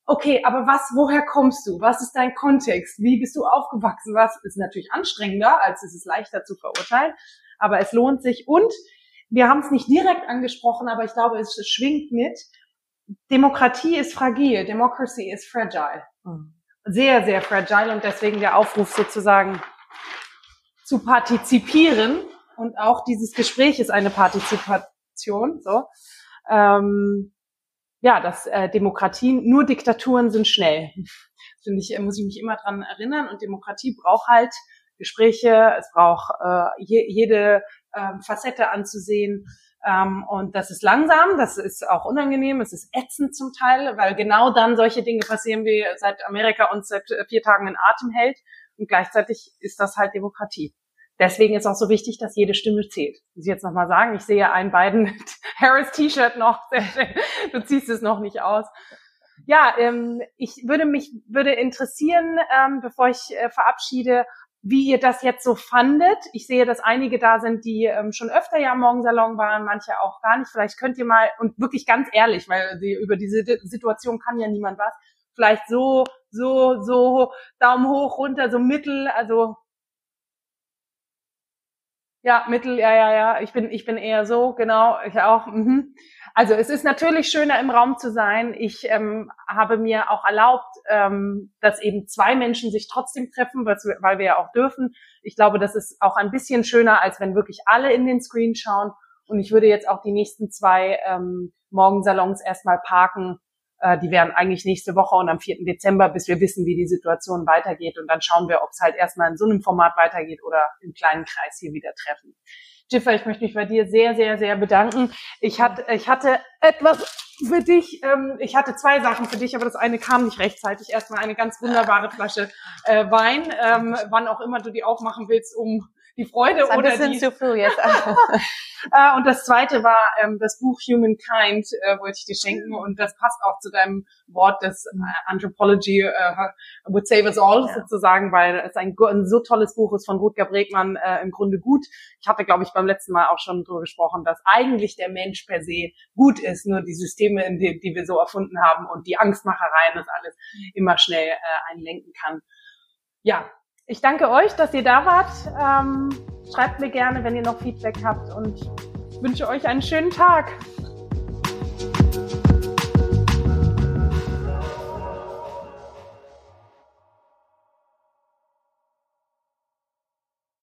okay, aber was, woher kommst du? Was ist dein Kontext? Wie bist du aufgewachsen? Was ist natürlich anstrengender, als es ist leichter zu verurteilen, aber es lohnt sich und wir haben es nicht direkt angesprochen, aber ich glaube, es schwingt mit. Demokratie ist fragil, Democracy ist fragile. Mhm. Sehr, sehr fragile und deswegen der Aufruf sozusagen zu partizipieren und auch dieses Gespräch ist eine Partizipation. So, ähm, ja, dass äh, Demokratien, nur Diktaturen sind schnell. Finde ich, muss ich mich immer dran erinnern. Und Demokratie braucht halt Gespräche, es braucht äh, je, jede äh, Facette anzusehen. Ähm, und das ist langsam, das ist auch unangenehm, es ist ätzend zum Teil, weil genau dann solche Dinge passieren, wie seit Amerika uns seit vier Tagen in Atem hält. Und gleichzeitig ist das halt Demokratie. Deswegen ist auch so wichtig, dass jede Stimme zählt. Muss ich jetzt nochmal sagen, ich sehe einen beiden Harris T-Shirt noch. Du ziehst es noch nicht aus. Ja, ähm, ich würde mich würde interessieren, ähm, bevor ich äh, verabschiede, wie ihr das jetzt so fandet. Ich sehe, dass einige da sind, die ähm, schon öfter ja im Morgensalon waren, manche auch gar nicht. Vielleicht könnt ihr mal, und wirklich ganz ehrlich, weil die, über diese Situation kann ja niemand was, vielleicht so, so, so, Daumen hoch, runter, so mittel, also ja, Mittel, ja, ja, ja. Ich bin, ich bin eher so, genau, ich auch. Mhm. Also es ist natürlich schöner im Raum zu sein. Ich ähm, habe mir auch erlaubt, ähm, dass eben zwei Menschen sich trotzdem treffen, weil wir ja auch dürfen. Ich glaube, das ist auch ein bisschen schöner, als wenn wirklich alle in den Screen schauen. Und ich würde jetzt auch die nächsten zwei ähm, Morgensalons erstmal parken, äh, die wären eigentlich nächste Woche und am 4. Dezember, bis wir wissen, wie die Situation weitergeht. Und dann schauen wir, ob es halt erstmal in so einem Format weitergeht oder im kleinen Kreis hier wieder treffen. Jiffer, ich möchte mich bei dir sehr, sehr, sehr bedanken. Ich hatte, ich hatte etwas für dich. Ähm, ich hatte zwei Sachen für dich, aber das eine kam nicht rechtzeitig. Erstmal eine ganz wunderbare Flasche äh, Wein, ähm, wann auch immer du die aufmachen willst, um die Freude ein oder bisschen die... zu früh jetzt. äh, und das zweite war ähm, das Buch Humankind, äh, wollte ich dir schenken und das passt auch zu deinem Wort, das äh, Anthropology äh, would save us all ja. sozusagen, weil es ein, ein, so tolles Buch ist von Rutger Bregmann äh, im Grunde gut. Ich hatte, glaube ich, beim letzten Mal auch schon darüber gesprochen, dass eigentlich der Mensch per se gut ist, nur die Systeme, in die, die wir so erfunden haben und die Angstmachereien das alles immer schnell äh, einlenken kann. Ja, ich danke euch, dass ihr da wart. Ähm, schreibt mir gerne, wenn ihr noch Feedback habt und wünsche euch einen schönen Tag.